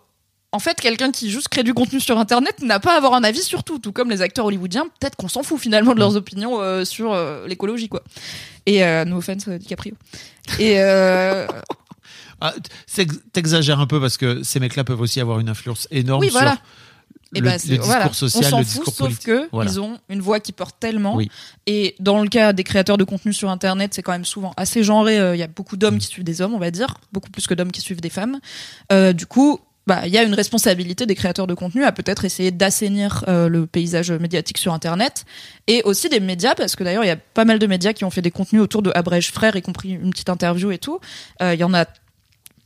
En fait, quelqu'un qui juste crée du contenu sur Internet n'a pas à avoir un avis sur tout, tout comme les acteurs hollywoodiens. Peut-être qu'on s'en fout finalement de leurs Hmm. opinions euh, sur euh, l'écologie, quoi. Et euh, no offense, euh, DiCaprio. Et Ah, T'exagères un peu parce que ces mecs-là peuvent aussi avoir une influence énorme Oui, voilà. sur Et le, bah, le discours voilà. social, on le fout, discours sauf politique. que Voilà. ils ont une voix qui porte tellement. Oui. Et dans le cas des créateurs de contenu sur Internet, c'est quand même souvent assez genré. Il y a beaucoup Mm. d'hommes qui suivent des hommes, on va dire, beaucoup plus que d'hommes qui suivent des femmes. Du coup, bah, il y a une responsabilité des créateurs de contenu à peut-être essayer d'assainir euh, le paysage médiatique sur Internet et aussi des médias, parce que d'ailleurs, il y a pas mal de médias qui ont fait des contenus autour de Abrège Frère, y compris une petite interview et tout. Euh, Il y en a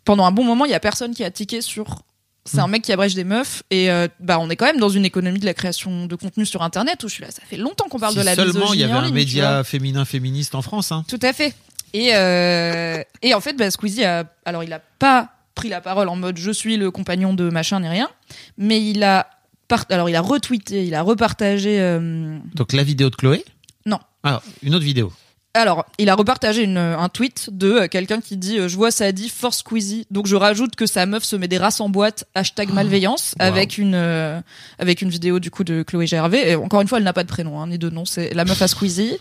pendant un bon moment, il y a personne qui a tiqué sur. C'est un mec qui abrège des meufs et euh, bah on est quand même dans une économie de la création de contenu sur internet où je suis là ça fait longtemps qu'on parle Si de la seulement il y avait un ligne, média féminin féministe en France. Hein. Tout à fait. Et, euh, et en fait, bah, Squeezie a. Alors, il a pas pris la parole en mode je suis le compagnon de machin ni rien, mais il a. part- Alors, il a retweeté, il a repartagé. euh, Donc la vidéo de Chloé? Non. Ah, une autre vidéo. Alors, il a repartagé une- un tweet de euh, quelqu'un qui dit euh, Je vois ça dit force Squeezie. Donc, je rajoute que sa meuf se met des races en boîte, hashtag malveillance, Wow. avec, une, euh, avec une vidéo du coup de Chloé Gervais. Et encore une fois, elle n'a pas de prénom, hein, ni de nom. C'est la meuf à Squeezie,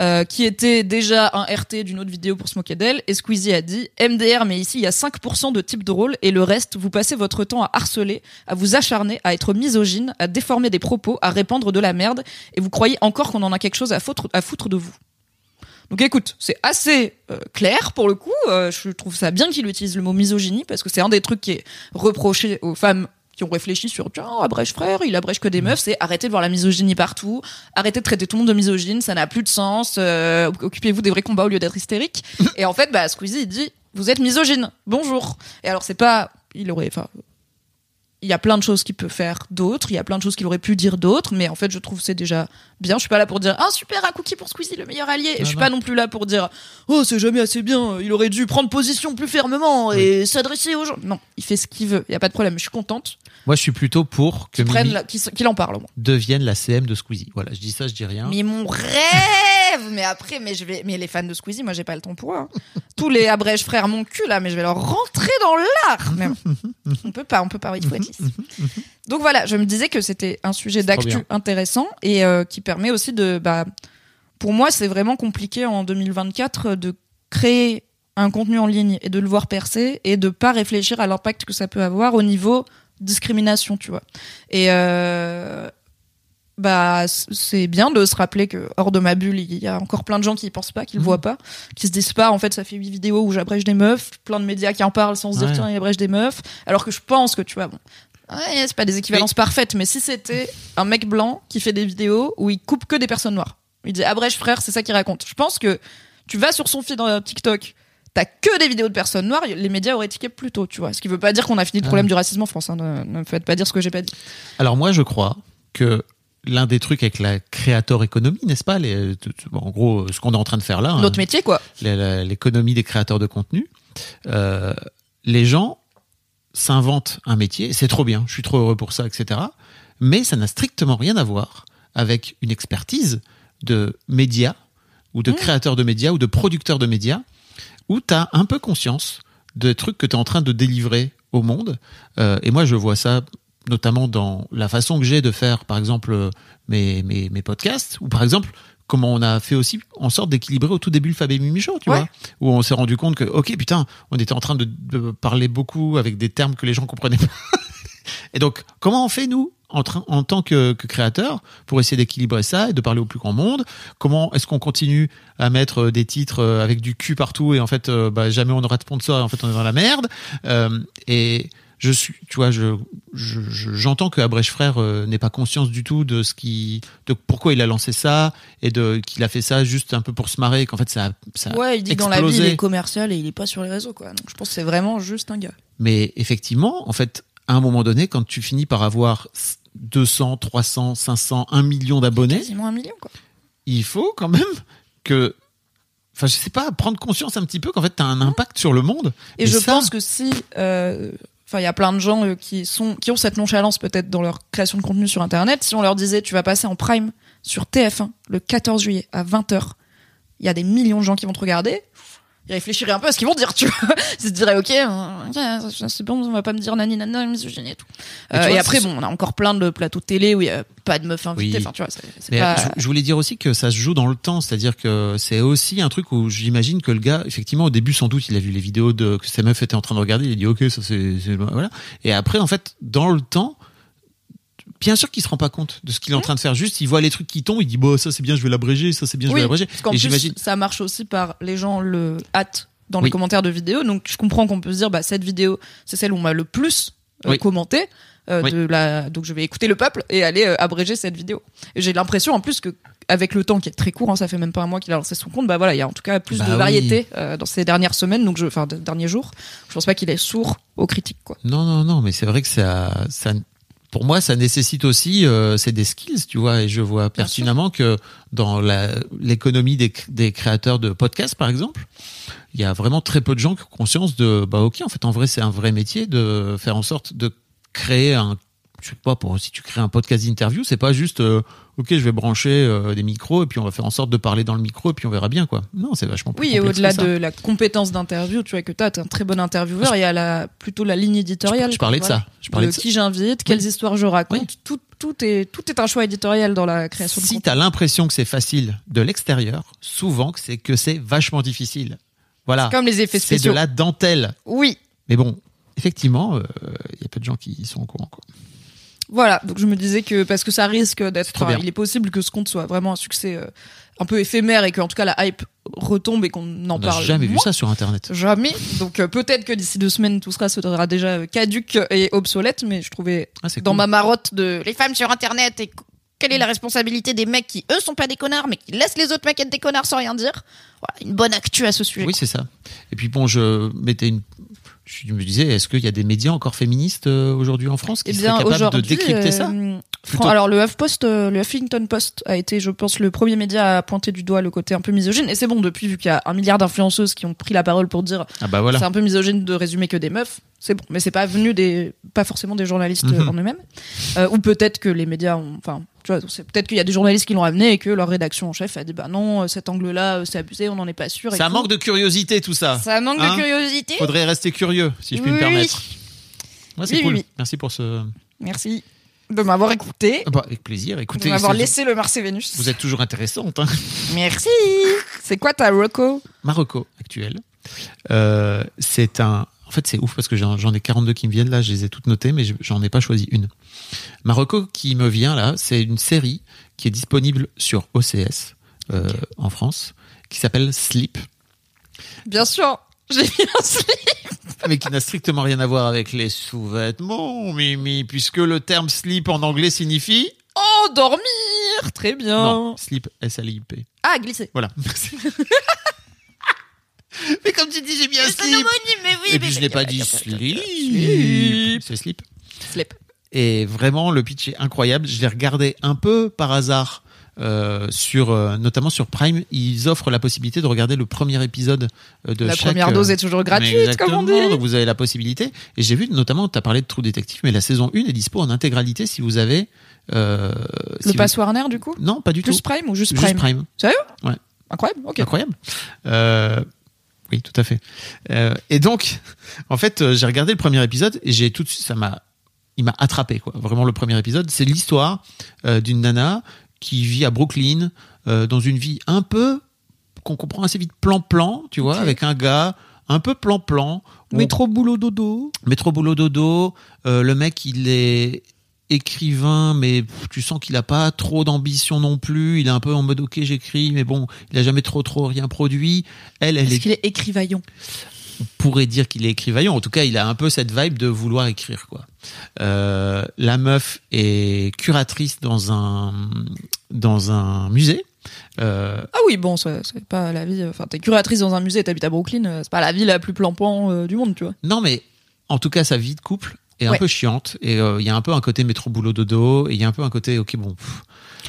euh, qui était déjà un RT d'une autre vidéo pour se moquer d'elle. Et Squeezie a dit MDR, mais ici, il y a 5% de type de rôle, et le reste, vous passez votre temps à harceler, à vous acharner, à être misogyne, à déformer des propos, à répandre de la merde, et vous croyez encore qu'on en a quelque chose à foutre, à foutre de vous. Donc écoute, c'est assez euh, clair pour le coup. Euh, je trouve ça bien qu'il utilise le mot misogynie parce que c'est un des trucs qui est reproché aux femmes qui ont réfléchi sur tiens abrège frère, il abrège que des meufs, c'est arrêtez de voir la misogynie partout, arrêtez de traiter tout le monde de misogyne, ça n'a plus de sens. euh, Occupez-vous des vrais combats au lieu d'être hystérique. Et en fait, bah Squeezie il dit vous êtes misogyne, bonjour. Et alors c'est pas, il aurait, enfin il y a plein de choses qu'il peut faire d'autres, il y a plein de choses qu'il aurait pu dire d'autres, mais en fait, je trouve que c'est déjà bien. Je suis pas là pour dire ah super un cookie pour Squeezie le meilleur allié. Et je suis non. pas non plus là pour dire oh c'est jamais assez bien, il aurait dû prendre position plus fermement et s'adresser aux gens. Non, il fait ce qu'il veut, il y a pas de problème. Je suis contente Moi, je suis plutôt pour que qu'il en parle au moins. devienne la CM de Squeezie. Voilà, je dis ça, je dis rien. Mais mon rêve Mais après, mais je vais, mais les fans de Squeezie, moi j'ai pas le temps pour eux. hein. Tous les abrèges frères mon cul là, mais je vais leur rentrer dans l'art. Mais on peut pas, on peut pas, il faut être lisse. Donc voilà, je me disais que c'était un sujet trop d'actu bien. intéressant et euh, qui permet aussi de, bah, pour moi c'est vraiment compliqué en 2024 de créer un contenu en ligne et de le voir percer et de pas réfléchir à l'impact que ça peut avoir au niveau discrimination, tu vois. Et euh, bah c'est bien de se rappeler que hors de ma bulle, il y a encore plein de gens qui y pensent pas, qui le Mhm. voient pas, qui se disent pas en fait ça fait huit vidéos où j'abrège des meufs, plein de médias qui en parlent sans se dire tiens il abrège des meufs, alors que je pense que tu vois bon. Ouais, c'est pas des équivalences parfaites, mais si c'était un mec blanc qui fait des vidéos où il coupe que des personnes noires, il dit abrège frère, c'est ça qu'il raconte. Je pense que tu vas sur son feed dans TikTok, t'as que des vidéos de personnes noires, les médias auraient tiqué plus tôt, tu vois. Ce qui veut pas dire qu'on a fini le Ah. problème du racisme en France. hein. Ne, ne me faites pas dire ce que j'ai pas dit. Alors moi, je crois que l'un des trucs avec la créateur économie, n'est-ce pas? Les- bon, En gros, ce qu'on est en train de faire là, hein, Notre métier, quoi. l'économie des créateurs de contenu, euh, les gens s'inventent un métier, c'est trop bien, je suis trop heureux pour ça, etc. Mais ça n'a strictement rien à voir avec une expertise de médias ou de créateurs de médias ou de producteurs de médias où tu as un peu conscience des trucs que tu es en train de délivrer au monde. Euh, et moi, je vois ça notamment dans la façon que j'ai de faire, par exemple, euh, mes, mes, mes podcasts, ou par exemple, comment on a fait aussi en sorte d'équilibrer au tout début le Fabien Mimi Show, tu Ouais. vois, où on s'est rendu compte que, ok, putain, on était en train de, de parler beaucoup avec des termes que les gens comprenaient pas. Et donc, comment on fait, nous, en, train, en tant que, que créateur, pour essayer d'équilibrer ça et de parler au plus grand monde? Comment est-ce qu'on continue à mettre euh, des titres euh, avec du cul partout et en fait, euh, bah, jamais on aura de sponsor et en fait, on est dans la merde? Euh, Et je suis, tu vois, je, je, je- j'entends que Abrèche Frère euh, n'ait pas conscience du tout de ce qui, de pourquoi il a lancé ça et de qu'il a fait ça juste un peu pour se marrer, qu'en fait ça, a- ça Ouais, il dit que dans la vie, il est commercial et il est pas sur les réseaux, quoi. Donc je pense que c'est vraiment juste un gars. Mais effectivement, en fait, à un moment donné, quand tu finis par avoir s- 200, 300, 500, 1 million d'abonnés, Quasiment un million, quoi. il faut quand même que. Enfin, je sais pas, prendre conscience un petit peu qu'en fait, tu as un impact sur le monde. Et Mais je ça- pense que si, euh, enfin, il y a plein de gens euh, qui sont, qui ont cette nonchalance peut-être dans leur création de contenu sur Internet. Si on leur disait, tu vas passer en prime sur TF1 le 14 juillet à 20h, il y a des millions de gens qui vont te regarder. Ils réfléchiraient un peu à ce qu'ils vont dire, tu vois. Ils se diraient, ok, euh, ok, c'est bon, on va pas me dire nani nana, misogynie et tout. Et Euh, tu Et, vois, après, bon, on a encore plein de plateaux télé où il y a pas de meufs invitées. Oui. Enfin, tu vois, Mais pas. je, je voulais dire aussi que ça se joue dans le temps, c'est-à-dire que c'est aussi un truc où j'imagine que le gars, effectivement, au début, sans doute, il a vu les vidéos de, que sa meuf était en train de regarder, il a dit ok, ça c'est- voilà. Et après, en fait, dans le temps, bien sûr qu'il se rend pas compte de ce qu'il est en train de faire. Juste, il voit les trucs qui tombent, il dit bon, ça c'est bien, je vais l'abréger, ça c'est bien, je vais l'abréger. parce qu'en Et plus, j'imagine, ça marche aussi par les gens le hâtent dans Oui. les commentaires de vidéos. Donc, je comprends qu'on peut se dire, bah, cette vidéo, c'est celle où on m'a le plus euh, Oui. commenté. euh, Oui. de la... Donc, je vais écouter le peuple et aller euh, abréger cette vidéo. Et j'ai l'impression, en plus, que avec le temps qui est très court, hein, ça fait même pas un mois qu'il a lancé son compte, bah voilà, il y a en tout cas plus Bah de oui. variété euh, dans ces dernières semaines, donc je, enfin, de- derniers jours. Je pense pas qu'il est sourd aux critiques, quoi. non, non, non, mais c'est vrai que ça, ça, pour moi, ça nécessite aussi, euh, c'est des skills, tu vois, et je vois pertinemment que dans la, l'économie des, des créateurs de podcasts, par exemple, il y a vraiment très peu de gens qui ont conscience de, bah ok, en fait, en vrai, c'est un vrai métier de faire en sorte de créer un, je sais pas, pour si tu crées un podcast d'interview, c'est pas juste, euh, ok, je vais brancher euh, des micros et puis on va faire en sorte de parler dans le micro et puis on verra bien quoi. Non, c'est vachement plus Oui, et au-delà de la compétence d'interview, tu vois que t'as, t'es un très bon intervieweur, il y a la, plutôt la ligne éditoriale. Je, je parlais quoi, de voilà. ça. Je parlais de qui j'invite, quelles histoires je raconte, Oui. tout, tout est tout est un choix éditorial dans la création de Si contenu. t'as l'impression que c'est facile de l'extérieur, souvent que c'est que c'est vachement Voilà. Comme les effets C'est de spéciaux. la dentelle. Oui, Mais bon, effectivement, euh, il y a peu de gens qui sont au courant. Quoi. Voilà. Donc je me disais que parce que ça risque d'être, il est possible que ce compte soit vraiment un succès euh, un peu éphémère et que en tout cas la hype retombe et qu'on en On n'a parle. jamais vu ça sur Internet. Jamais. Donc euh, peut-être que d'ici deux semaines tout sera sera déjà caduque et obsolète, mais je trouvais Ah, dans cool. ma marotte de les femmes sur internet et quelle est la responsabilité des mecs qui eux sont pas des connards mais qui laissent les autres mecs être des connards sans rien dire? Voilà, une bonne actu à ce sujet. Oui, c'est ça. Et puis bon, je mettais une. Je me disais, est-ce qu'il y a des médias encore féministes euh, aujourd'hui en France qui Eh seraient bien capables de décrypter ça euh, Plutôt- alors le HuffPost, euh, le Huffington Post a été, je pense, le premier média à pointer du doigt le côté un peu misogyne. Et c'est bon depuis, vu qu'il y a un milliard d'influenceuses qui ont pris la parole pour dire Ah bah voilà. c'est un peu misogyne de résumer que des meufs. C'est bon, mais c'est pas venu des, pas forcément des journalistes Mhm. en eux-mêmes. Euh, ou peut-être que les médias ont, enfin, tu vois, c'est peut-être qu'il y a des journalistes qui l'ont amené et que leur rédaction en chef a dit bah non, euh, cet angle-là, euh, c'est abusé, on n'en est pas sûr. et Ça tout. manque de curiosité tout ça. Ça manque Hein de curiosité. Faudrait rester curieux, si je puis me Oui, permettre. Ouais, c'est Oui, cool. oui, oui. Merci pour ce. Merci de m'avoir écouté, Ah bah, avec plaisir. de Écoutez, m'avoir c'est- laissé le Mars et Vénus. vous êtes toujours intéressante. Hein. Merci. C'est quoi ta Rocco? Marocco actuel. Euh, c'est un. En fait, c'est ouf parce que j'en j'en ai 42 qui me viennent là, je les ai toutes notées, mais je- j'en ai pas choisi une. Marocco qui me vient là, c'est une série qui est disponible sur OCS euh, en France, qui s'appelle Sleep, Bien sûr, j'ai mis un slip. mais qui n'a strictement rien à voir avec les sous-vêtements, Mimi, puisque le terme sleep en anglais signifie. Oh, dormir Très bien. Non, sleep, S-L-I-P. Ah, glisser. Voilà, merci. mais comme tu dis, j'ai bien C'est sleep. homonyme, mais oui. Et mais puis je c'est- n'ai pas dit sleep. C'est sleep. Slip. Et vraiment, le pitch est incroyable. Je l'ai regardé un peu par hasard. euh, sur euh, notamment sur Prime, ils offrent la possibilité de regarder le premier épisode euh, de La chaque, première euh, dose est toujours gratuite, comme on dit. Donc vous avez la possibilité. Et j'ai vu notamment, tu as parlé de True Detective, mais la saison 1 est dispo en intégralité si vous avez. Euh, Le si vous- pass Warner, du coup? Non, pas du Plus tout. Prime ou juste Juste Prime? Prime. Sérieux? Ouais. Incroyable, ok. Incroyable. Euh, oui, tout à fait. Euh, et donc, en fait, euh, j'ai regardé le premier épisode et j'ai tout de suite, ça m'a, il m'a attrapé quoi. Vraiment, le premier épisode, c'est l'histoire euh, d'une nana qui vit à Brooklyn euh, dans une vie un peu qu'on comprend assez vite plan-plan, tu vois, avec un gars un peu plan-plan. Métro, boulot, dodo. Métro boulot dodo. euh, le mec, il est écrivain, mais tu sens qu'il a pas trop d'ambition non plus. Il est un peu en mode ok, j'écris, mais bon, il a jamais trop trop rien produit. Elle, elle Est-ce est, qu'il est écrivaillon on pourrait dire qu'il est écrivaillon. En tout cas, il a un peu cette vibe de vouloir écrire quoi. Euh, la meuf est curatrice dans un dans un musée. Euh, Ah oui, bon, c'est pas la vie. Enfin, t'es curatrice dans un musée, t'habites à Brooklyn, euh, c'est pas la vie la plus plan-plan euh, du monde, tu vois. Non, mais en tout cas, sa vie de couple est un peu chiante et euh, il y a un peu un côté métro boulot dodo et il y a un peu un côté ok bon pff,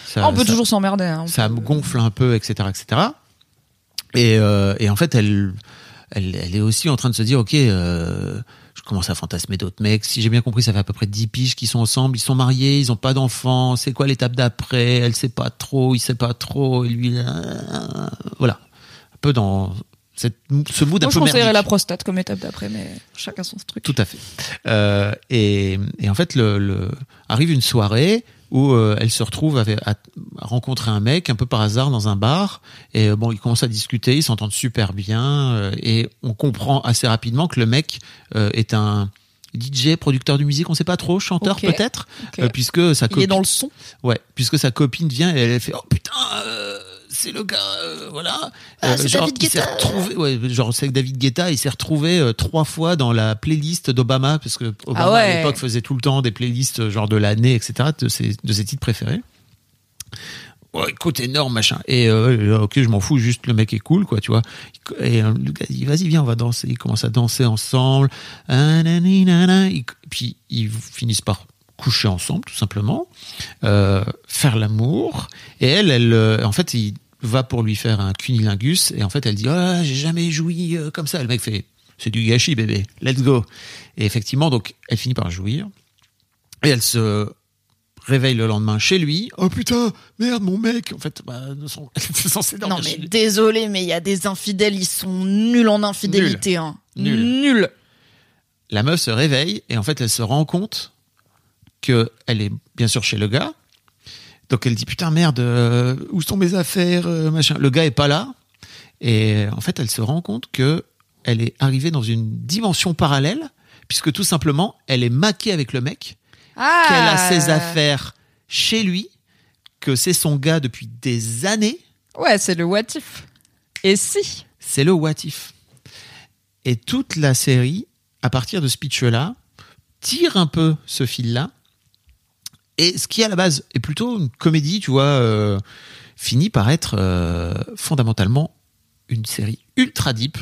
ça, Ah, on peut ça- toujours s'emmerder. hein. On ça peut- me gonfle un peu etc etc et, euh, et en fait elle, elle elle est aussi en train de se dire ok euh, je commence à fantasmer d'autres mecs. Si j'ai bien compris ça fait à peu près 10 piges qu'ils sont ensemble. Ils sont mariés ils ont pas d'enfants. C'est quoi l'étape d'après? Elle sait pas trop il sait pas trop. Et lui là, voilà. Un peu dans cette, ce mood un Moi, je peu conseillerais la prostate comme étape d'après, mais chacun son truc. Tout à fait. Euh, et, et en fait, le, le- arrive une soirée où euh, elle se retrouve à, à rencontrer un mec un peu par hasard dans un bar. Et euh, bon, ils commencent à discuter, ils s'entendent super bien. euh, et on comprend assez rapidement que le mec euh, est un DJ, producteur de musique, on sait pas trop, chanteur peut-être, euh, puisque sa Il est copine, dans le son. ouais, puisque sa copine vient et elle fait oh putain. Euh, c'est le gars, euh, voilà. Ah, c'est genre, David Guetta. retrouvé, ouais, genre c'est David Guetta, il s'est retrouvé euh, trois fois dans la playlist d'Obama parce que Obama Ah ouais. à l'époque faisait tout le temps des playlists euh, genre de l'année, etc. de ses de ses titres préférés. Ouais, écoute, énorme machin. Et euh, ok, je m'en fous, juste le mec est cool, quoi, tu vois. Et euh, le gars dit, vas-y, viens, on va danser. Ils commencent à danser ensemble. Ils- Puis ils finissent par coucher ensemble, tout simplement, euh, faire l'amour. Et elle, elle, euh, en fait, il va pour lui faire un cunilingus. Et en fait, elle dit, ah, j'ai jamais joui euh, comme ça. Le mec fait, c'est du gâchis, bébé. Let's go. Et effectivement, donc, elle finit par jouir. Et elle se réveille le lendemain chez lui. Oh putain, merde, mon mec. En fait, bah, sont- censée dormir Non, mais chez désolé, mais il y a des infidèles, ils sont nuls en infidélité. Hein. Nul. Nuls. La meuf se réveille et en fait, elle se rend compte que elle est bien sûr chez le gars. Donc elle dit putain merde, euh, où sont mes affaires, euh, machin. Le gars est pas là. Et en fait, elle se rend compte que elle est arrivée dans une dimension parallèle, puisque tout simplement, elle est maquée avec le mec, Ah qu'elle a ses affaires chez lui, que c'est son gars depuis des années. Ouais, c'est le what if. Et si c'est le what if. Et toute la série, à partir de ce pitch-là, tire un peu ce fil-là. Et ce qui, à la base, est plutôt une comédie, tu vois, euh, finit par être euh, fondamentalement une série ultra deep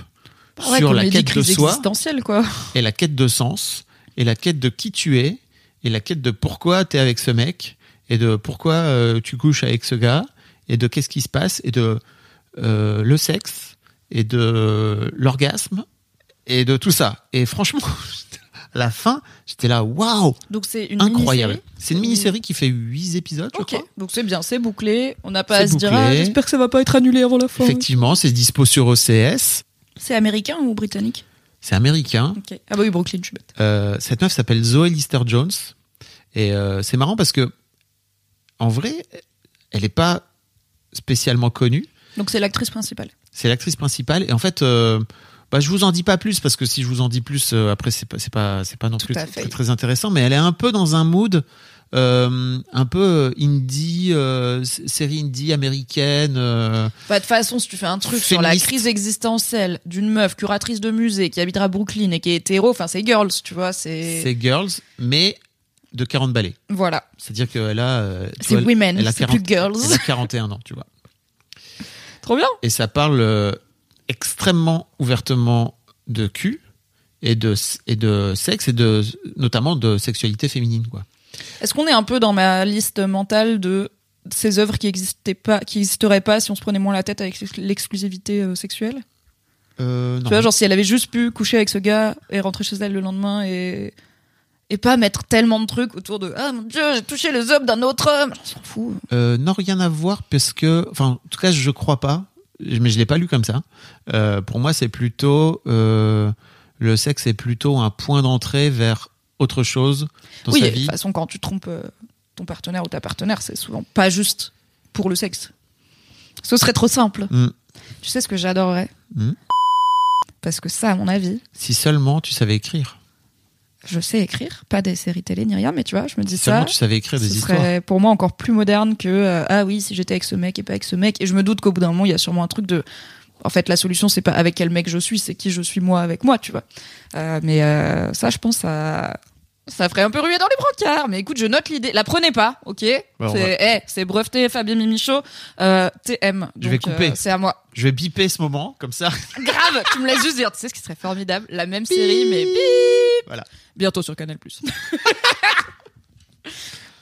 Ouais, sur la quête de soi quoi. et la quête de sens et la quête de qui tu es et la quête de pourquoi tu es avec ce mec et de pourquoi euh, tu couches avec ce gars et de qu'est-ce qui se passe et de le sexe et de l'orgasme et de tout ça. Et franchement, la fin, j'étais là, waouh, Donc c'est une incroyable. C'est une mini-série qui fait 8 épisodes, je Ok, crois. donc c'est bien, c'est bouclé. On n'a pas à se dire, ah, j'espère que ça va pas être annulé avant la fin. Effectivement, c'est dispo sur OCS. C'est américain ou britannique? C'est américain. Ah bah oui, Brooklyn, je suis bête. Euh, cette meuf s'appelle Zoe Lister-Jones. Et euh, c'est marrant parce que, en vrai, elle n'est pas spécialement connue. Donc c'est l'actrice principale. C'est l'actrice principale. Et en fait, euh, bah, je vous en dis pas plus parce que si je vous en dis plus, euh, après, c'est pas, c'est pas, c'est pas non plus très, intéressant. Mais elle est un peu dans un mood. euh, un peu indie, euh, s- série indie américaine. euh, Bah, de toute façon, si tu fais un truc sur la crise existentielle d'une meuf curatrice de musée qui habitera Brooklyn et qui est hétéro, enfin c'est girls, tu vois, c'est c'est Girls, mais de 40 balais. voilà, C'est-à-dire qu'elle a. c'est women, c'est plus 40 girls. Elle a 41 ans, tu vois. Trop bien. et ça parle extrêmement ouvertement de cul et de et de sexe et de notamment de sexualité féminine quoi. Est-ce qu'on est un peu dans ma liste mentale de ces œuvres qui existaient pas, qui existeraient pas si on se prenait moins la tête avec l'exclusivité euh, sexuelle? Euh, non. Tu vois, genre si elle avait juste pu coucher avec ce gars et rentrer chez elle le lendemain et et pas mettre tellement de trucs autour de ah mon dieu j'ai touché les hommes d'un autre homme, on s'en fout. Euh, non rien à voir parce que enfin en tout cas je crois pas mais je l'ai pas lu comme ça. Euh, pour moi c'est plutôt euh, le sexe est plutôt un point d'entrée vers autre chose dans oui, sa et de vie. toute façon quand tu trompes euh, ton partenaire ou ta partenaire, c'est souvent pas juste pour le sexe. Ce serait trop simple. Mm. Tu sais ce que j'adorerais? Mm. Parce que ça, à mon avis, Si seulement tu savais écrire. Je sais écrire, pas des séries télé ni rien, mais tu vois, je me dis seulement ça. tu savais écrire des ce histoires. serait pour moi encore plus moderne que euh, ah oui si j'étais avec ce mec et pas avec ce mec. Et je me doute qu'au bout d'un moment il y a sûrement un truc de en fait la solution c'est pas avec quel mec je suis c'est qui je suis moi avec moi tu vois. Euh, mais euh, ça je pense ça ça ferait un peu ruer dans les brancards. Mais écoute je note l'idée. La prenez pas ok? Bah, c'est c'est breveté Fabien Mimichaud euh, TM Je vais Donc, couper. euh, c'est à moi. Je vais biper ce moment comme ça. grave tu me laisses juste dire tu sais ce qui serait formidable? La même série mais bip Voilà. Bientôt sur Canal+.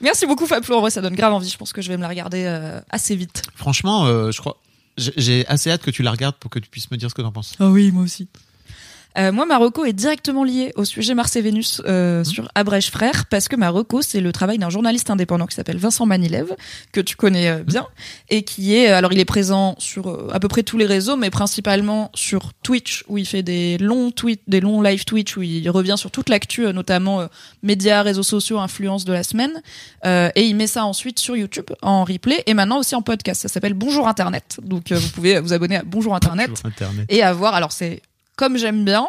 Merci beaucoup Fablo, en vrai ça donne grave envie, je pense que je vais me la regarder euh, assez vite. Franchement, euh, je crois. j'ai- J'ai assez hâte que tu la regardes pour que tu puisses me dire ce que t'en penses. Ah oui, moi aussi. Euh, moi, Marocco est directement lié au sujet Mars et Vénus euh, sur Abrèche Frères, parce que Marocco, c'est le travail d'un journaliste indépendant qui s'appelle Vincent Manilev, que tu connais euh, bien, et qui est, euh, alors il est présent sur euh, à peu près tous les réseaux, mais principalement sur Twitch, où il fait des longs tweets, des longs live Twitch, où il revient sur toute l'actu, notamment médias, réseaux sociaux, influence de la semaine, euh, et il met ça ensuite sur YouTube en replay, et maintenant aussi en podcast. Ça s'appelle Bonjour Internet, donc vous pouvez vous abonner à Bonjour Internet Sur Internet. et avoir. Alors c'est comme j'aime bien.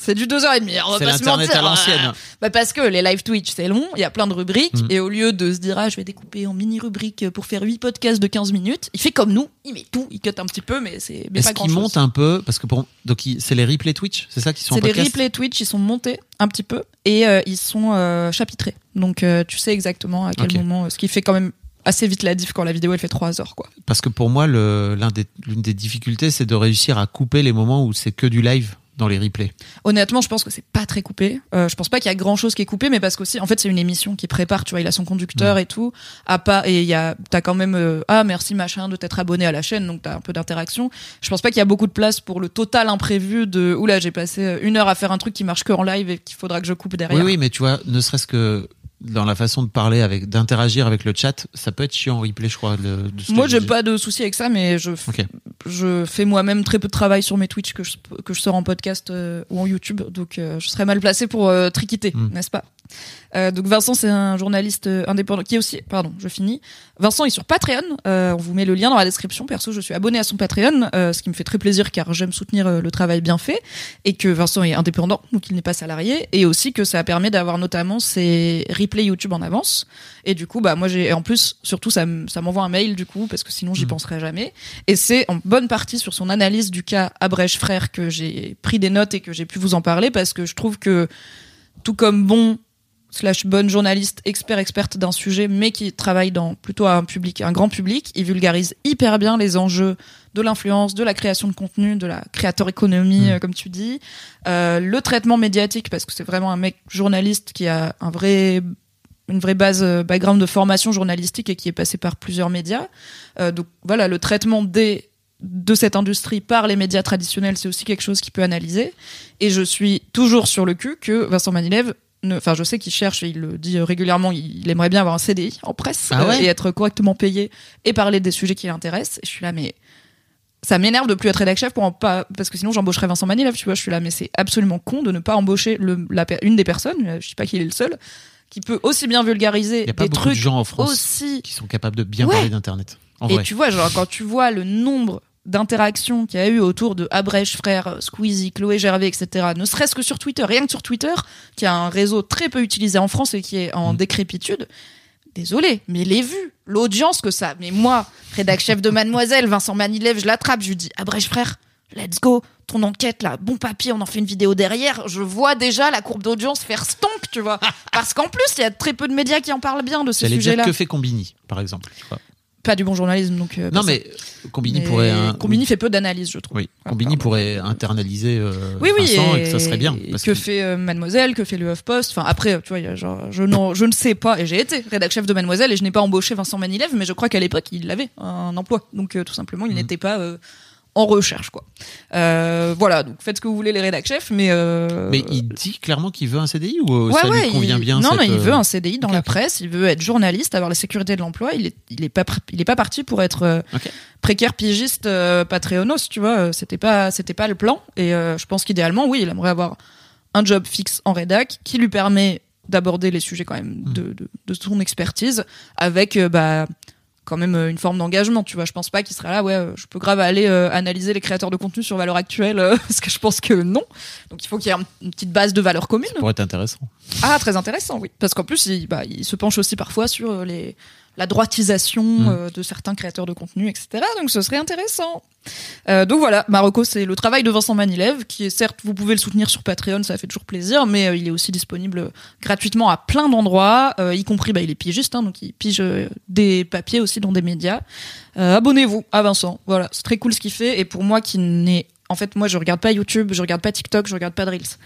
C'est du 2h30, on va C'est pas se mentir. à l'ancienne. Bah parce que les live Twitch c'est long, il y a plein de rubriques Mm. et au lieu de se dire ah je vais découper en mini rubriques pour faire 8 podcasts de 15 minutes, il fait comme nous, il met tout, il cut un petit peu mais c'est mais Est-ce qu'il monte un peu parce que pour donc c'est les replays Twitch, c'est ça qui sont en C'est des podcast replays Twitch, ils sont montés un petit peu et euh, ils sont euh, chapitrés. Donc euh, tu sais exactement à quel moment, ce qui fait quand même assez vite la diff quand la vidéo elle fait 3 heures quoi. Parce que pour moi, le- l'un des, l'une des difficultés, c'est de réussir à couper les moments où c'est que du live dans les replays. Honnêtement, je pense que c'est pas très coupé. Euh, je pense pas qu'il y a grand chose qui est coupé, mais parce qu'aussi, en fait, c'est une émission qui prépare. Tu vois, il a son conducteur et tout. À pas et il y a, t'as quand même euh, ah merci machin de t'être abonné à la chaîne, donc t'as un peu d'interaction. Je pense pas qu'il y a beaucoup de place pour le total imprévu de oula j'ai passé euh, une heure à faire un truc qui marche que en live et qu'il faudra que je coupe derrière. Oui, oui, mais tu vois, ne serait-ce que dans la façon de parler, avec d'interagir avec le chat, ça peut être chiant en replay, je crois. le- de ce Moi, j'ai pas de souci avec ça, mais je, je fais moi-même très peu de travail sur mes Twitch que je, que je sors en podcast euh, ou en YouTube, donc euh, je serais mal placé pour euh, triquiter, Mm. n'est-ce pas? Euh, Donc Vincent, c'est un journaliste indépendant qui est aussi, pardon, je finis. Vincent est sur Patreon. euh, on vous met le lien dans la description. Perso, je suis abonné à son Patreon, euh, ce qui me fait très plaisir car j'aime soutenir euh, le travail bien fait et que Vincent est indépendant, donc il n'est pas salarié, et aussi que ça permet d'avoir notamment ses replays YouTube en avance. Et du coup, bah moi j'ai, et en plus, surtout ça, m'envoie un mail du coup parce que sinon j'y Mhm. penserais jamais. Et c'est en bonne partie sur son analyse du cas Abrèche frère que j'ai pris des notes et que j'ai pu vous en parler parce que je trouve que tout comme bon slash bonne journaliste, expert experte d'un sujet, mais qui travaille dans plutôt un public, un grand public, il vulgarise hyper bien les enjeux de l'influence, de la création de contenu, de la créateur économie, Mm. euh, comme tu dis, Euh, le traitement médiatique parce que c'est vraiment un mec journaliste qui a un vrai une vraie base euh, background de formation journalistique et qui est passé par plusieurs médias. Euh, donc voilà, le traitement des de cette industrie par les médias traditionnels, c'est aussi quelque chose qui peut analyser. Et je suis toujours sur le cul que Vincent Manilev, enfin je sais qu'il cherche et il le dit régulièrement, il, aimerait bien avoir un CDI en presse Ah ouais euh, et être correctement payé et parler des sujets qui l'intéressent. Et je suis là, mais ça m'énerve de plus être rédac chef pour en pas parce que sinon j'embaucherais Vincent Manilev, tu vois. Je suis là, mais c'est absolument con de ne pas embaucher le, la, une des personnes, euh, je sais pas qu'il est le seul, qui peut aussi bien vulgariser Il n'y a pas des beaucoup trucs de gens en France aussi qui sont capables de bien Ouais. parler d'Internet. Et vrai. tu vois, genre, quand tu vois le nombre d'interactions qu'il y a eu autour de Abrèche, frère, Squeezie, Chloé Gervais, etc., ne serait-ce que sur Twitter, rien que sur Twitter, qui a un réseau très peu utilisé en France et qui est en Mm. décrépitude, désolé, mais les vues, l'audience que ça, mais moi, rédac chef de Mademoiselle, Vincent Manilev, je l'attrape, je lui dis, Abrèche, frère, let's go, ton enquête là, bon papier, on en fait une vidéo derrière, je vois déjà la courbe d'audience faire stonk, tu vois. Parce qu'en plus, il y a très peu de médias qui en parlent bien de dire sujets-là. que fait Combini, par exemple. Pas du bon journalisme, donc. euh, Non, mais Combini Mais pourrait. un- Combini fait peu d'analyse, je trouve. Oui, Ah, Combini pardon. pourrait internaliser euh, Oui, oui, Vincent et, que ça serait bien. parce que que- fait euh, Mademoiselle, que fait le HuffPost. Enfin, après, tu vois, il y a genre, je, je ne sais pas, et j'ai été rédac chef de Mademoiselle, et je n'ai pas embauché Vincent Manilev, mais je crois qu'à l'époque, il avait un emploi. Donc, euh, tout simplement, il Mhm. n'était pas euh, en recherche, quoi. Euh, voilà, donc faites ce que vous voulez, les rédac chefs, mais. euh, Mais il dit clairement qu'il veut un CDI ou euh, Ouais, ça ouais, lui convient il- bien Non, cette, mais il veut un CDI dans la presse, il veut être journaliste, avoir la sécurité de l'emploi. Il est, il est pas, il est pas parti pour être précaire pigiste euh, Patreonos, tu vois. C'était pas, c'était pas le plan. Et je pense qu'idéalement, oui, il aimerait avoir un job fixe en rédac qui lui permet d'aborder les sujets quand même Hmm. de, de, de son expertise avec bah quand même euh, une forme d'engagement tu vois je pense pas qu'il sera là ouais euh, je peux grave aller euh, analyser les créateurs de contenu sur valeur actuelle euh, parce que je pense que non donc il faut qu'il y ait un- une petite base de valeur commune Ça pourrait être intéressant. ah, très intéressant, oui. Parce qu'en plus, il, bah, il se penche aussi parfois sur les, la droitisation Mm. euh, de certains créateurs de contenu, etc. Donc ce serait intéressant. Euh, donc voilà, Marocco, c'est le travail de Vincent Manilev, qui est certes, vous pouvez le soutenir sur Patreon, ça fait toujours plaisir, mais euh, il est aussi disponible gratuitement à plein d'endroits, y compris, bah, il est pigiste, hein, donc il pige des papiers aussi dans des médias. Abonnez-vous à Vincent, voilà, c'est très cool ce qu'il fait, et pour moi qui n'est... En fait, moi, je regarde pas YouTube, je regarde pas TikTok, je regarde pas de Reels.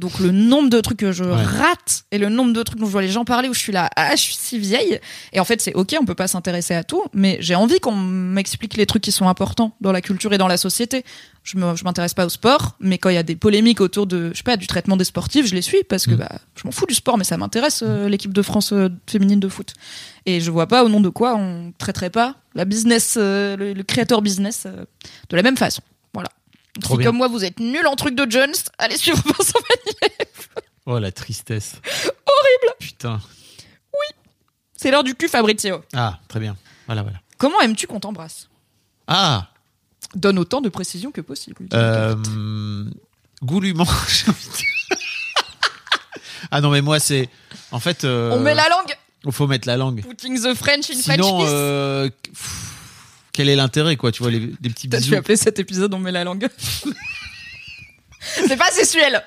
Donc le nombre de trucs que je Ouais. rate et le nombre de trucs dont je vois les gens parler où je suis là, ah, je suis si vieille. Et en fait, c'est ok, on peut pas s'intéresser à tout, mais j'ai envie qu'on m'explique les trucs qui sont importants dans la culture et dans la société. Je m'intéresse pas au sport, mais quand il y a des polémiques autour de, je sais pas, du traitement des sportifs, je les suis parce que Mm. bah, je m'en fous du sport, mais ça m'intéresse euh, l'équipe de France euh, féminine de foot. Et je vois pas au nom de quoi on traiterait pas la business, euh, le, le créateur business de la même façon. Voilà. Trop si bien. comme moi vous êtes nul en truc de Jones, allez suivre Vincent Oh la tristesse. Horrible. Putain. C'est l'heure du cul, Fabrizio. Ah, très bien. Voilà, voilà. Comment aimes-tu qu'on t'embrasse? Ah, Donne autant de précision que possible. euh, goulûment. ah non, mais moi, c'est. En fait. euh, On met la langue Il faut mettre la langue. Putting the French in Sinon, French kiss. euh, pff, quel est l'intérêt, quoi Tu vois, les, les petits T'as bisous. dû appeler cet épisode On met la langue. c'est pas sexuel.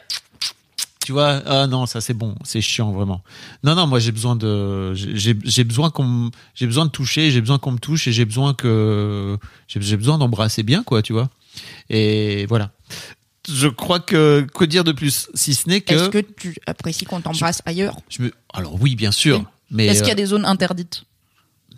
Tu vois, ah non, ça c'est bon, c'est chiant vraiment. Non, non, moi j'ai besoin de, j'ai besoin qu'on, me- j'ai besoin de toucher, j'ai besoin qu'on me touche et j'ai besoin que, j'ai besoin d'embrasser bien, quoi, tu vois. Et voilà. Je crois que que dire de plus, si ce n'est que, Est-ce que tu apprécies qu'on t'embrasse ailleurs? je me, alors oui, bien sûr, Oui. mais Est-ce qu'il y a euh, des zones interdites?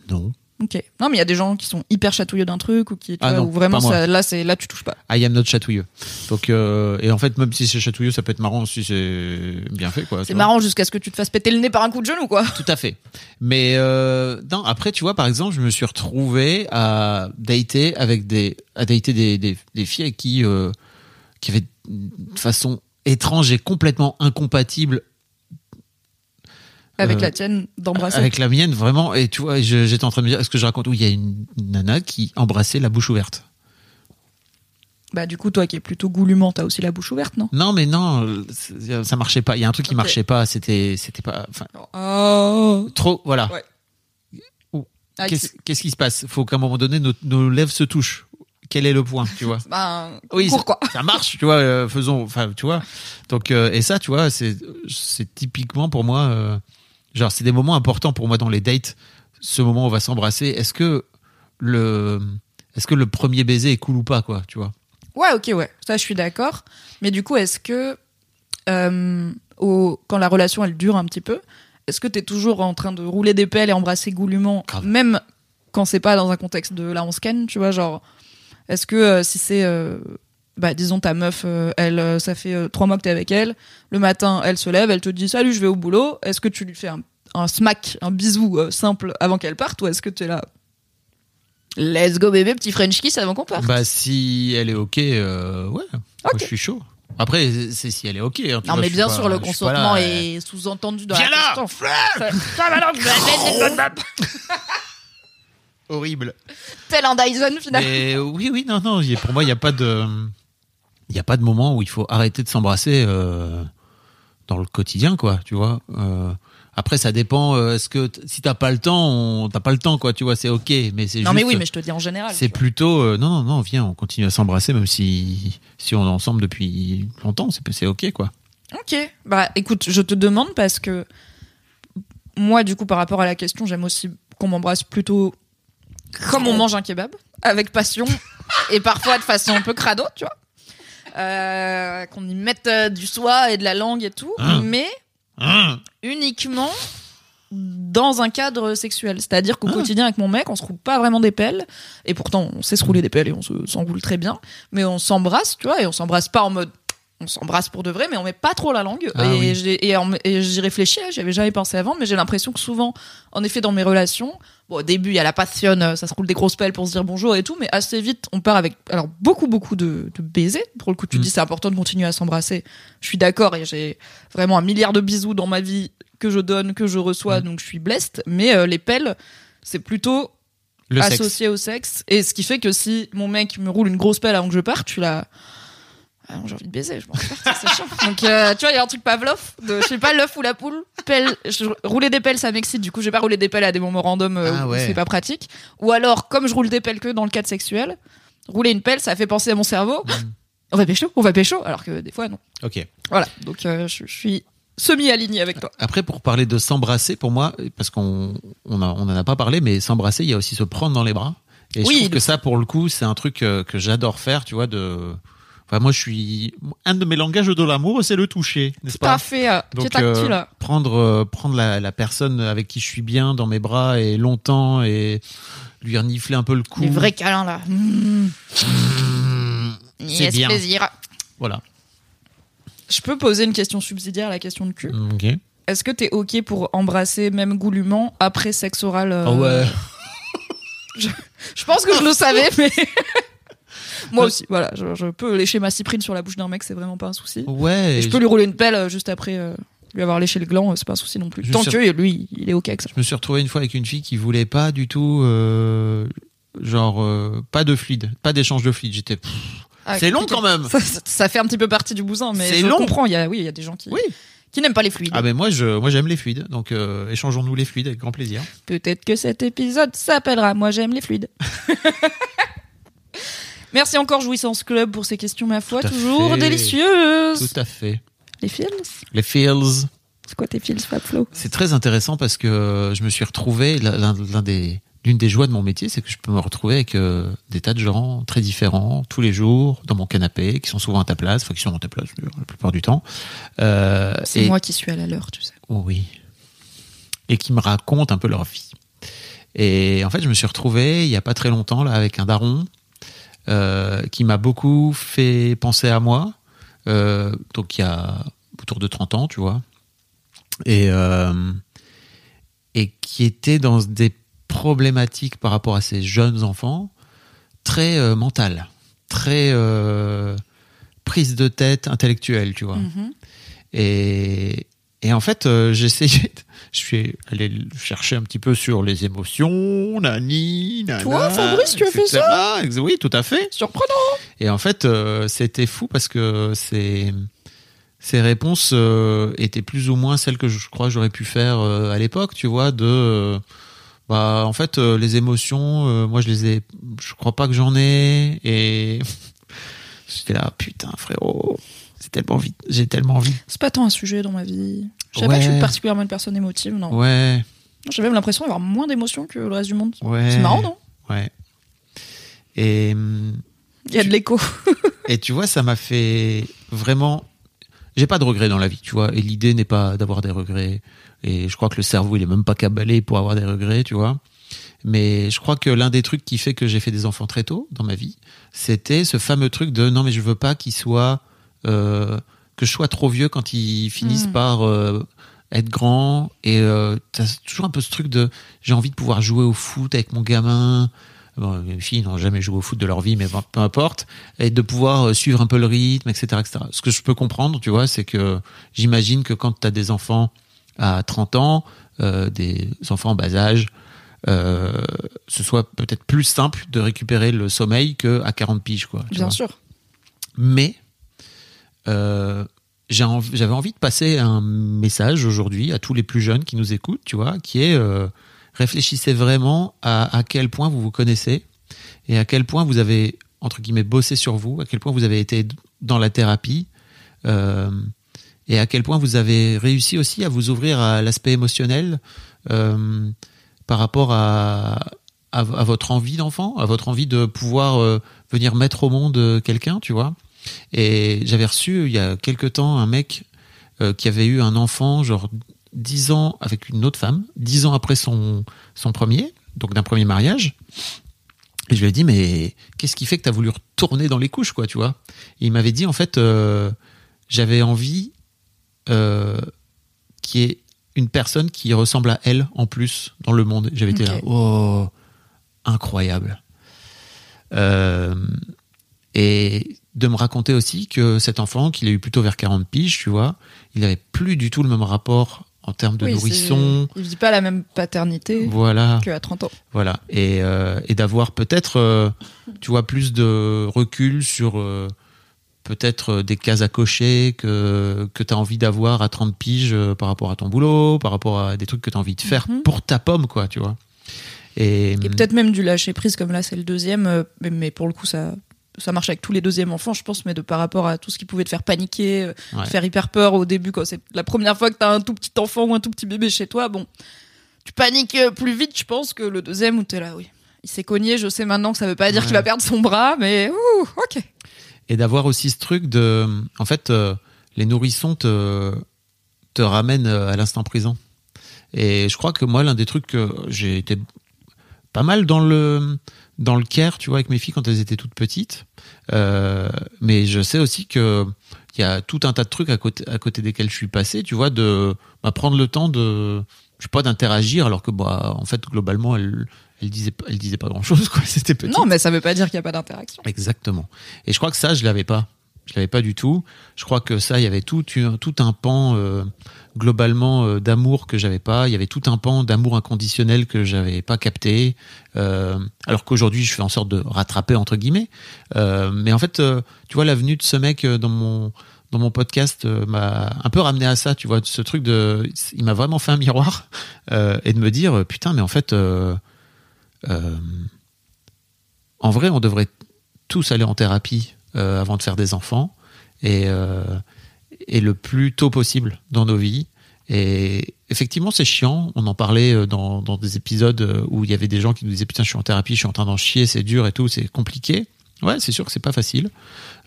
Non. Ok. Non, mais il y a des gens qui sont hyper chatouilleux d'un truc ou qui, tu Ah vois, non, où vraiment ça, là, c'est là tu touches pas. I am not chatouilleux. Donc euh, et en fait même si c'est chatouilleux, ça peut être marrant si c'est bien fait, quoi. C'est marrant jusqu'à ce que tu te fasses péter le nez par un coup de genou, quoi. Tout à fait. Mais euh, non, après, tu vois, par exemple, je me suis retrouvé à dater avec des, à dater des, des, des filles avec qui, euh, qui avaient une façon étrange et complètement incompatible Avec Euh, la tienne d'embrasser. avec la mienne, vraiment. Et tu vois, j'étais en train de me dire, est-ce que je raconte où il y a une nana qui embrassait la bouche ouverte Bah, du coup, toi qui es plutôt goulûment, t'as aussi la bouche ouverte, non? Non, mais non, euh, ça marchait pas. Il y a un truc qui Ok. marchait pas. C'était, c'était pas, enfin, Oh trop, voilà. Ouais. Ah, Qu'est-ce qui- qu'est-ce qui se passe? Faut qu'à un moment donné, nos, nos lèvres se touchent. Quel est le point, tu vois? Bah, Oui, cours, quoi. ça marche, tu vois. euh, faisons, enfin, tu vois. Donc, euh, et ça, tu vois, c'est, c'est typiquement pour moi, euh, genre, c'est des moments importants pour moi dans les dates. Ce moment où on va s'embrasser. Est-ce que le, est-ce que le premier baiser est cool ou pas, quoi, tu vois? Ouais, ok, ouais. Ça, je suis d'accord. Mais du coup, est-ce que, euh, au, quand la relation, elle dure un petit peu, est-ce que t'es toujours en train de rouler des pelles et embrasser goulûment, Grave. même quand c'est pas dans un contexte de là, on scanne, tu vois, genre, est-ce que euh, si c'est, euh, bah, disons, ta meuf, euh, elle, euh, ça fait euh, trois mois que t'es avec elle, le matin, elle se lève, elle te dit salut, je vais au boulot, est-ce que tu lui fais un, un smack, un bisou euh, simple avant qu'elle parte, ou est-ce que t'es là? Let's go bébé, petit French kiss avant qu'on parte. Bah, si elle est ok, euh, ouais. Moi, je suis chaud. Après, c'est si elle est ok. hein, tu Non, vois, mais bien pas- sûr, le pas consentement là, euh, est sous-entendu dans Viens la là question. Ça, va horrible. Tel un Dyson, finalement. Mais oui, oui, non, non. Pour moi, il n'y a pas de, il y a pas de moment où il faut arrêter de s'embrasser euh, dans le quotidien, quoi. Tu vois. Euh, après, ça dépend. euh, Est-ce que si t'as pas le temps, on- t'as pas le temps, quoi. Tu vois, c'est ok. Mais c'est Non, juste. mais oui, mais je te dis en général. C'est plutôt euh, non, non, non. Viens, on continue à s'embrasser, même si si on est ensemble depuis longtemps. C'est c'est ok, quoi. Ok. Bah, écoute, je te demande parce que moi, du coup, par rapport à la question, j'aime aussi qu'on m'embrasse plutôt comme on mange un kebab, avec passion et parfois de façon un peu crado, tu vois. Euh, qu'on y mette euh, du soie et de la langue et tout, Hein. mais Hein uniquement dans un cadre sexuel. C'est-à-dire qu'au Ah. quotidien avec mon mec, on se roule pas vraiment des pelles. Et pourtant, on sait se rouler des pelles et on se- s'en roule très bien. Mais on s'embrasse, tu vois, et on s'embrasse pas en mode. On s'embrasse pour de vrai, mais on met pas trop la langue. Ah et oui. j'ai- et, en- et j'y réfléchis, hein, j'y avais jamais pensé avant, mais j'ai l'impression que souvent, en effet, dans mes relations, bon, au début, il y a la passion, euh, ça se roule des grosses pelles pour se dire bonjour et tout, mais assez vite, on part avec, alors, beaucoup, beaucoup de, de baisers. Pour le coup, tu Mm. dis c'est important de continuer à s'embrasser. Je suis d'accord et j'ai vraiment un milliard de bisous dans ma vie que je donne, que je reçois, Mm. donc je suis blessed. Mais euh, les pelles, c'est plutôt Le sexe. associé au sexe. Et ce qui fait que si mon mec me roule une grosse pelle avant que je parte, suis là. Ah, j'ai envie de baiser, je m'en c'est chiant. Donc, euh, tu vois, il y a un truc Pavlov, de, je sais pas, l'œuf ou la poule. Pelle, je- rouler des pelles, ça m'excite. Du coup, je vais pas rouler des pelles à des moments random euh, Ah où ouais. c'est pas pratique. Ou alors, comme je roule des pelles que dans le cadre sexuel, rouler une pelle, ça fait penser à mon cerveau. Mm. On va pécho, on va pécho, alors que des fois, non. Ok. Voilà, donc euh, je, je suis semi-alignée avec toi. Après, pour parler de s'embrasser, pour moi, parce qu'on on a- on en a pas parlé, mais s'embrasser, il y a aussi se prendre dans les bras. Et Oui, je trouve que ça, pour le coup, c'est un truc euh, que j'adore faire, tu vois, de Enfin, moi, je suis un de mes langages de l'amour, c'est le toucher, n'est-ce Tout à pas fait. euh, Tu es Donc, tactile. euh, prendre euh, prendre la, la personne avec qui je suis bien dans mes bras et longtemps et lui renifler un peu le cou. Les vrais câlins là. Mmh. Mmh, c'est bien. plaisir. Voilà. Je peux poser une question subsidiaire, la question de cul. Ok. Est-ce que t'es ok pour embrasser même goulûment après sexe oral euh, Ah ouais. Je pense que je le savais, mais moi aussi. Voilà, je, je peux lécher ma cyprine sur la bouche d'un mec, c'est vraiment pas un souci. Ouais. Et je peux lui rouler une pelle euh, juste après euh, lui avoir léché le gland, euh, c'est pas un souci non plus. Je Tant que lui, il est ok avec ça. Je me suis retrouvé une fois avec une fille qui voulait pas du tout, euh, genre, euh, pas de fluide, pas d'échange de fluide. J'étais. Ah, c'est long quand même. Ça, fait un petit peu partie du bousin, mais je long. comprends. Il y a, oui, il y a des gens qui, Oui. qui n'aiment pas les fluides. Ah mais moi je, moi j'aime les fluides, donc euh, échangeons-nous les fluides avec grand plaisir. Peut-être que cet épisode s'appellera Moi j'aime les fluides. Merci encore Jouissance Club pour ces questions, ma foi, toujours fait. délicieuses. Tout à fait. Les feels Les feels. C'est quoi tes feels, Fab Flo? C'est très intéressant parce que je me suis retrouvé des l'une des joies de mon métier, c'est que je peux me retrouver avec euh, des tas de gens très différents tous les jours dans mon canapé, qui sont souvent à ta place, enfin qui sont à ta place la plupart du temps. Euh, C'est et- moi qui suis à la leur, tu sais. Oh oui. Et qui me racontent un peu leur vie. Et en fait, je me suis retrouvé il y a pas très longtemps là avec un daron euh, qui m'a beaucoup fait penser à moi. Euh, donc il y a autour de 30 ans, tu vois. Et, euh, et qui était dans des problématiques par rapport à ces jeunes enfants très euh, mentales, très euh, prise de tête intellectuelle, tu vois. Mhm. Et, et en fait, euh, de- je suis allé chercher un petit peu sur les émotions, nani, nana, Toi, Fabrice, tu as fait etc. Ex- Oui, tout à fait. Surprenant Et en fait, euh, c'était fou parce que ces, ces réponses euh, étaient plus ou moins celles que je crois j'aurais pu faire euh, à l'époque, tu vois, de... euh, bah, en fait, les émotions, moi, je les ai... Je crois pas que j'en ai. Et j'étais là, putain, frérot, c'est tellement vite. J'ai tellement envie. C'est pas tant un sujet dans ma vie. Je sais pas que je suis particulièrement une personne émotive, non. Ouais, J'ai même l'impression d'avoir moins d'émotions que le reste du monde. ouais. C'est marrant, non Ouais. Et... Il y a de l'écho. Et tu vois, ça m'a fait vraiment. J'ai pas de regrets dans la vie, tu vois. Et l'idée n'est pas d'avoir des regrets. Et je crois que le cerveau, il est même pas cabalé pour avoir des regrets, tu vois. Mais je crois que l'un des trucs qui fait que j'ai fait des enfants très tôt dans ma vie, c'était ce fameux truc de non, mais je veux pas qu'ils soient. Euh, que je sois trop vieux quand ils finissent Mm. par euh, être grands. Et euh, t'as toujours un peu ce truc de j'ai envie de pouvoir jouer au foot avec mon gamin. Bon, mes filles n'ont jamais joué au foot de leur vie, mais peu importe. Et de pouvoir suivre un peu le rythme, etc., etc. Ce que je peux comprendre, tu vois, c'est que j'imagine que quand tu as des enfants à 30 ans, euh, des enfants en bas âge, euh, ce soit peut-être plus simple de récupérer le sommeil que à 40 piges, quoi. tu Bien vois. sûr. Mais euh, j'avais envie de passer un message aujourd'hui à tous les plus jeunes qui nous écoutent, tu vois, qui est euh, réfléchissez vraiment à, à quel point vous vous connaissez et à quel point vous avez entre guillemets bossé sur vous, à quel point vous avez été dans la thérapie euh, et à quel point vous avez réussi aussi à vous ouvrir à l'aspect émotionnel euh, par rapport à, à, à votre envie d'enfant, à votre envie de pouvoir euh, venir mettre au monde euh, quelqu'un, tu vois. Et j'avais reçu il y a quelque temps un mec euh, qui avait eu un enfant, genre 10 ans avec une autre femme, 10 ans après son, son premier, donc d'un premier mariage. Et je lui ai dit, mais qu'est-ce qui fait que tu as voulu retourner dans les couches, quoi, tu vois? Et il m'avait dit, en fait, euh, j'avais envie euh, qu'il y ait une personne qui ressemble à elle en plus dans le monde. J'avais été là, oh, incroyable. Euh, et de me raconter aussi que cet enfant, qu'il a eu plutôt vers 40 piges, tu vois, il avait plus du tout le même rapport en termes de Oui, nourrisson. Il vit pas la même paternité Voilà. qu'à 30 ans. Voilà. Et, euh, et d'avoir peut-être, euh, tu vois, plus de recul sur euh, peut-être des cases à cocher que, que tu as envie d'avoir à 30 piges par rapport à ton boulot, par rapport à des trucs que tu as envie de faire Mhm. pour ta pomme, quoi, tu vois. Et, Et peut-être même du lâcher prise, comme là c'est le deuxième, mais, mais pour le coup ça, ça marche avec tous les deuxièmes enfants, je pense, mais de par rapport à tout ce qui pouvait te faire paniquer, euh, Ouais. te faire hyper peur au début, quand c'est la première fois que t'as un tout petit enfant ou un tout petit bébé chez toi, bon, tu paniques euh, plus vite, je pense, que le deuxième où t'es là, oui. Il s'est cogné, je sais maintenant que ça veut pas dire Ouais. qu'il va perdre son bras, mais ouh, ok. et d'avoir aussi ce truc de, en fait, euh, les nourrissons te te ramènent euh, à l'instant présent. Et je crois que moi, l'un des trucs que j'ai été pas mal dans le dans le care, tu vois, avec mes filles quand elles étaient toutes petites. Euh, mais je sais aussi que il y a tout un tas de trucs à côté à côté desquels je suis passé, tu vois, de bah, prendre le temps de je sais pas d'interagir alors que bah en fait globalement elle elle disait pas- elle disait pas grand chose quoi c'était petit Non, mais ça veut pas dire qu'il n'y a pas d'interaction. Exactement. Et je crois que ça, je l'avais pas. Je l'avais pas du tout. Je crois que ça, il y avait tout, un- tout un pan euh, globalement euh, d'amour que j'avais pas. Il y avait tout un pan d'amour inconditionnel que j'avais pas capté. Euh, alors qu'aujourd'hui, je fais en sorte de rattraper entre guillemets. Euh, mais en fait, tu vois, la venue de ce mec dans mon dans mon podcast m'a un peu ramené à ça. Tu vois, ce truc de, il m'a vraiment fait un miroir et de me dire, putain, mais en fait. en vrai, on devrait tous aller en thérapie avant de faire des enfants et, et le plus tôt possible dans nos vies. Et effectivement, c'est chiant. On en parlait euh, dans, dans des épisodes euh, où il y avait des gens qui nous disaient Putain, je suis en thérapie, je suis en train d'en chier, c'est dur et tout, c'est compliqué. Ouais, c'est sûr que c'est pas facile.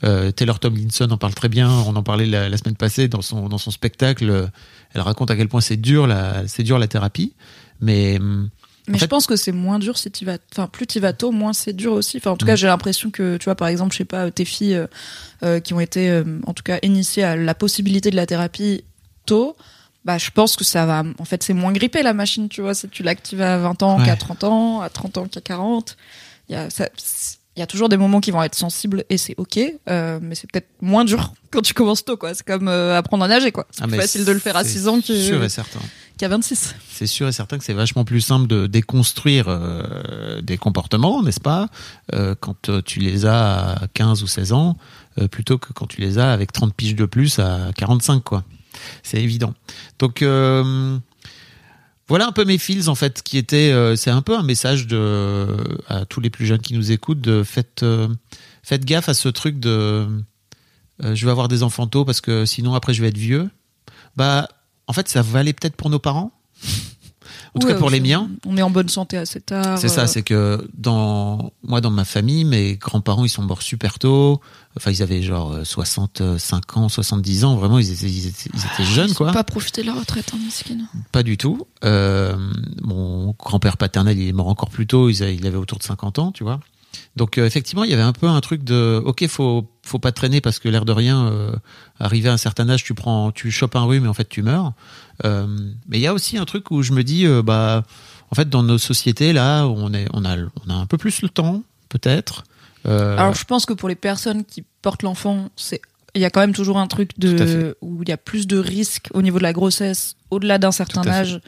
Euh, Taylor Tomlinson en parle très bien. On en parlait la, semaine passée dans son, dans son spectacle. Elle raconte à quel point c'est dur la, dur la thérapie. Mais hum, Mais En je pense que c'est moins dur si tu vas, enfin plus tu vas tôt, moins c'est dur aussi. Enfin en tout cas Mm. j'ai l'impression que tu vois par exemple je sais pas tes filles euh, euh, qui ont été euh, en tout cas initiées à la possibilité de la thérapie tôt, bah je pense que ça va. En fait c'est moins grippé la machine, tu vois. Si tu l'actives à 20 ans Ouais. qu'à 30 ans, à 30 ans qu'à 40, il y a ça. Il y a toujours des moments qui vont être sensibles et c'est ok, euh, mais c'est peut-être moins dur quand tu commences tôt, quoi. C'est comme euh, apprendre à nager, quoi. C'est ah, plus facile de le faire à c'est 6 ans que- sûr et certain. Qu'à 26. c'est sûr et certain que c'est vachement plus simple de déconstruire euh, des comportements, n'est-ce pas, euh, quand euh, tu les as à 15 ou 16 ans, plutôt que quand tu les as avec 30 piges de plus à 45, quoi. C'est évident. Donc, voilà un peu mes feels, en fait, qui étaient... c'est un peu un message de, à tous les plus jeunes qui nous écoutent, de faites, faites gaffe à ce truc de... je vais avoir des enfants tôt parce que sinon, après, je vais être vieux. Bah, en fait, ça valait peut-être pour nos parents. En tout Ouais, cas pour les miens. On est en bonne santé assez tard. C'est ça, euh, c'est que dans moi, dans ma famille, mes grands-parents, ils sont morts super tôt. Enfin, ils avaient genre euh, 65 ans, 70 ans. Vraiment, ils étaient, ils étaient, ils étaient jeunes, Ils quoi. Pas profiter de la retraite, hein, miskin. Pas du tout. Euh, mon grand-père paternel, il est mort encore plus tôt. Il avait autour de 50 ans, tu vois. Donc euh, effectivement, il y avait un peu un truc de, ok, faut faut pas traîner parce que l'air de rien, euh, arrivé à un certain âge, tu prends, tu chopes un rhume et en fait tu meurs. Euh, mais il y a aussi un truc où je me dis, bah, en fait, dans nos sociétés là, on est, on a, on a un peu plus le temps, peut-être. Alors je pense que pour les personnes qui portent l'enfant, c'est il y a quand même toujours un truc de où il y a plus de risques au niveau de la grossesse au-delà d'un certain âge.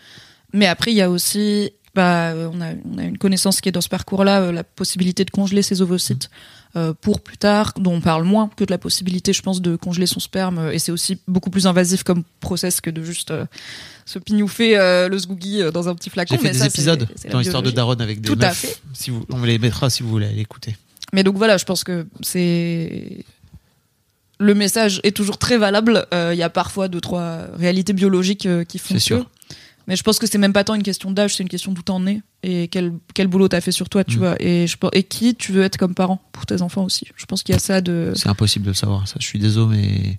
Mais après il y a aussi bah euh, on a on a une connaissance qui est dans ce parcours-là euh, la possibilité de congeler ses ovocytes euh, pour plus tard dont on parle moins que de la possibilité je pense de congeler son sperme et c'est aussi beaucoup plus invasif comme process que de juste euh, se pignouffer le euh, dans un petit flacon J'ai fait mais des ça, épisodes c'est dans l'histoire de. Daron avec des Tout à fait. Si vous, on les mettra si vous voulez aller écouter. Mais donc voilà, je pense que c'est le message est toujours très valable. Il y a parfois deux trois réalités biologiques qui font C'est sûr. que. Mais je pense que c'est même pas tant une question d'âge, c'est une question d'où t'en es et quel quel boulot t'as fait sur toi, tu Mm. vois. Et je pense- et qui tu veux être comme parent pour tes enfants aussi. Je pense qu'il y a ça de. C'est impossible de le savoir. Ça, je suis désolé, mais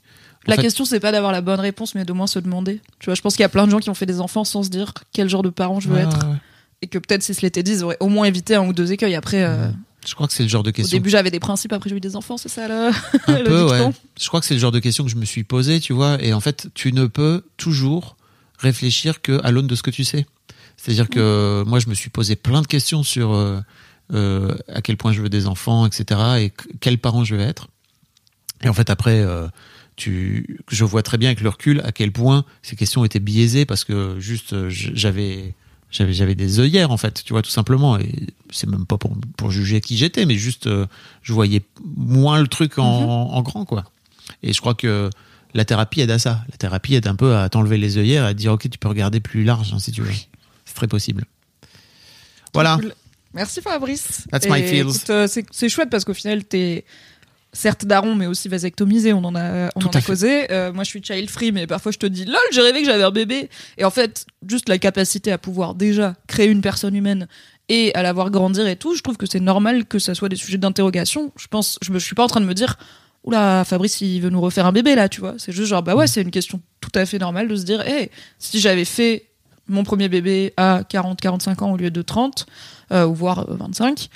en La fait, question c'est pas d'avoir la bonne réponse, mais de moins se demander. Tu vois, je pense qu'il y a plein de gens qui ont fait des enfants sans se dire quel genre de parent je veux être ouais, et que peut-être si se l'étaient dit, ils auraient au moins évité un ou deux écueils. Après, euh, Je crois que c'est le genre de au question. début j'avais des principes, après j'ai eu des enfants, c'est ça là. un le peu, ouais. Je crois que c'est le genre de question que je me suis posée, tu vois. Et en fait, tu ne peux toujours réfléchir que à l'aune de ce que tu sais. C'est-à-dire que moi, je me suis posé plein de questions sur euh, euh, à quel point je veux des enfants, etc. Et que- quel parent je vais être. Et en fait, après, euh, tu, je vois très bien avec le recul à quel point ces questions étaient biaisées parce que juste j'avais j'avais j'avais des œillères en fait tu vois tout simplement et c'est même pas pour pour juger qui j'étais mais juste euh, je voyais moins le truc en, en grand quoi et je crois que la thérapie aide à ça la thérapie aide un peu à t'enlever les œillères et à te dire ok tu peux regarder plus large hein, si tu veux c'est très possible voilà Cool. Merci Fabrice. That's my feels. euh, c'est chouette parce qu'au final, t'es certes daron, mais aussi vasectomisé. On en a, on Tout en a causé. Euh, moi, je suis child free, mais parfois je te dis, lol, j'ai rêvé que j'avais un bébé. Et en fait, juste la capacité à pouvoir déjà créer une personne humaine et à la voir grandir et tout, je trouve que c'est normal que ça soit des sujets d'interrogation. Je pense, je me je suis pas en train de me dire. Oula, Fabrice, il veut nous refaire un bébé là, tu vois. C'est juste genre, bah ouais, c'est une question tout à fait normale de se dire, hé, si j'avais fait mon premier bébé à 40, 45 ans au lieu de 30, euh, ou voire euh, 25,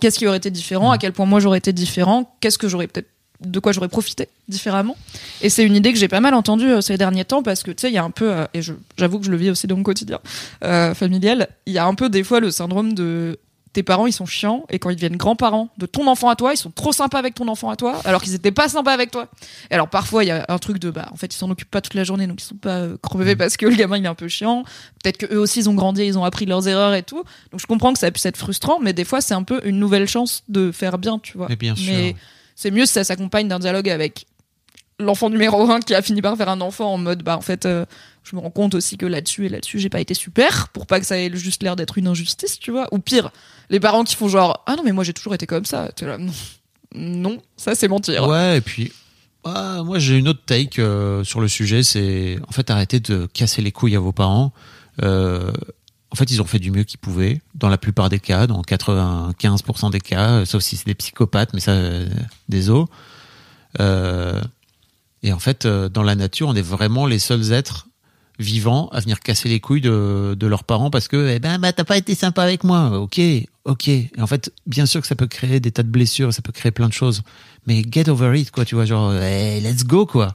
qu'est-ce qui aurait été différent? À quel point moi j'aurais été différent? Qu'est-ce que j'aurais peut-être de quoi j'aurais profité différemment? Et c'est une idée que j'ai pas mal entendue euh, ces derniers temps parce que tu sais il y a un peu euh, et j'avoue que je le vis aussi dans mon quotidien euh, familial il y a un peu des fois le syndrome de tes parents ils sont chiants et quand ils deviennent grands-parents de ton enfant à toi ils sont trop sympas avec ton enfant à toi alors qu'ils étaient pas sympas avec toi. Et alors parfois il y a un truc de bah en fait ils s'en occupent pas toute la journée donc ils sont pas euh, crevés parce que le gamin il est un peu chiant. Peut-être que eux aussi ils ont grandi ils ont appris leurs erreurs et tout. Donc je comprends que ça puisse être frustrant mais des fois c'est un peu une nouvelle chance de faire bien tu vois. Mais bien sûr. mais c'est mieux si ça s'accompagne d'un dialogue avec l'enfant numéro un qui a fini par faire un enfant en mode bah en fait euh, je me rends compte aussi que là-dessus et là-dessus j'ai pas été super pour pas que ça ait juste l'air d'être une injustice tu vois. Ou pire les parents qui font genre ah non mais moi j'ai toujours été comme ça T'es là, non ça c'est mentir Ouais, et puis ah, moi j'ai une autre take euh, sur le sujet, c'est en fait arrêtez de casser les couilles à vos parents. Euh, en fait, ils ont fait du mieux qu'ils pouvaient dans la plupart des cas, dans 95% des cas, euh, sauf si c'est des psychopathes, mais ça, euh, des os. Et en fait, dans la nature, on est vraiment les seuls êtres vivants à venir casser les couilles de, de leurs parents parce que eh ben bah, t'as pas été sympa avec moi. Ok ok. Et en fait bien sûr que ça peut créer des tas de blessures ça peut créer plein de choses. Mais get over it quoi tu vois genre eh, let's go quoi.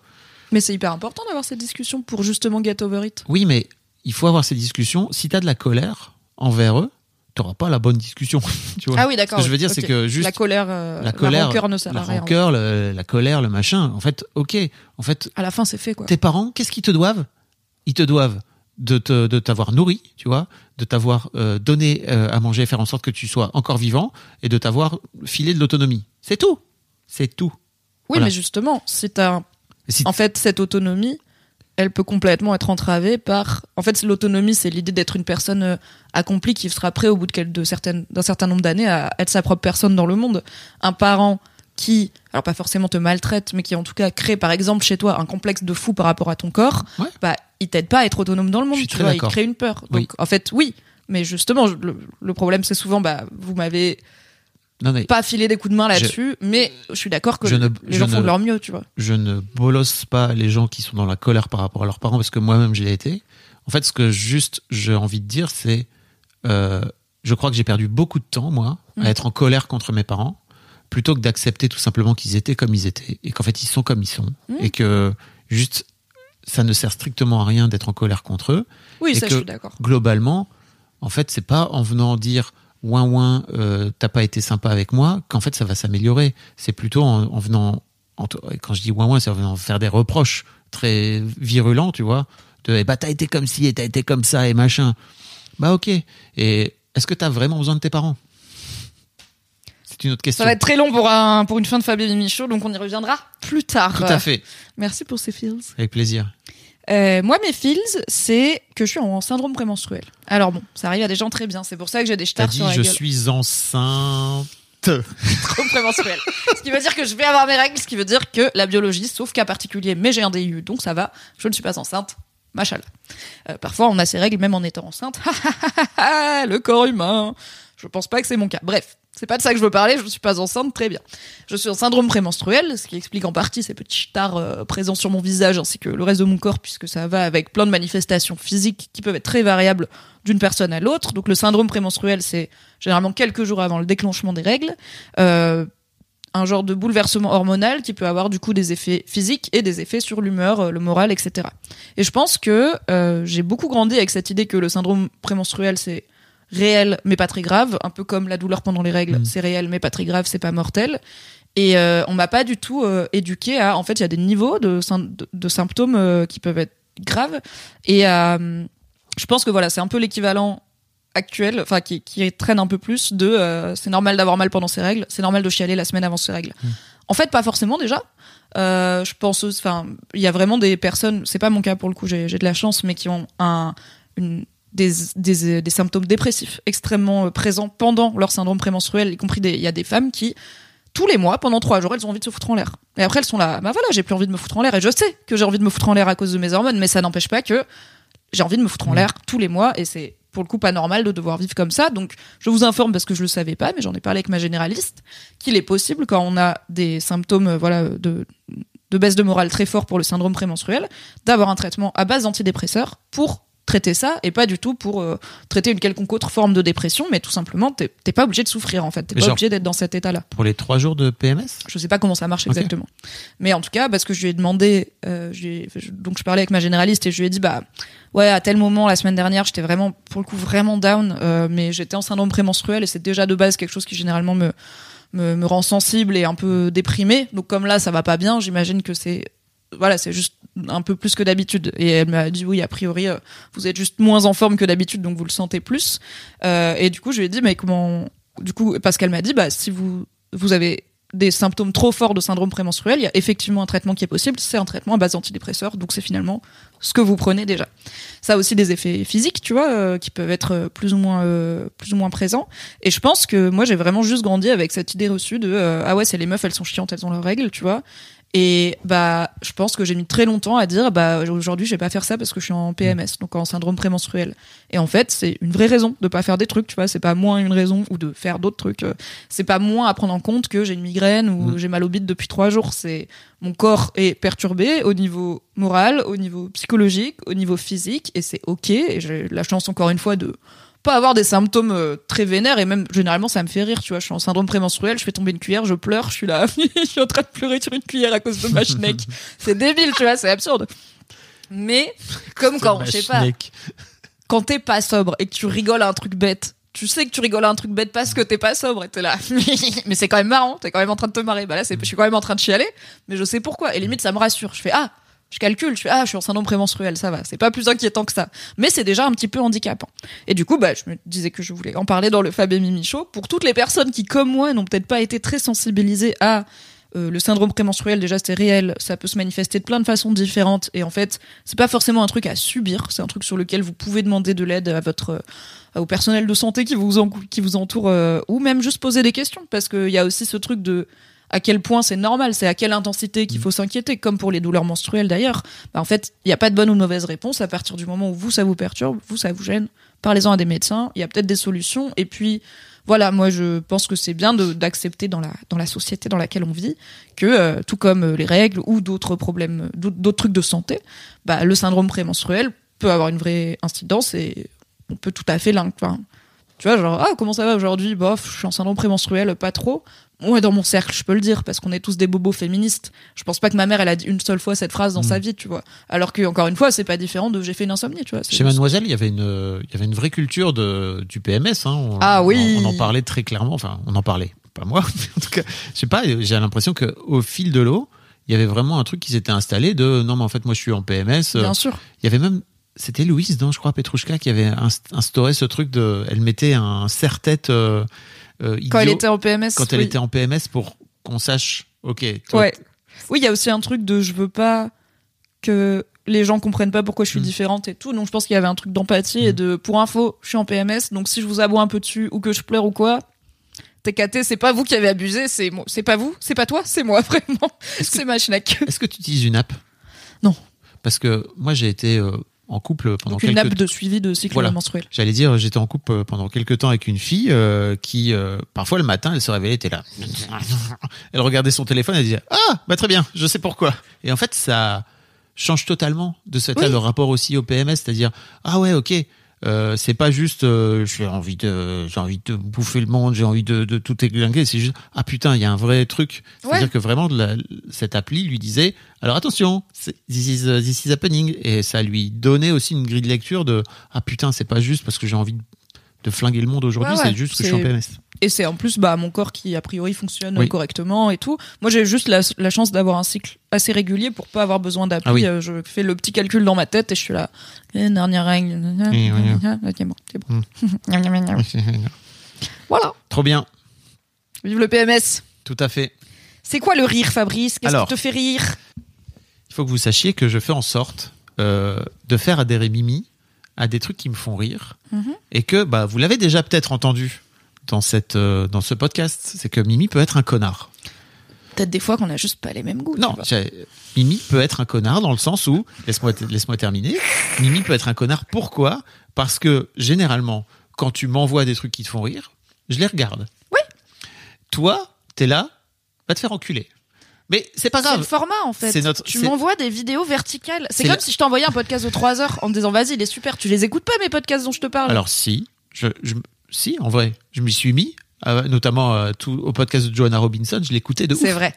Mais c'est hyper important d'avoir cette discussion pour justement get over it. Oui mais il faut avoir ces discussions. Si t'as de la colère envers eux t'auras pas la bonne discussion tu vois. Ah oui d'accord ce que je veux dire c'est que juste la colère euh, la colère rancœur ne sert la à rien. rancœur le- la colère le machin. En fait ok. En fait à la fin c'est fait quoi. tes parents, qu'est-ce qu'ils te doivent? Ils te doivent de te- de t'avoir nourri, tu vois, de t'avoir euh, donné euh, à manger, faire en sorte que tu sois encore vivant et de t'avoir filé de l'autonomie. C'est tout. C'est tout. Oui, Voilà. mais justement, c'est un. Et si- En fait, cette autonomie, elle peut complètement être entravée par. En fait, l'autonomie, c'est l'idée d'être une personne euh, accomplie qui sera prêt au bout de, de certaines- d'un certain nombre d'années à être sa propre personne dans le monde. Un parent qui, alors pas forcément te maltraite, mais qui en tout cas crée par exemple chez toi un complexe de fou par rapport à ton corps, Ouais. bah il t'aide pas à être autonome dans le monde, tu vois, il d'accord. crée une peur. Donc Oui. en fait, oui, mais justement, le, le problème c'est souvent, bah vous m'avez non, mais pas filé des coups de main là-dessus, mais je suis d'accord que Je ne- les je gens font ne- de leur mieux, tu vois. je ne bolosse pas les gens qui sont dans la colère par rapport à leurs parents parce que moi-même je l'ai été. En fait, ce que juste j'ai envie de dire, c'est, euh, je crois que j'ai perdu beaucoup de temps moi Mm. à être en colère contre mes parents plutôt que d'accepter tout simplement qu'ils étaient comme ils étaient et qu'en fait ils sont comme ils sont Mm. et que juste ça ne sert strictement à rien d'être en colère contre eux. Oui, Et ça que je suis d'accord. globalement, en fait, c'est pas en venant dire ouin ouin, euh, t'as pas été sympa avec moi qu'en fait ça va s'améliorer. C'est plutôt en, en venant, en- quand je dis ouin ouin, c'est en venant faire des reproches très virulents, tu vois, de eh bah t'as été comme ci et t'as été comme ça et machin. Bah ok. Et est-ce que t'as vraiment besoin de tes parents? C'est une autre question. Ça va être très long pour, un, pour une fin de Fabien Michaud, donc on y reviendra plus tard. Tout à fait, Merci pour ces feels. avec plaisir. Euh, moi, mes feels, c'est que je suis en syndrome prémenstruel. Alors bon, ça arrive à des gens très bien. C'est pour ça que j'ai des stars dit sur la je gueule. suis enceinte. Syndrome prémenstruel. ce qui veut dire que je vais avoir mes règles, ce qui veut dire que la biologie, sauf cas particulier, mais j'ai un DIU, donc ça va, je ne suis pas enceinte. Machallah. Euh, parfois, on a ses règles même en étant enceinte. le corps humain. Je pense pas que c'est mon cas. Bref, c'est pas de ça que je veux parler. Je ne suis pas enceinte, très bien. Je suis en syndrome prémenstruel, ce qui explique en partie ces petits stars euh, présents sur mon visage ainsi que le reste de mon corps, puisque ça va avec plein de manifestations physiques qui peuvent être très variables d'une personne à l'autre. Donc le syndrome prémenstruel, c'est généralement quelques jours avant le déclenchement des règles. Euh, un genre de bouleversement hormonal qui peut avoir du coup des effets physiques et des effets sur l'humeur, euh, le moral, etc. Et je pense que euh, j'ai beaucoup grandi avec cette idée que le syndrome prémenstruel c'est réel mais pas très grave, un peu comme la douleur pendant les règles, Mm. c'est réel mais pas très grave, c'est pas mortel. Et euh, on m'a pas du tout euh, éduqué à, en fait, il y a des niveaux de, de, de symptômes euh, qui peuvent être graves. Et euh, je pense que voilà, c'est un peu l'équivalent actuel, enfin qui, qui traîne un peu plus de euh, c'est normal d'avoir mal pendant ses règles, c'est normal de chialer la semaine avant ses règles. En fait, pas forcément déjà. Euh, je pense, enfin, il y a vraiment des personnes, c'est pas mon cas pour le coup, j'ai j'ai de la chance, mais qui ont un, une, des, des, des symptômes dépressifs extrêmement euh, présents pendant leur syndrome prémenstruel, y compris il y a des femmes qui tous les mois, pendant trois jours, elles ont envie de se foutre en l'air. Et après, elles sont là, bah voilà, j'ai plus envie de me foutre en l'air. Et je sais que j'ai envie de me foutre en l'air à cause de mes hormones, mais ça n'empêche pas que j'ai envie de me foutre en l'air tous les mois. Et c'est pour le coup pas normal de devoir vivre comme ça. Donc je vous informe parce que je le savais pas, mais j'en ai parlé avec ma généraliste qu'il est possible quand on a des symptômes euh, voilà de de baisse de morale très fort pour le syndrome prémenstruel, d'avoir un traitement à base d'antidépresseurs pour traiter ça et pas du tout pour euh, traiter une quelconque autre forme de dépression, mais tout simplement, t'es t'es pas obligé de souffrir en fait, t'es pas obligé d'être dans cet état-là. Pour les trois jours de PMS Je sais pas comment ça marche exactement. Mais en tout cas, parce que je lui ai demandé, euh, je lui ai- je- donc je parlais avec ma généraliste et je lui ai dit, bah ouais, à tel moment la semaine dernière, j'étais vraiment, pour le coup, vraiment down, euh, mais j'étais en syndrome prémenstruel et c'est déjà de base quelque chose qui généralement me, me, me rend sensible et un peu déprimé. Donc comme là, ça va pas bien, j'imagine que c'est voilà, c'est juste un peu plus que d'habitude. Et elle m'a dit oui, a priori, euh, vous êtes juste moins en forme que d'habitude, donc vous le sentez plus. Euh, et du coup, je lui ai dit mais comment Du coup, parce qu'elle m'a dit bah si vous vous avez des symptômes trop forts de syndrome prémenstruel, il y a effectivement un traitement qui est possible, c'est un traitement à base d'antidépresseurs, donc c'est finalement ce que vous prenez déjà. Ça a aussi des effets physiques, tu vois, euh, qui peuvent être plus ou moins plus ou moins présents. Et je pense que moi j'ai vraiment juste grandi avec cette idée reçue de ah ouais c'est les meufs elles sont chiantes elles ont leurs règles, tu vois. Et bah, je pense que j'ai mis très longtemps à dire, bah, aujourd'hui, je vais pas faire ça parce que je suis en PMS, donc en syndrome prémenstruel. Et en fait, c'est une vraie raison de pas faire des trucs, tu vois. C'est pas moins une raison ou de faire d'autres trucs. euh, C'est pas moins à prendre en compte que j'ai une migraine ou Mm. j'ai mal au bide depuis trois jours. C'est mon corps est perturbé au niveau moral, au niveau psychologique, au niveau physique, et c'est ok. Et j'ai la chance encore une fois de pas avoir des symptômes euh, très vénères et même généralement ça me fait rire tu vois. Je suis en syndrome prémenstruel je fais tomber une cuillère je pleure je suis là je suis en train de pleurer sur une cuillère à cause de ma schneck. C'est débile tu vois c'est absurde. Mais comme quand je sais pas quand t'es pas sobre et que tu rigoles à un truc bête tu sais que tu rigoles à un truc bête parce que t'es pas sobre et t'es là. Mais c'est quand même marrant t'es quand même en train de te marrer. Bah là je suis quand même en train de chialer mais je sais pourquoi. Et limite ça me rassure. Je fais ah je calcule, je fais ah je suis en syndrome prémenstruel, ça va, c'est pas plus inquiétant que ça. Mais c'est déjà un petit peu handicapant. Et du coup, bah je me disais que je voulais en parler dans le Fab et Mimi Show. Pour toutes les personnes qui comme moi n'ont peut-être pas été très sensibilisées à euh, le syndrome prémenstruel déjà c'est réel, ça peut se manifester de plein de façons différentes. Et en fait c'est pas forcément un truc à subir, c'est un truc sur lequel vous pouvez demander de l'aide à votre euh, au personnel de santé qui vous qui vous entoure euh, ou même juste poser des questions. Parce qu'il y a aussi ce truc de à quel point c'est normal, c'est à quelle intensité qu'il faut s'inquiéter, comme pour les douleurs menstruelles d'ailleurs. Bah, en fait, il n'y a pas de bonne ou de mauvaise réponse à partir du moment où vous, ça vous perturbe, vous, ça vous gêne. Parlez-en à des médecins, il y a peut-être des solutions. Et puis, voilà, moi, je pense que c'est bien d'accepter dans la, dans la société dans laquelle on vit que, euh, tout comme euh, les règles ou d'autres problèmes, d'autres trucs de santé, bah, le syndrome prémenstruel peut avoir une vraie incidence et on peut tout à fait enfin, tu vois, genre, ah, comment ça va aujourd'hui? Bof, je suis en syndrome prémenstruel, pas trop. Ouais, dans mon cercle, je peux le dire, parce qu'on est tous des bobos féministes. Je pense pas que ma mère, elle a dit une seule fois cette phrase dans Mm. sa vie, tu vois. Alors que, encore une fois, c'est pas différent de j'ai fait une insomnie, tu vois. Chez Mademoiselle, il y avait une, euh, il y avait une vraie culture de, du PMS. Hein. On, Ah oui. On, on en parlait très clairement. Enfin, on en parlait. Pas moi. mais en tout cas, je sais pas. J'ai l'impression que au fil de l'eau, il y avait vraiment un truc qui s'était installé de non, mais en fait, moi, je suis en PMS. Bien sûr. Il y avait même, c'était Louise, non, je crois, Petrouchka, qui avait inst- instauré ce truc de, elle mettait un serre-tête euh, euh, Quand elle était en PMS. quand elle était en PMS pour qu'on sache, ok, toi, Ouais. Oui, il y a aussi un truc de je veux pas que les gens comprennent pas pourquoi je suis Mm. différente et tout. Donc je pense qu'il y avait un truc d'empathie et de pour info, je suis en PMS. Donc si je vous aboie un peu dessus ou que je pleure ou quoi, TKT, c'est pas vous qui avez abusé, c'est moi. C'est pas vous, c'est pas toi, c'est moi vraiment. C'est ma schneck. Est-ce que tu utilises une app? Non. Parce que moi, j'ai été euh, en couple pendant Donc une quelques nappe de suivi de cycle Voilà. menstruel. J'allais dire, j'étais en couple euh, pendant quelques temps avec une fille euh, qui, euh, parfois le matin, elle se réveillait, était là. Elle regardait son téléphone, elle disait Ah, bah très bien, je sais pourquoi. Et en fait, ça change totalement de ce fait-là Oui. le rapport aussi au PMS, c'est-à-dire Ah ouais, ok. Euh, c'est pas juste euh, j'ai envie de j'ai envie de bouffer le monde j'ai envie de, de tout églinguer c'est juste ah putain il y a un vrai truc c'est à dire Ouais. que vraiment la- cette appli lui disait alors attention this is, uh, this is happening et ça lui donnait aussi une grille de lecture de ah putain c'est pas juste parce que j'ai envie de, de flinguer le monde aujourd'hui Ouais, ouais, c'est juste que je suis en PMS Et c'est en plus bah, mon corps qui, a priori, fonctionne Oui. correctement et tout. Moi, j'ai juste la, la chance d'avoir un cycle assez régulier pour pas avoir besoin d'appli. Ah oui. Euh, Je fais le petit calcul dans ma tête et je suis là. Eh, dernière règle. oui, Ok, bon, c'est bon. Mm. voilà. trop bien Vive le PMS. tout à fait C'est quoi le rire, Fabrice? Qu'est-ce qui te fait rire? il faut que vous sachiez que je fais en sorte euh, de faire adhérer Mimi à des trucs qui me font rire Mhm. et que bah vous l'avez déjà peut-être entendu dans cette euh, dans ce podcast c'est que Mimi peut être un connard Peut-être des fois qu'on a juste pas les mêmes goûts. Non, Mimi peut être un connard dans le sens où, laisse-moi laisse-moi terminer, Mimi peut être un connard. Pourquoi? Parce que généralement, quand tu m'envoies des trucs qui te font rire, je les regarde. Oui. Toi, t'es là, va te faire enculer. Mais c'est pas C'est le grave. format en fait. C'est notre- tu c'est- m'envoies des vidéos verticales. C'est C'est comme la- si je t'envoyais un podcast de 3 heures en me disant vas-y, il est super. Tu les écoutes pas mes podcasts dont je te parle. Alors si, je, je- si, en vrai, je m'y suis mis, euh, notamment euh, tout, au podcast de Joanna Robinson, je l'écoutais de ouf. c'est vrai.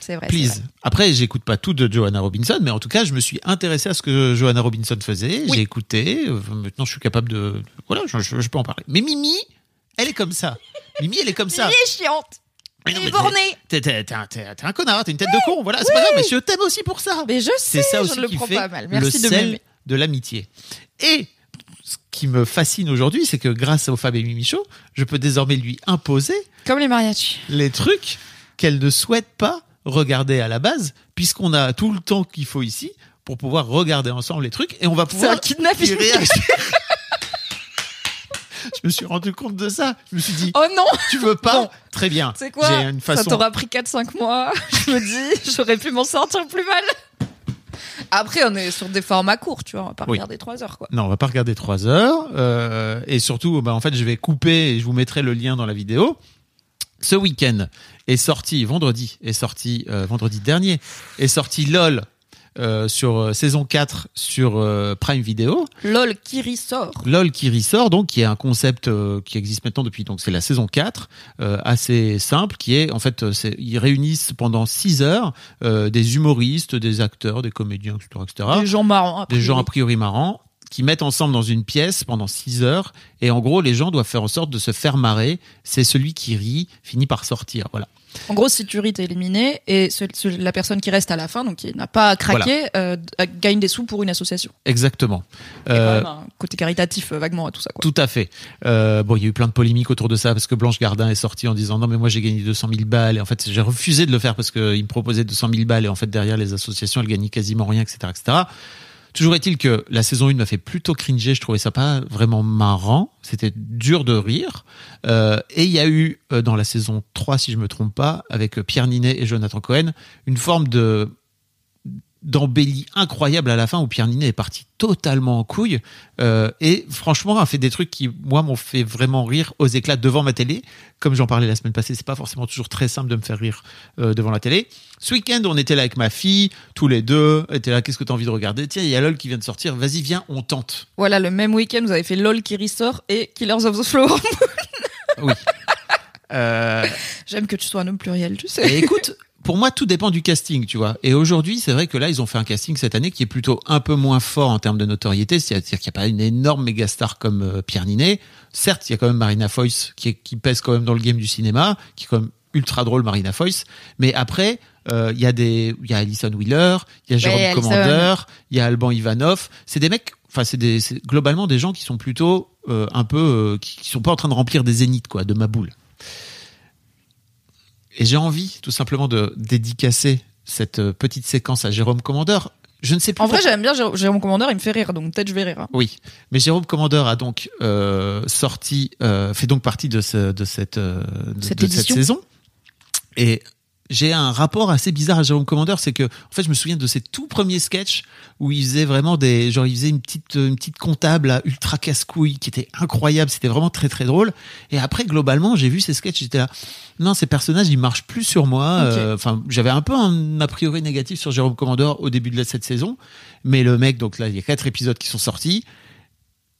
C'est vrai. c'est Please. vrai. Après, j'écoute pas tout de Joanna Robinson, mais en tout cas, je me suis intéressé à ce que Joanna Robinson faisait. Oui. J'ai écouté. euh, Maintenant, je suis capable de. Voilà, je, je- je peux en parler. Mais Mimi, elle est comme ça. Mimi, elle est comme ça. Il est chiante. Mais non, mais. T'es t'es- t'es un- t'es- t'es un connard, t'es une tête de con. Voilà, c'est pas grave, mais je t'aime aussi pour ça. Mais je sais, C'est ça aussi je le qui prends fait pas mal. le Merci de sel de l'amitié. Et ce qui me fascine aujourd'hui, c'est que grâce au Fab et Mimi Show, je peux désormais lui imposer Comme les mariachis. les trucs qu'elle ne souhaite pas regarder à la base, puisqu'on a tout le temps qu'il faut ici pour pouvoir regarder ensemble les trucs et on va C'est pouvoir un kidnapping. Je me suis rendu compte de ça. Je me suis dit, Oh non tu veux pas Bon. Très bien. C'est quoi Ça t'aura pris 4-5 mois. Je me dis, j'aurais pu m'en sortir plus mal. Après, on est sur des formats courts, tu vois. On va pas Oui. regarder 3 heures, quoi. Non, on va pas regarder trois heures. euh, et surtout, bah, en fait, je vais couper et je vous mettrai le lien dans la vidéo. Ce week-end est sorti, vendredi, est sorti, euh, vendredi dernier, est sorti LOL euh, sur euh, saison 4 sur euh, Prime Video. LOL Kiri sort. LOL qui ressort, donc, qui est un concept euh, qui existe maintenant depuis, donc c'est la saison 4, euh, assez simple, qui est, en fait, euh, c'est- ils réunissent pendant 6 heures euh, des humoristes, des acteurs, des comédiens, etc., etc Des gens marrants. des gens a priori. priori marrants qui mettent ensemble dans une pièce pendant 6 heures et en gros les gens doivent faire en sorte de se faire marrer c'est celui qui rit finit par sortir voilà En gros, si tu ris, t'es éliminé. Et ce- ce- la personne qui reste à la fin, donc qui n'a pas craqué, euh, gagne des sous pour une association. exactement Euh, un côté caritatif euh, vaguement à tout ça, quoi. tout à fait. Bon, il y a eu plein de polémiques autour de ça parce que Blanche Gardin est sortie en disant non mais moi j'ai gagné 200 000 balles et en fait j'ai refusé de le faire parce qu'il me proposait 200 000 balles et en fait derrière les associations elles gagnaient quasiment rien etc etc. Toujours est-il que la saison 1 m'a fait plutôt cringer, je trouvais ça pas vraiment marrant, c'était dur de rire. Euh, et il y a eu euh, dans la saison 3, si je me trompe pas, avec Pierre Ninet et Jonathan Cohen, une forme de d'embellie incroyable à la fin où Pierre Ninet est parti totalement en couille. Euh, et franchement a fait des trucs qui moi m'ont fait vraiment rire aux éclats devant ma télé. Comme j'en parlais la semaine passée c'est pas forcément toujours très simple de me faire rire euh, devant la télé. Ce week-end on était là avec ma fille tous les deux était là qu'est-ce que t'as envie de regarder? Tiens il y a LOL qui vient de sortir vas-y viens on tente. Voilà, le même week-end, vous avez fait LOL Kiri sort et Killers of the Flower. oui. Euh, J'aime que tu sois un homme pluriel, tu sais. Et écoute, pour moi, tout dépend du casting, tu vois. Et aujourd'hui, c'est vrai que là, ils ont fait un casting cette année qui est plutôt un peu moins fort en termes de notoriété. C'est-à-dire qu'il n'y a pas une énorme méga star comme euh, Pierre Ninet. Certes, il y a quand même Marina Foïs qui, est- qui pèse quand même dans le game du cinéma, qui est quand même ultra drôle, Marina Foïs. Mais après, euh, il y a des, il y a Alison Wheeler, il y a Jérôme. Commander, il y a Alban Ivanov. C'est des mecs, enfin, c'est des, globalement des gens qui sont plutôt euh, un peu, euh, qui, qui sont pas en train de remplir des zéniths, quoi, de ma boule. Et j'ai envie, tout simplement, de dédicacer cette euh, petite séquence à Jérôme Commandeur. Je ne sais plus. En vrai, j'aime bien Jérôme Commandeur, il me fait rire, donc peut-être je vais rire. hein. Oui, mais Jérôme Commandeur a donc euh, sorti, euh, fait donc partie de, ce, de cette, euh, de, Cette de cette saison. Et j'ai un rapport assez bizarre à Jérôme Commandeur, c'est que en fait, je me souviens de ses tout premiers sketchs où il faisait vraiment des, genre, il faisait une petite, une petite comptable à ultra casse-couille qui était incroyable. C'était vraiment très très drôle. Et après, globalement, j'ai vu ces sketchs, j'étais là, non, ces personnages, ils marchent plus sur moi. Ok. Euh, Enfin, j'avais un peu un a priori négatif sur Jérôme Commandeur au début de cette saison, mais le mec, donc là, il y a quatre épisodes qui sont sortis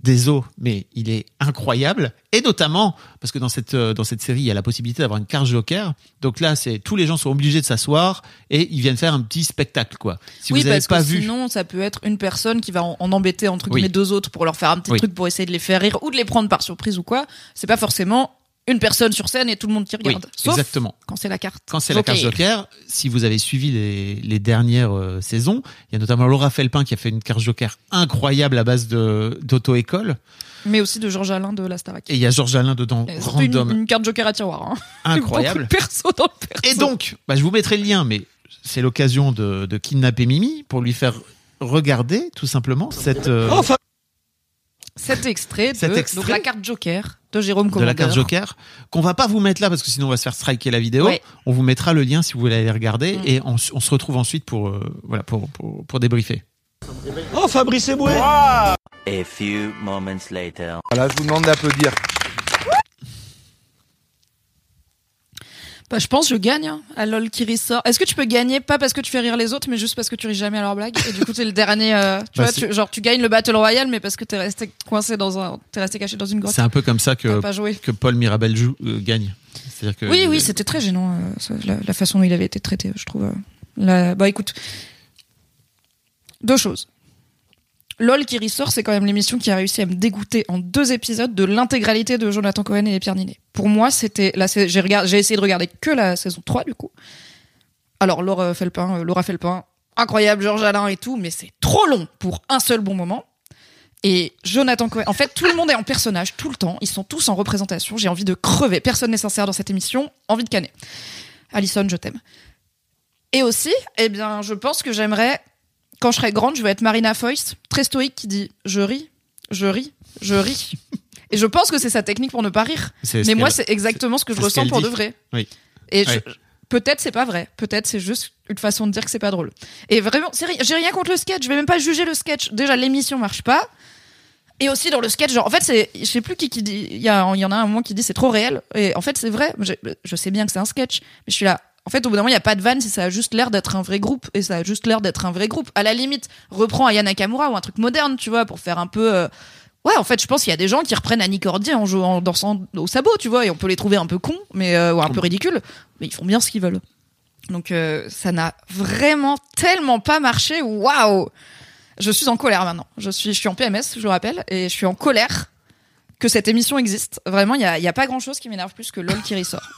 des os, mais il est incroyable. Et notamment, parce que dans cette, euh, dans cette série, il y a la possibilité d'avoir une carte joker. Donc là, c'est tous les gens sont obligés de s'asseoir et ils viennent faire un petit spectacle, quoi. Si oui, vous parce pas que vu. sinon, ça peut être une personne qui va en, en embêter entre Oui. guillemets deux autres pour leur faire un petit Oui. truc pour essayer de les faire rire ou de les prendre par surprise ou quoi. C'est pas forcément une personne sur scène et tout le monde qui Oui, regarde. Sauf exactement. quand c'est la carte. Quand c'est la carte joker, si vous avez suivi les, les dernières euh, saisons, il y a notamment Laura Felpin qui a fait une carte joker incroyable à base de d'auto-école. Mais aussi de Georges Alain de la Starac. Et il y a Georges Alain dedans, Et surtout une, random, une carte joker à tiroir. Hein. incroyable. Beaucoup de perso dans le perso. Et donc, bah, je vous mettrai le lien, mais c'est l'occasion de, de kidnapper Mimi pour lui faire regarder tout simplement cette, euh, Cet extrait de, Cet extrait donc la carte Joker de Jérôme de Commander. la carte Joker qu'on va pas vous mettre là parce que sinon on va se faire striker la vidéo. Ouais. On vous mettra le lien si vous voulez aller regarder Mm. et on, se retrouve ensuite pour euh, voilà pour, pour pour débriefer. Oh, Fabrice Eboué A few moments later. Voilà, je vous demande d'applaudir. Bah, je pense que je gagne hein, à LOL qui ressort. Est-ce que tu peux gagner pas parce que tu fais rire les autres, mais juste parce que tu ris jamais à leurs blagues Et du coup, t'es le dernier. euh, tu Bah, vois, c'est- tu- genre tu gagnes le Battle Royale, mais parce que t'es resté coincé dans un, t'es resté caché dans une grotte. C'est un peu comme ça que pas joué. que Paul Mirabel joue euh, gagne. C'est-à-dire que Oui, oui, c'était très gênant euh, ça, la, la façon dont il avait été traité, je trouve. La- Bah écoute, deux choses. LOL qui ressort, c'est quand même l'émission qui a réussi à me dégoûter en deux épisodes de l'intégralité de Jonathan Cohen et Pierre Ninet. Pour moi, c'était j'ai essayé de regarder que la saison 3 du coup. Alors Laura Felpin, euh, Laura Felpin, incroyable, Georges Alain et tout, mais c'est trop long pour un seul bon moment. Et Jonathan Cohen, en fait, tout le monde est en personnage tout le temps. Ils sont tous en représentation. J'ai envie de crever. Personne n'est sincère dans cette émission. Envie de canner. Alison, je t'aime. Et aussi, eh bien, je pense que j'aimerais, quand je serai grande, je vais être Marina Foïs, très stoïque, qui dit je ris, je ris, je ris. Et je pense que c'est sa technique pour ne pas rire. Mais moi, c'est exactement ce que je ressens pour dit. de vrai. Oui. Et je- Ouais. peut-être c'est pas vrai. Peut-être c'est juste une façon de dire que c'est pas drôle. Et vraiment, j'ai rien contre le sketch. Je vais même pas juger le sketch. Déjà, l'émission marche pas. Et aussi dans le sketch, genre, en fait, c'est, je sais plus qui qui dit, il y, en a un moment qui dit c'est trop réel. Et en fait, c'est vrai. Je, je sais bien que c'est un sketch, mais je suis là. En fait, au bout d'un moment, il y a pas de vanne si ça a juste l'air d'être un vrai groupe. Et ça a juste l'air d'être un vrai groupe. À la limite, reprends Aya Nakamura ou un truc moderne, tu vois, pour faire un peu. euh, Ouais, en fait, je pense qu'il y a des gens qui reprennent Annie Cordier en jouant, en dansant au sabot, tu vois, et on peut les trouver un peu cons, mais euh, ou un peu ridicules, mais ils font bien ce qu'ils veulent. Donc euh, ça n'a vraiment tellement pas marché. Waouh Je suis en colère maintenant. Je suis, je suis en PMS, je vous rappelle, et je suis en colère que cette émission existe. Vraiment, il y a, y a pas grand chose qui m'énerve plus que LOL qui ressort.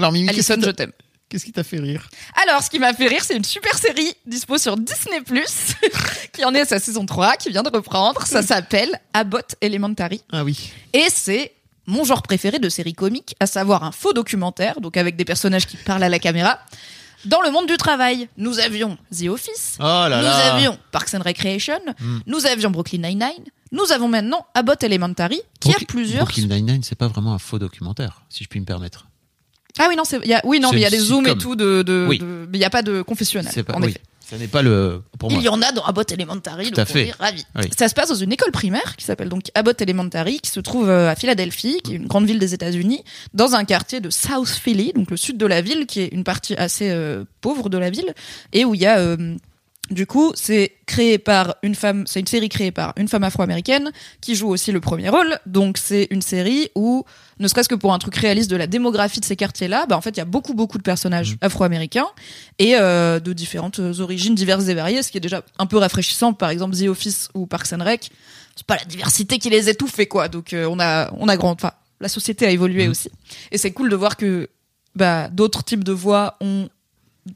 Alors Mimi, Alison, je t'a- t'aime. qu'est-ce qui t'a fait rire Alors, ce qui m'a fait rire, c'est une super série dispo sur Disney+, qui en est à sa saison 3, qui vient de reprendre. Ça s'appelle Abbott Elementary. Ah oui. Et c'est mon genre préféré de série comique, à savoir un faux documentaire, donc avec des personnages qui parlent à la caméra. Dans le monde du travail, nous avions The Office, Oh là nous là. avions Parks and Recreation, Hmm. nous avions Brooklyn Nine-Nine, nous avons maintenant Abbott Elementary, qui a plusieurs... Brooklyn Nine-Nine, c'est pas vraiment un faux documentaire, si je puis me permettre. Ah oui, non, c'est- il y a, oui, non, mais il y a des zooms et tout, de, de- Oui. de- mais il n'y a pas de confessionnal, C'est pas. en oui. effet. Ça n'est pas le pour moi. Il y en a dans Abbott Elementary, Tout donc on fait. est ravis. Oui. Ça se passe dans une école primaire qui s'appelle donc Abbott Elementary, qui se trouve euh, à Philadelphie, qui est une grande ville des États-Unis, dans un quartier de South Philly, donc le sud de la ville, qui est une partie assez euh, pauvre de la ville, et où il y a euh, du coup, c'est créé par une femme, c'est une série créée par une femme afro-américaine qui joue aussi le premier rôle. Donc c'est une série où, ne serait-ce que pour un truc réaliste de la démographie de ces quartiers-là, bah en fait il y a beaucoup beaucoup de personnages afro-américains et euh, de différentes origines diverses et variées, ce qui est déjà un peu rafraîchissant. Par exemple The Office ou Parks and Rec, c'est pas la diversité qui les étouffe, quoi. Donc euh, on a on a grand, enfin la société a évolué Mhm. aussi. Et c'est cool de voir que bah, d'autres types de voix ont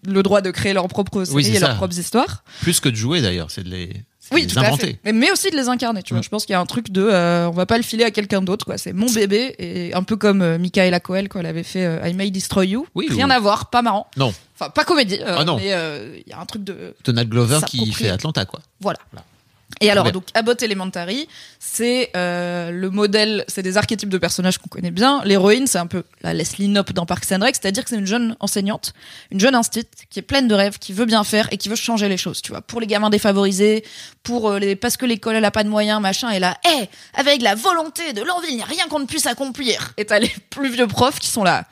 le droit de créer leurs propres séries Oui, et leurs propres histoires. Plus que de jouer d'ailleurs, c'est de les, Oui, tout à inventer. fait. Mais, mais aussi de les incarner, tu vois. Mm. Je pense qu'il y a un truc de, euh, on va pas le filer à quelqu'un d'autre, quoi. C'est mon bébé et un peu comme euh, Michaela Coel quand elle avait fait euh, I May Destroy You. Oui, Rien à voir, pas marrant. Non, Enfin, pas comédie. euh, Ah non. Mais il y a un truc de, Donald Glover qui fait Atlanta quoi. voilà. Voilà. Et alors, donc, Abbott Elementary, c'est euh, le modèle, c'est des archétypes de personnages qu'on connaît bien. L'héroïne, c'est un peu la Leslie Knope dans Parks and Rec, c'est-à-dire que c'est une jeune enseignante, une jeune instit qui est pleine de rêves, qui veut bien faire et qui veut changer les choses, tu vois. Pour les gamins défavorisés, pour euh, les parce que l'école elle a pas de moyens, machin. Et là, hé, avec la volonté, de l'envie, il n'y a rien qu'on ne puisse accomplir. Et t'as les plus vieux profs qui sont là.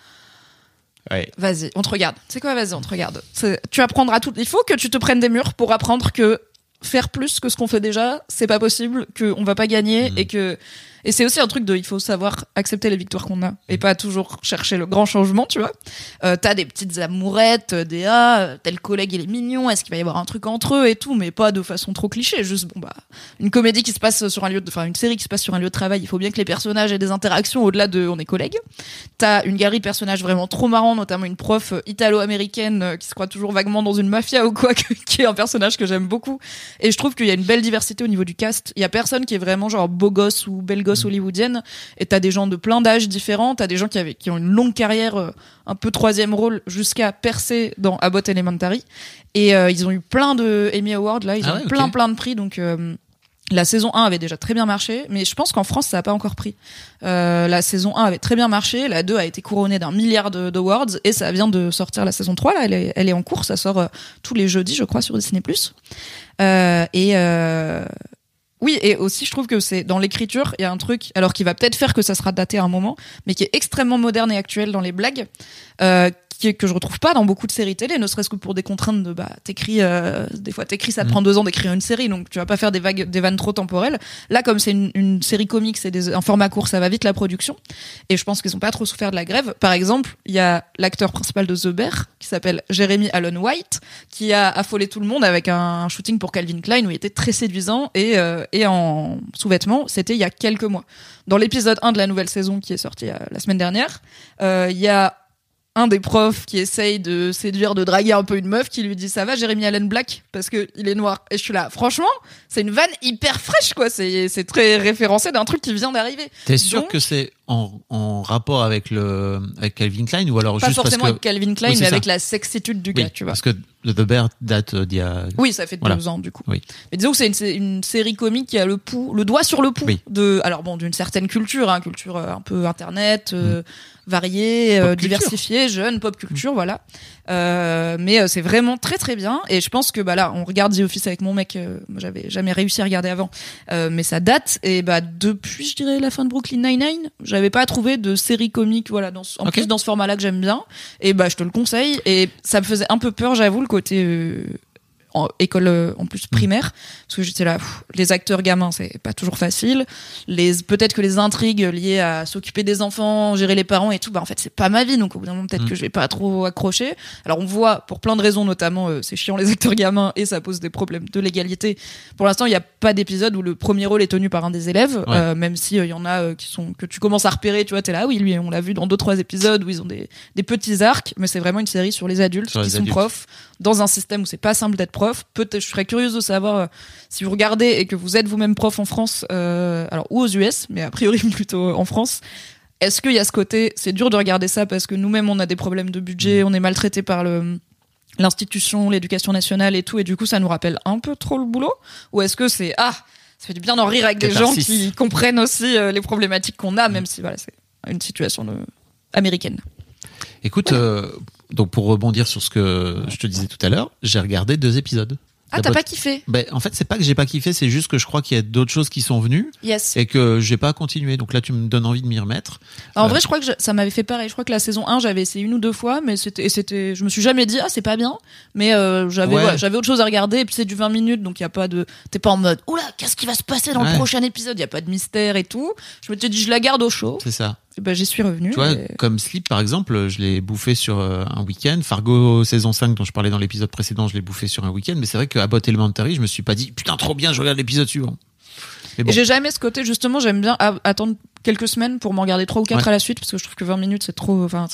Ouais. Vas-y, on te regarde. C'est quoi, vas-y, on te regarde. Tu apprendras tout. Il faut que tu te prennes des murs pour apprendre que faire plus que ce qu'on fait déjà, c'est pas possible, qu'on va pas gagner Mhm. et que. Et c'est aussi un truc de, il faut savoir accepter les victoires qu'on a et pas toujours chercher le grand changement, tu vois. Euh, T'as des petites amourettes, euh, des ah, euh, tel collègue il est mignon, est-ce qu'il va y avoir un truc entre eux et tout, mais pas de façon trop cliché. Juste bon bah, une comédie qui se passe sur un lieu, de, enfin une série qui se passe sur un lieu de travail, il faut bien que les personnages aient des interactions au-delà de on est collègues. T'as une galerie de personnages vraiment trop marrants, notamment une prof italo-américaine qui se croit toujours vaguement dans une mafia ou quoi, qui est un personnage que j'aime beaucoup. Et je trouve qu'il y a une belle diversité au niveau du cast. Il y a personne qui est vraiment genre beau gosse ou belle gosse hollywoodienne. Et t'as des gens de plein d'âges différents. T'as des gens qui, avaient, qui ont une longue carrière, euh, un peu troisième rôle, jusqu'à percer dans Abbott Elementary. Et euh, ils ont eu plein de Emmy Awards là. Ils Ah ont ouais, eu plein plein de prix. Donc euh, La saison 1 avait déjà très bien marché, mais je pense qu'en France, ça n'a pas encore pris. Euh, la saison 1 avait très bien marché, la 2 a été couronnée d'un milliard d'awards, et ça vient de sortir la saison 3, là, elle est, elle est en cours, ça sort euh, tous les jeudis, je crois, sur Disney+. Euh, et... Oui, et aussi, je trouve que c'est dans l'écriture, il y a un truc, alors qui va peut-être faire que ça sera daté à un moment, mais qui est extrêmement moderne et actuel dans les blagues, euh, qui est- que je retrouve pas dans beaucoup de séries télé, ne serait-ce que pour des contraintes de bah t'écris, euh, des fois t'écris, ça te prend deux ans d'écrire une série, donc tu vas pas faire des vagues, des vannes trop temporelles. Là, comme c'est une, une série comique, c'est des- un format court, ça va vite la production, et je pense qu'ils ont pas trop souffert de la grève. Par exemple, il y a l'acteur principal de The Bear qui s'appelle Jeremy Allen White, qui a affolé tout le monde avec un shooting pour Calvin Klein où il était très séduisant et, euh, et en sous-vêtements. C'était il y a quelques mois. Dans l'épisode 1 de la nouvelle saison qui est sorti euh, la semaine dernière, euh, il y a un des profs qui essaye de séduire, de draguer un peu une meuf qui lui dit ça va Jérémy Allen Black? Parce que il est noir. Et je suis là. Franchement c'est une vanne hyper fraîche quoi. C'est c'est très référencé d'un truc qui vient d'arriver. T'es sûr Donc, que c'est en, en rapport avec le avec Calvin Klein ou alors pas juste forcément parce que avec Calvin Klein Oui, mais avec la sexitude du Oui, gars tu vois parce que The Bear date euh, d'il y a Oui, ça fait Voilà. deux ans du coup. Oui. Mais disons que c'est une, série comique qui a le pouls, le doigt sur le pouls de, alors bon, d'une certaine culture, hein, culture euh, un peu internet, euh, variée, euh, Pop culture. diversifiée, jeune, pop culture, voilà. Euh, mais c'est vraiment très très bien. Et je pense que bah là, on regarde The Office avec mon mec. moi, j'avais jamais réussi à regarder avant, mais ça date. Et bah depuis, je dirais la fin de Brooklyn Nine Nine, j'avais pas trouvé de série comique, voilà, dans, ce- en plus dans ce format-là que j'aime bien. Et bah je te le conseille. Et ça me faisait un peu peur, j'avoue, le côté euh, en école euh, en plus primaire. Parce que j'étais là pff, les acteurs gamins c'est pas toujours facile. Les peut-être que les intrigues liées à s'occuper des enfants gérer les parents et tout bah en fait c'est pas ma vie. Donc au bout d'un moment peut-être Mm. que je vais pas trop accrocher. Alors on voit pour plein de raisons notamment euh, c'est chiant les acteurs gamins et ça pose des problèmes de l'égalité. Pour l'instant il y a pas d'épisode où le premier rôle est tenu par un des élèves Ouais. euh, même si il y en a euh, qui sont que tu commences à repérer tu vois t'es là ah oui lui on l'a vu dans deux trois épisodes où ils ont des, des petits arcs. Mais c'est vraiment une série sur les adultes Sur qui les sont adultes. profs dans un système où c'est pas simple d'être prof. Peut-être, je serais curieuse de savoir euh, si vous regardez et que vous êtes vous-même prof en France, euh, alors ou aux US, mais a priori plutôt en France. Est-ce qu'il y a ce côté, c'est dur de regarder ça parce que nous-mêmes on a des problèmes de Mm. budget, on est maltraité par le l'institution, l'éducation nationale et tout, et du coup ça nous rappelle un peu trop le boulot? Ou est-ce que c'est ah, ça fait du bien d'en rire avec des gens qui comprennent aussi euh, les problématiques qu'on a, même si voilà c'est une situation de- américaine. Écoute, euh, donc pour rebondir sur ce que je te disais tout à l'heure, j'ai regardé deux épisodes. Ah t'as pas kiffé Ben, en fait, c'est pas que j'ai pas kiffé, c'est juste que je crois qu'il y a d'autres choses qui sont venues Yes. et que j'ai pas continué. Donc là, tu me donnes envie de m'y remettre. En Euh, vrai, je crois que je- ça m'avait fait pareil. Je crois que la saison 1, j'avais essayé une ou deux fois, mais c'était, je me suis jamais dit, ah, c'est pas bien. Mais euh, j'avais, Ouais. voilà, j'avais autre chose à regarder, et puis c'est du 20 minutes, donc il y a pas de, t'es pas en mode, oula, qu'est-ce qui va se passer dans Ouais. le prochain épisode? Il y a pas de mystère et tout. Je me suis dit, je la garde au chaud. C'est ça. Ben, j'y suis revenu. Tu vois, et- comme Sleep, par exemple, je l'ai bouffé sur euh, un week-end. Fargo saison 5, dont je parlais dans l'épisode précédent, je l'ai bouffé sur un week-end. Mais c'est vrai qu'à Bot Elementary, je me suis pas dit, putain, trop bien, je regarde l'épisode suivant. Bon. J'ai jamais ce côté, justement, j'aime bien attendre quelques semaines pour m'en regarder trois ou quatre Ouais. à la suite, parce que je trouve que 20 minutes, c'est trop, enfin,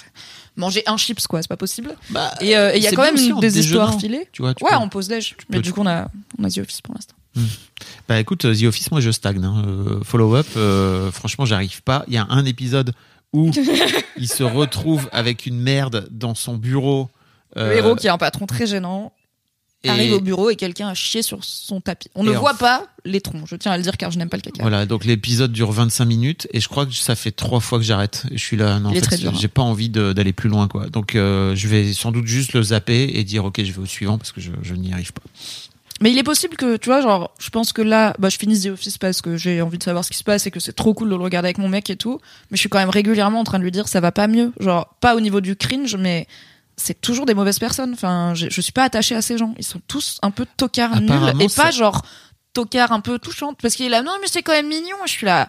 manger un chips, quoi, c'est pas possible. Bah, Et euh, il y a quand même aussi des histoires filées. Tu vois, tu ouais, peux- on pose l'âge. Mais peux- du coup, on a, on a The Office pour l'instant. Bah écoute, euh, The Office, moi je stagne. hein. Euh, Follow-up, euh, franchement, j'arrive pas. Il y a un épisode où il se retrouve avec une merde dans son bureau. Le euh, héros qui a un patron très gênant et- arrive au bureau et quelqu'un a chié sur son tapis. On Et ne en voit f- pas les troncs, je tiens à le dire car je n'aime pas le caca. Voilà, donc l'épisode dure 25 minutes et je crois que ça fait trois fois que j'arrête. Et Je suis là, non, en est fait, hein. j'ai pas envie d'aller plus loin, quoi. Donc euh, je vais sans doute juste le zapper et dire, ok, je vais au suivant parce que je, je n'y arrive pas. Mais il est possible que, tu vois, genre, je pense que là, bah, je finisse The Office parce que j'ai envie de savoir ce qui se passe et que c'est trop cool de le regarder avec mon mec et tout. Mais je suis quand même régulièrement en train de lui dire ça va pas mieux. Genre, pas au niveau du cringe, mais c'est toujours des mauvaises personnes. Enfin, je, je suis pas attachée à ces gens. Ils sont tous un peu tocards nuls et pas genre tocards un peu touchantes. Parce qu'il est là, non, mais c'est quand même mignon. Je suis là.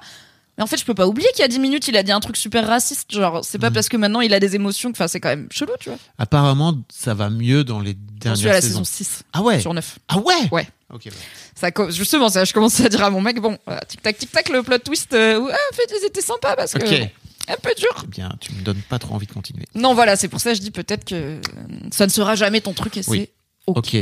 Mais en fait, je peux pas oublier qu'il y a 10 minutes, il a dit un truc super raciste. Genre, c'est pas parce que maintenant il a des émotions que, enfin, c'est quand même chelou, tu vois. Apparemment, ça va mieux dans les dernières suis à la saisons. saison 6 Ah ouais sur 9. Ah ouais Ouais. Ok. ouais. Ça, co- justement, ça, je commençais à dire à mon mec, bon, voilà, tic tac, tic tac, le plot twist, euh, ah, en fait, ils étaient sympas parce que. Un peu dur. Eh bien, tu me donnes pas trop envie de continuer. Non, voilà, c'est pour ça que je dis peut-être que euh, ça ne sera jamais ton truc et c'est. Ok.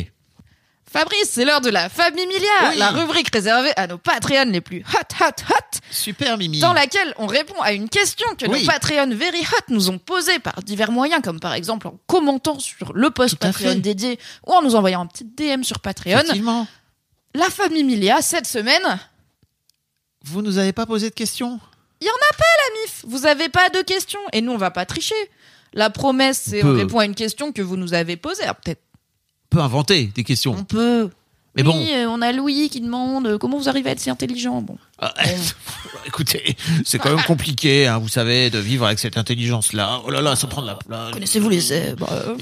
Fabrice, c'est l'heure de la famille Milia, Oui. la rubrique réservée à nos Patreons les plus hot, hot, hot, Super, Mimi. dans laquelle on répond à une question que Oui. nos Patreons very hot nous ont posée par divers moyens, comme par exemple en commentant sur le post Patreon dédié ou en nous envoyant un petit DM sur Patreon. Effectivement. La famille Milia, cette semaine, Vous nous avez pas posé de questions? Il y en a pas la mif. Vous avez pas de questions et nous on va pas tricher. La promesse c'est on répond à une question que vous nous avez posée. Alors, peut-être peut inventer des questions. on peut. Mais oui, bon. euh, on a Louis qui demande euh, comment vous arrivez à être si intelligent. Bon. Ah, écoutez, c'est quand même compliqué, hein, vous savez, de vivre avec cette intelligence-là. Oh là là, ça prend de la place. Connaissez-vous les zèbres euh,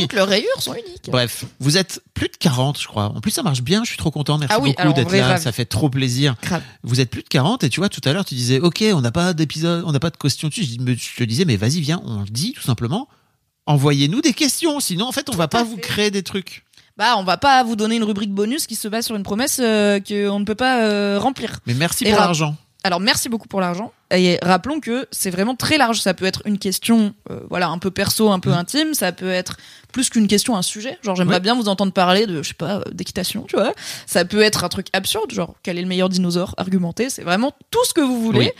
Toutes leurs rayures sont uniques. Bref, vous êtes plus de 40, je crois. En plus, ça marche bien. Je suis trop content. Merci Ah oui, beaucoup alors, en d'être vrai, là. Ça fait trop plaisir. Grave. Vous êtes plus de 40 et tu vois, tout à l'heure, tu disais, OK, on n'a pas d'épisode, on n'a pas de questions dessus. Je, dis- mais je te disais, mais vas-y, viens, on le dit tout simplement. Envoyez-nous des questions. Sinon, en fait, on va pas vous créer des trucs. Bah, on va pas vous donner une rubrique bonus qui se base sur une promesse euh, qu'on ne peut pas euh, remplir. Mais merci Et pour l'argent. Alors merci beaucoup pour l'argent. Et rappelons que c'est vraiment très large. Ça peut être une question, euh, voilà, un peu perso, un peu Mhm. intime. Ça peut être plus qu'une question, un sujet. Genre j'aimerais bien vous entendre parler de, je sais pas, euh, d'équitation, tu vois. Ça peut être un truc absurde, genre quel est le meilleur dinosaure argumenté. C'est vraiment tout ce que vous voulez. Oui.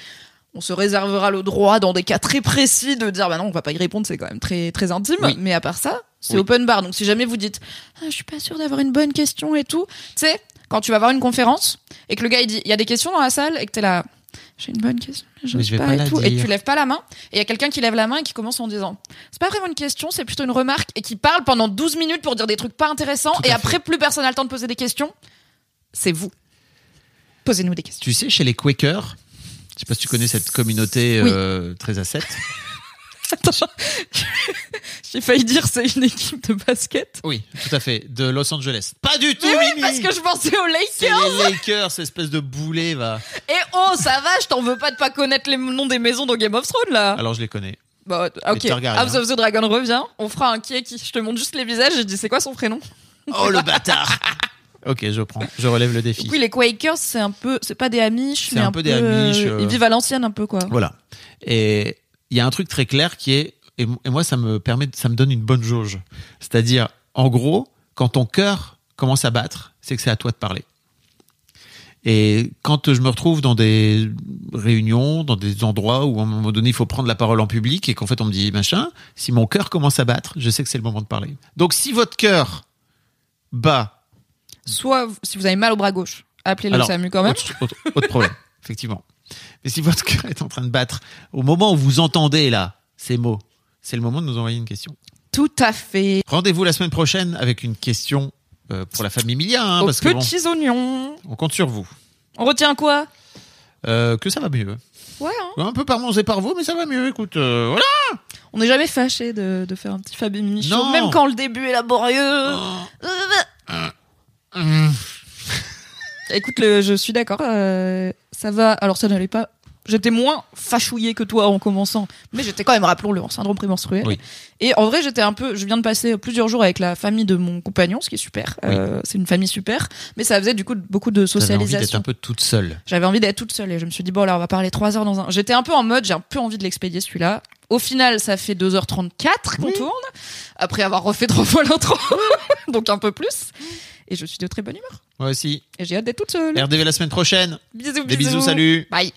On se réservera le droit dans des cas très précis de dire bah non on va pas y répondre c'est quand même très très intime Oui. mais à part ça c'est Oui. open bar donc si jamais vous dites ah, je suis pas sûr d'avoir une bonne question et tout tu sais quand tu vas voir une conférence et que le gars il dit il y a des questions dans la salle et que t'es là j'ai une bonne question Mais je vais pas, pas et tout et que tu lèves pas la main et il y a quelqu'un qui lève la main et qui commence en disant c'est pas vraiment une question c'est plutôt une remarque et qui parle pendant 12 minutes pour dire des trucs pas intéressants Tout et fait. après plus personne n'a le temps de poser des questions c'est vous posez-nous des questions Tu sais, chez les Quakers, je sais pas si tu connais cette communauté Oui. euh, 13 à 7. Attends, j'ai failli dire c'est une équipe de basket. Oui, tout à fait. De Los Angeles. Pas du tout, Mais oui, Mimi parce que je pensais aux Lakers. les Lakers, cette espèce de boulet, va. Et oh, ça va, je t'en veux pas de pas connaître les noms des maisons dans Game of Thrones là. Alors, je les connais. Bah, ok. House of the Dragon revient. On fera un qui est qui. Je te montre juste les visages. et Je dis c'est quoi son prénom? Oh, le bâtard Ok, je prends. Je relève le défi. Oui, les Quakers, c'est un peu, c'est pas des Amish, mais un un, peu des Amish, euh, euh, Ils vivent à l'ancienne un peu quoi. Voilà. Et il y a un truc très clair qui est, et et moi, ça me permet, ça me donne une bonne jauge. C'est-à-dire, en gros, quand ton cœur commence à battre, c'est que c'est à toi de parler. Et quand je me retrouve dans des réunions, dans des endroits où à un moment donné il faut prendre la parole en public et qu'en fait on me dit machin, si mon cœur commence à battre, je sais que c'est le moment de parler. Donc si votre cœur bat, Soit si vous avez mal au bras gauche, appelez le SAMU quand même. autre, autre- autre problème, effectivement. Mais si votre cœur est en train de battre, au moment où vous entendez là ces mots, c'est le moment de nous envoyer une question. Tout à fait. Rendez-vous la semaine prochaine avec une question euh, pour la famille Milia, hein, Aux parce que bon, petits oignons. on compte sur vous. On retient quoi? Euh, que ça va mieux. Ouais. Hein. Un peu par mangé par vous, mais ça va mieux. Écoute, euh, voilà. On n'est jamais fâché de, de faire un petit Fabien Michaud, Non. même quand le début est laborieux. Hum. Écoute, le, je suis d'accord. euh, ça va. Alors, ça n'allait pas. J'étais moins fachouillé que toi en commençant, mais j'étais quand même, rappelons-le, en syndrome prémenstruel. Oui. Et en vrai, j'étais un peu. Je viens de passer plusieurs jours avec la famille de mon compagnon, ce qui est super. Euh, c'est une famille super, mais ça faisait du coup beaucoup de T'avais envie d'être socialisation. un peu toute seule. J'avais envie d'être toute seule et je me suis dit, bon, là, on va parler trois heures dans un. J'étais un peu en mode, j'ai un peu envie de l'expédier celui-là. Au final, ça fait 2h34 qu'on tourne, après avoir refait trois fois l'intro, donc un peu plus. Et je suis de très bonne humeur. Moi aussi. Et j'ai hâte d'être toute seule. RDV la semaine prochaine. Bisous, Des bisous, bisous salut. Bye.